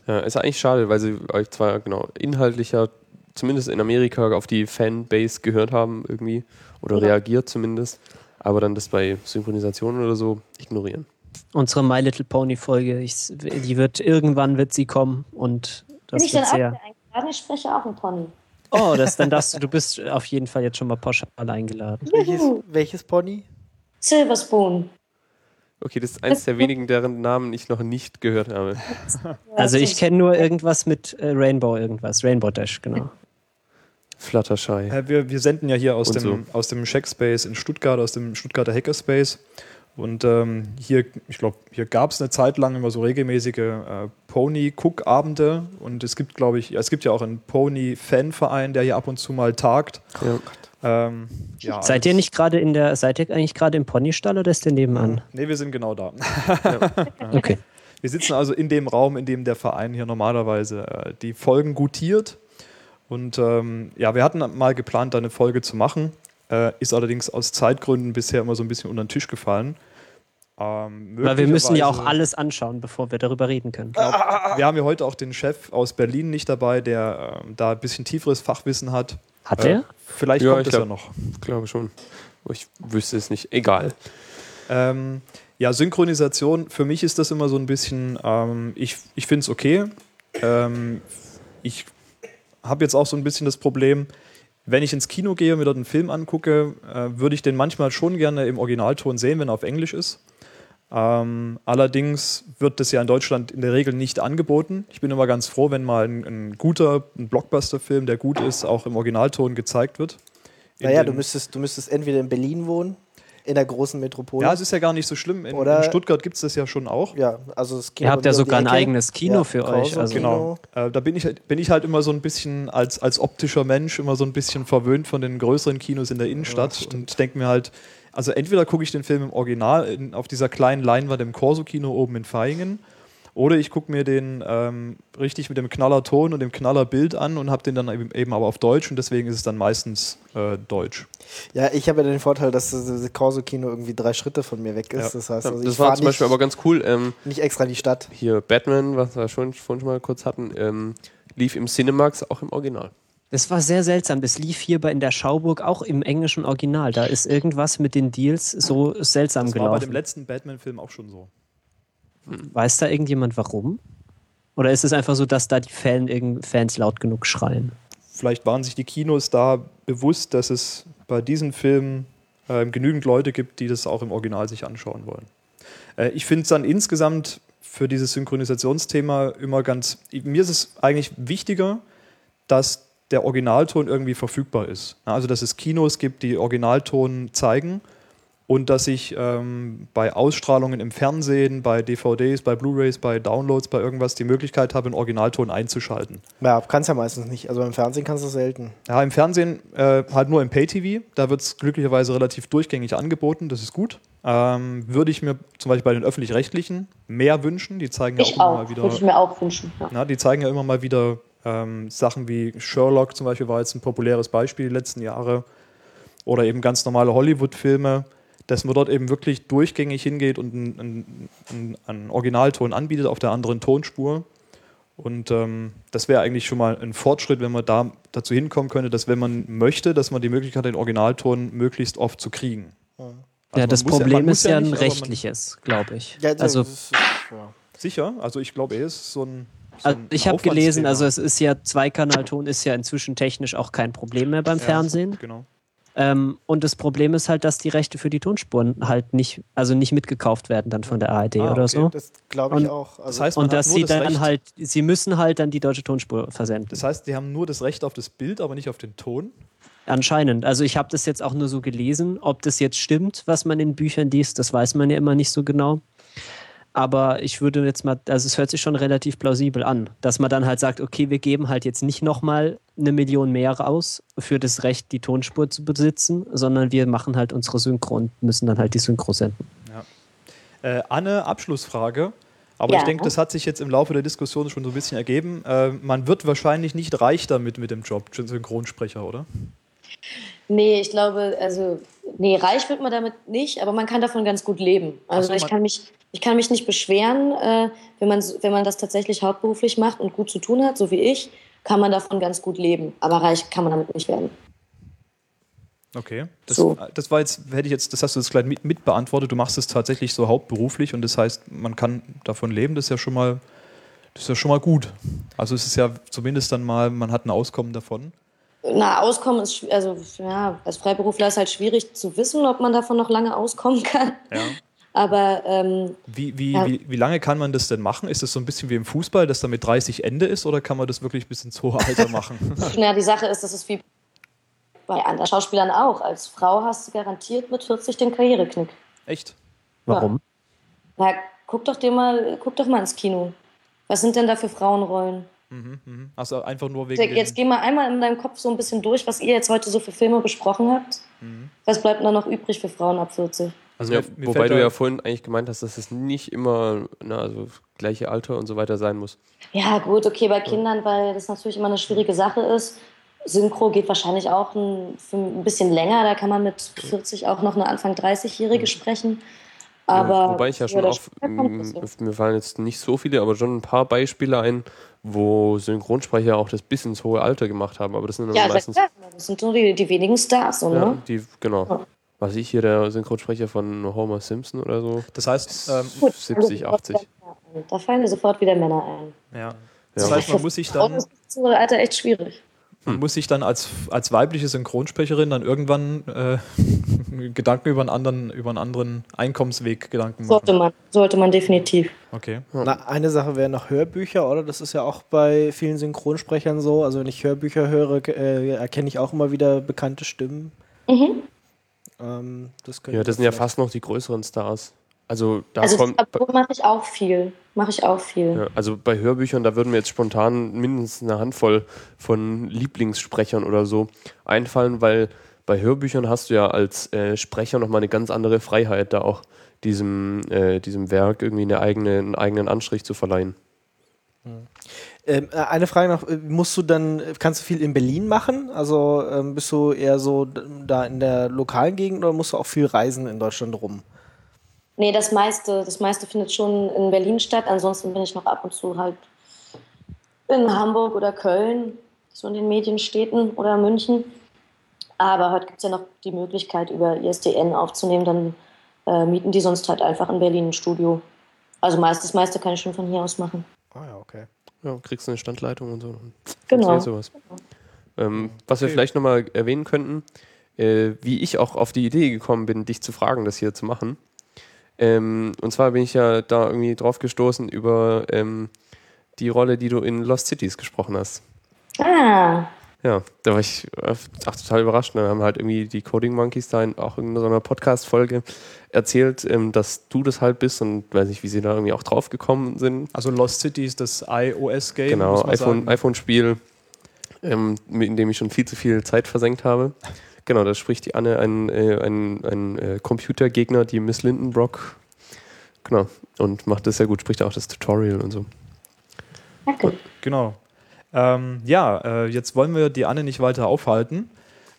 Ja, ist eigentlich schade, weil sie euch zwar genau inhaltlicher, zumindest in Amerika, auf die Fanbase gehört haben irgendwie oder Ja. reagiert zumindest, aber dann das bei Synchronisationen oder so ignorieren. Unsere My Little Pony Folge, ich, die wird irgendwann wird sie kommen und das Bin ich dann wird auch sehr. eingeladen? Ich spreche auch ein Pony. Oh, das dann darfst du, du bist auf jeden Fall jetzt schon mal pauschal eingeladen. Welches, welches Pony? Silver Spoon. Okay, das ist eins der wenigen, deren Namen ich noch nicht gehört habe. Also ich kenne nur irgendwas mit äh, Rainbow irgendwas, Rainbow Dash, genau. Fluttershy. Äh, wir, wir senden ja hier aus Und dem, aus dem Shackspace in Stuttgart, aus dem Stuttgarter Hackerspace. Und ähm, hier, ich glaube, hier gab es eine Zeit lang immer so regelmäßige äh, Pony-Cook-Abende. Und es gibt, glaube ich, es gibt ja auch einen Pony-Fan-Verein, der hier ab und zu mal tagt. Ja. Ähm, ja, Seid ihr nicht gerade in der, seid ihr eigentlich gerade im Ponystall oder ist der nebenan? Nee, wir sind genau da. Okay. Wir sitzen also in dem Raum, in dem der Verein hier normalerweise äh, die Folgen gutiert. Und ähm, ja, wir hatten mal geplant, da eine Folge zu machen. Äh, ist allerdings aus Zeitgründen bisher immer so ein bisschen unter den Tisch gefallen. Ähm, Weil wir müssen ja auch alles anschauen, bevor wir darüber reden können. Wir haben ja heute auch den Chef aus Berlin nicht dabei, der ähm, da ein bisschen tieferes Fachwissen hat. Hat Äh, er? Vielleicht Ja, kommt es ja glaub- noch. Ich glaube schon. Ich wüsste es nicht. Egal. Ähm, ja, Synchronisation, für mich ist das immer so ein bisschen, ähm, ich, ich finde es okay. Ähm, ich habe jetzt auch so ein bisschen das Problem, wenn ich ins Kino gehe und mir dort einen Film angucke, äh, würde ich den manchmal schon gerne im Originalton sehen, wenn er auf Englisch ist. Ähm, allerdings wird das ja in Deutschland in der Regel nicht angeboten. Ich bin immer ganz froh, wenn mal ein, ein guter ein Blockbuster-Film, der gut ist, auch im Originalton gezeigt wird. In Naja, du müsstest, du müsstest entweder in Berlin wohnen, in der großen Metropole. ja, es ist ja gar nicht so schlimm. In, Oder- in Stuttgart gibt es das ja schon auch. Ja, also das Kino Ihr habt ja sogar ein eigenes Kino Ja, für euch. Also Genau. Äh, da bin ich, halt- bin ich halt immer so ein bisschen als, als optischer Mensch immer so ein bisschen verwöhnt von den größeren Kinos in der Innenstadt und denke mir halt, also entweder gucke ich den Film im Original in, auf dieser kleinen Leinwand im Corso-Kino oben in Vaihingen oder ich gucke mir den ähm, richtig mit dem Knallerton und dem Knallerbild an und habe den dann eben, eben aber auf Deutsch und deswegen ist es dann meistens äh, Deutsch. Ja, ich habe ja den Vorteil, dass das das Corso-Kino irgendwie drei Schritte von mir weg ist. Ja. Das heißt, also das ich war zum Beispiel aber ganz cool. Ähm, nicht extra die Stadt. hier Batman, was wir schon, vorhin schon mal kurz hatten, ähm, lief im Cinemax auch im Original. Das war sehr seltsam. Das lief hier bei in der Schauburg auch im englischen Original. Da ist irgendwas mit den Deals so seltsam Das war bei dem gelaufen. letzten Batman-Film auch schon so. Weiß da irgendjemand warum? Oder ist es einfach so, dass da die Fan, Fans laut genug schreien? vielleicht waren sich die Kinos da bewusst, dass es bei diesen Filmen ähm, genügend Leute gibt, die das auch im Original sich anschauen wollen. Äh, ich finde es dann insgesamt für dieses Synchronisationsthema immer ganz. Mir ist es eigentlich wichtiger, dass der Originalton irgendwie verfügbar ist. Also, dass es Kinos gibt, die Originalton zeigen und dass ich ähm, bei Ausstrahlungen im Fernsehen, bei DVDs, bei Blu-rays, bei Downloads, bei irgendwas die Möglichkeit habe, einen Originalton einzuschalten. Ja, kannst ja meistens nicht. Also beim Fernsehen kannst du selten. Ja, im Fernsehen äh, halt nur im Pay-TV. Da wird es glücklicherweise relativ durchgängig angeboten. Das ist gut. Ähm, würde ich mir zum Beispiel bei den öffentlich-rechtlichen mehr wünschen. Die zeigen ja Ich auch immer auch. mal wieder. Würde ich mir auch wünschen. Ja. Na, die zeigen ja immer mal wieder ähm, Sachen wie Sherlock zum Beispiel war jetzt ein populäres Beispiel die letzten Jahre. Oder eben ganz normale Hollywood-Filme, dass man dort eben wirklich durchgängig hingeht und einen, einen, einen, Originalton anbietet auf der anderen Tonspur. Und ähm, das wäre eigentlich schon mal ein Fortschritt, wenn man da dazu hinkommen könnte, dass wenn man möchte, dass man die Möglichkeit hat, den Originalton möglichst oft zu kriegen. Also ja, das Problem muss ist ja, nicht, ein man- rechtliches, glaube ich. Ja, also das ist, ja. Sicher, also ich glaube, er ist so ein so Also ich habe gelesen, also es ist ja Zweikanalton ist ja inzwischen technisch auch kein Problem mehr beim Ja, Fernsehen. Genau. Ähm, und das Problem ist halt, dass die Rechte für die Tonspuren halt nicht, also nicht mitgekauft werden dann von der ARD Ah, oder okay. so. Das glaube ich Und- auch. Also, Das heißt, Und dass sie das dann Recht, halt, sie müssen halt dann die deutsche Tonspur versenden. Das heißt, die haben nur das Recht auf das Bild, aber nicht auf den Ton. Anscheinend. Also ich habe das jetzt auch nur so gelesen. Ob das jetzt stimmt, was man in Büchern liest, das weiß man ja immer nicht so genau. Aber ich würde jetzt mal, also es hört sich schon relativ plausibel an, dass man dann halt sagt, okay, wir geben halt jetzt nicht nochmal eine Million mehr aus für das Recht, die Tonspur zu besitzen, sondern wir machen halt unsere Synchro und müssen dann halt die Synchro senden. Äh, Anne, Abschlussfrage. Aber Ja. ich denke, das hat sich jetzt im Laufe der Diskussion schon so ein bisschen ergeben. Äh, man wird wahrscheinlich nicht reich damit mit dem Job Synchronsprecher, oder? Nee, ich glaube, also, nee, reich wird man damit nicht, aber man kann davon ganz gut leben. Also so, ich, kann mich, ich kann mich nicht beschweren, äh, wenn, man, wenn man das tatsächlich hauptberuflich macht und gut zu tun hat, so wie ich, kann man davon ganz gut leben. Aber reich kann man damit nicht werden. Okay. Das, So. das war jetzt, hätte ich jetzt, das hast du jetzt gleich mit, mit beantwortet. Du machst es tatsächlich so hauptberuflich und das heißt, man kann davon leben. Das ist ja schon mal, das ist ja schon mal gut. Also es ist ja zumindest dann mal, man hat ein Auskommen davon. Na, Auskommen ist, also ja, als Freiberufler ist halt schwierig zu wissen, ob man davon noch lange auskommen kann. Ja. Aber ähm, Wie, wie, Ja. wie, wie lange kann man das denn machen? Ist das so ein bisschen wie im Fußball, dass da mit 30 Ende ist oder kann man das wirklich bis ins hohe Alter machen? na, die Sache ist, das ist wie bei anderen Schauspielern auch. Als Frau hast du garantiert mit 40 den Karriereknick. Echt? Warum? Na, guck doch dir mal, guck doch mal ins Kino. Was sind denn da für Frauenrollen? Mhm, mhm. Also einfach nur wegen. Jetzt geh mal einmal in deinem Kopf so ein bisschen durch, was ihr jetzt heute so für Filme besprochen habt. Mhm. Was bleibt da noch übrig für Frauen ab 40? Also ja, mir- mir wobei du ja vorhin eigentlich gemeint hast, dass es nicht immer na, also gleiche Alter und so weiter sein muss. Ja, gut, okay, bei Kindern, weil das natürlich immer eine schwierige Sache ist. Synchro geht wahrscheinlich auch ein, für ein bisschen länger. Da kann man mit 40 auch noch eine Anfang 30-Jährige sprechen. Aber Ja, wobei ich ja schon auch, mir fallen jetzt nicht so viele, aber schon ein paar Beispiele ein, wo Synchronsprecher auch das bis ins hohe Alter gemacht haben. Aber das sind dann Ja, meistens klar, das sind nur die, die wenigen Stars, so, ja, ne? die, genau. Was ich hier, der Synchronsprecher von Homer Simpson oder so, Das heißt, ähm, Gut, 70, 80. Da fallen dir sofort wieder Männer ein. ja. Das Ja. heißt, man muss sich dann, ist das hohe Alter echt schwierig. Man muss sich dann als, als weibliche Synchronsprecherin dann irgendwann äh, Gedanken über einen anderen, über einen anderen Einkommensweg Gedanken machen. Sollte man, sollte man definitiv. Okay. Na, eine Sache wären noch Hörbücher, oder? Das ist ja auch bei vielen Synchronsprechern so. Also wenn ich Hörbücher höre, äh, erkenne ich auch immer wieder bekannte Stimmen. Mhm. Ähm, das Ja, das sind ja fast noch die größeren Stars. Also da Also kommt. das mache ich auch viel. Mache ich auch viel. Ja, also bei Hörbüchern, da würden mir jetzt spontan mindestens eine Handvoll von Lieblingssprechern oder so einfallen, weil bei Hörbüchern hast du ja als äh, Sprecher nochmal eine ganz andere Freiheit, da auch diesem, äh, diesem Werk irgendwie eine eigene, einen eigenen Anstrich zu verleihen. Ähm, äh, eine Frage noch, äh, musst du dann, kannst du viel in Berlin machen? Also ähm, bist du eher so da in der lokalen Gegend oder musst du auch viel reisen in Deutschland rum? Nee, das meiste, das meiste findet schon in Berlin statt. Ansonsten bin ich noch ab und zu halt in Hamburg oder Köln, so in den Medienstädten oder München. Aber heute gibt es ja noch die Möglichkeit, über ISDN aufzunehmen. Dann äh, mieten die sonst halt einfach in Berlin ein Studio. Also meist, das meiste kann ich schon von hier aus machen. Ah ja, okay. Ja, kriegst eine Standleitung und so. Genau. Sowas. Ähm, was wir vielleicht nochmal erwähnen könnten, äh, wie ich auch auf die Idee gekommen bin, dich zu fragen, das hier zu machen. Ähm, und zwar bin ich ja da irgendwie drauf gestoßen über ähm, die Rolle, die du in Lost Cities gesprochen hast. Ah, Ja, da war ich äh, ach, total überrascht. Da haben halt irgendwie die Coding Monkeys da in auch in so einer Podcast-Folge erzählt, ähm, dass du das halt bist und weiß nicht, wie sie da irgendwie auch drauf gekommen sind. Also Lost City ist das iOS-Game. Genau, man iPhone, iPhone-Spiel, ähm, in dem ich schon viel zu viel Zeit versenkt habe. Genau, da spricht die Anne ein, äh, ein, ein äh, Computergegner, die Miss Lindenbrock. Genau, und macht das sehr gut, spricht auch das Tutorial und so. danke. Genau. Ähm, ja, äh, jetzt wollen wir die Anne nicht weiter aufhalten.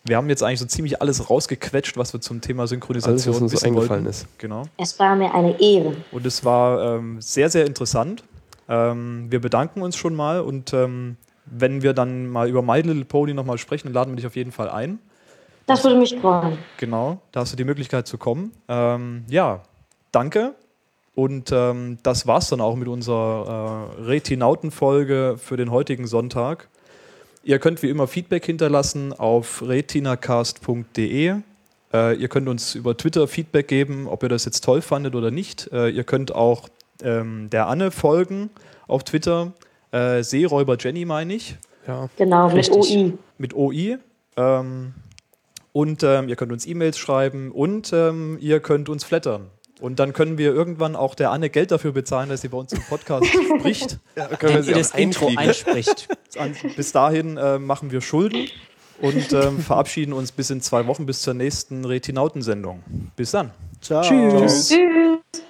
Wir haben jetzt eigentlich so ziemlich alles rausgequetscht, was wir zum Thema Synchronisation Alles, was uns so wissen eingefallen wollten. ist. Genau. Es war mir eine Ehre. Und es war ähm, sehr, sehr interessant. Ähm, wir bedanken uns schon mal und ähm, wenn wir dann mal über My Little Pony nochmal sprechen, laden wir dich auf jeden Fall ein. Das würde mich freuen. Genau, da hast du die Möglichkeit zu kommen. Ähm, ja, danke. Und ähm, das war's dann auch mit unserer äh, Retinauten-Folge für den heutigen Sonntag. Ihr könnt wie immer Feedback hinterlassen auf retinacast.de. Äh, ihr könnt uns über Twitter Feedback geben, ob ihr das jetzt toll fandet oder nicht. Äh, ihr könnt auch ähm, der Anne folgen auf Twitter. Äh, Seeräuber Jenny meine ich. Ja. Genau, mit Richtig. OI. Mit OI. Ähm, und ähm, ihr könnt uns E-Mails schreiben und ähm, ihr könnt uns flattern. Und dann können wir irgendwann auch der Anne Geld dafür bezahlen, dass sie bei uns im Podcast spricht. Da können wir Wenn sie das Intro einspricht. Bis dahin äh, machen wir Schulden und ähm, verabschieden uns bis in zwei Wochen bis zur nächsten Retinauten-Sendung. Bis dann. Ciao. Tschüss. Tschüss.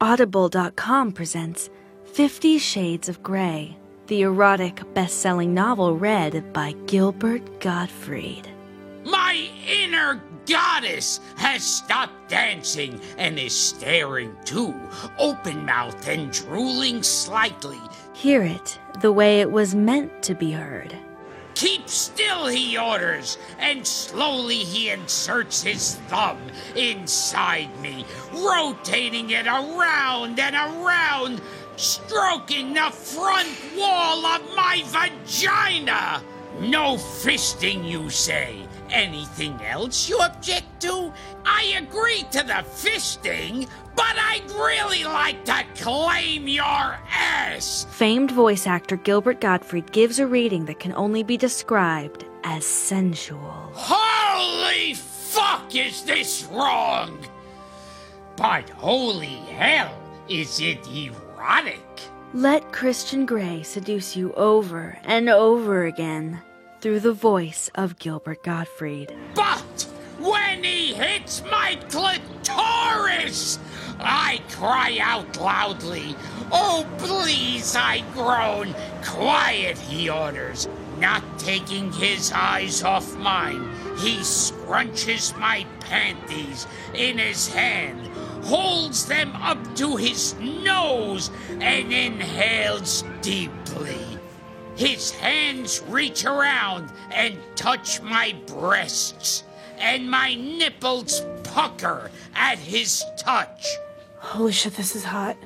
Audible.com presents Fifty Shades of Grey, the erotic best selling novel read by Gilbert Gottfried. My inner goddess has stopped dancing and is staring too, open mouthed and drooling slightly. Hear it the way it was meant to be heard. Keep still, he orders, and slowly he inserts his thumb inside me, rotating it around and around, stroking the front wall of my vagina. No fisting, you say. Anything else you object to? I agree to the fisting, but I'd really like to claim your ass. Famed voice actor Gilbert Gottfried gives a reading that can only be described as sensual. Holy fuck, is this wrong? But holy hell, is it erotic? Let Christian Grey seduce you over and over again through the voice of Gilbert Gottfried. But when he hits my clitoris, I cry out loudly. Oh, please, I groan. Quiet, he orders. Not taking his eyes off mine, he scrunches my panties in his hand, holds them up to his nose, and inhales deeply. His hands reach around and touch my breasts, and my nipples pucker at his touch. Holy shit, this is hot.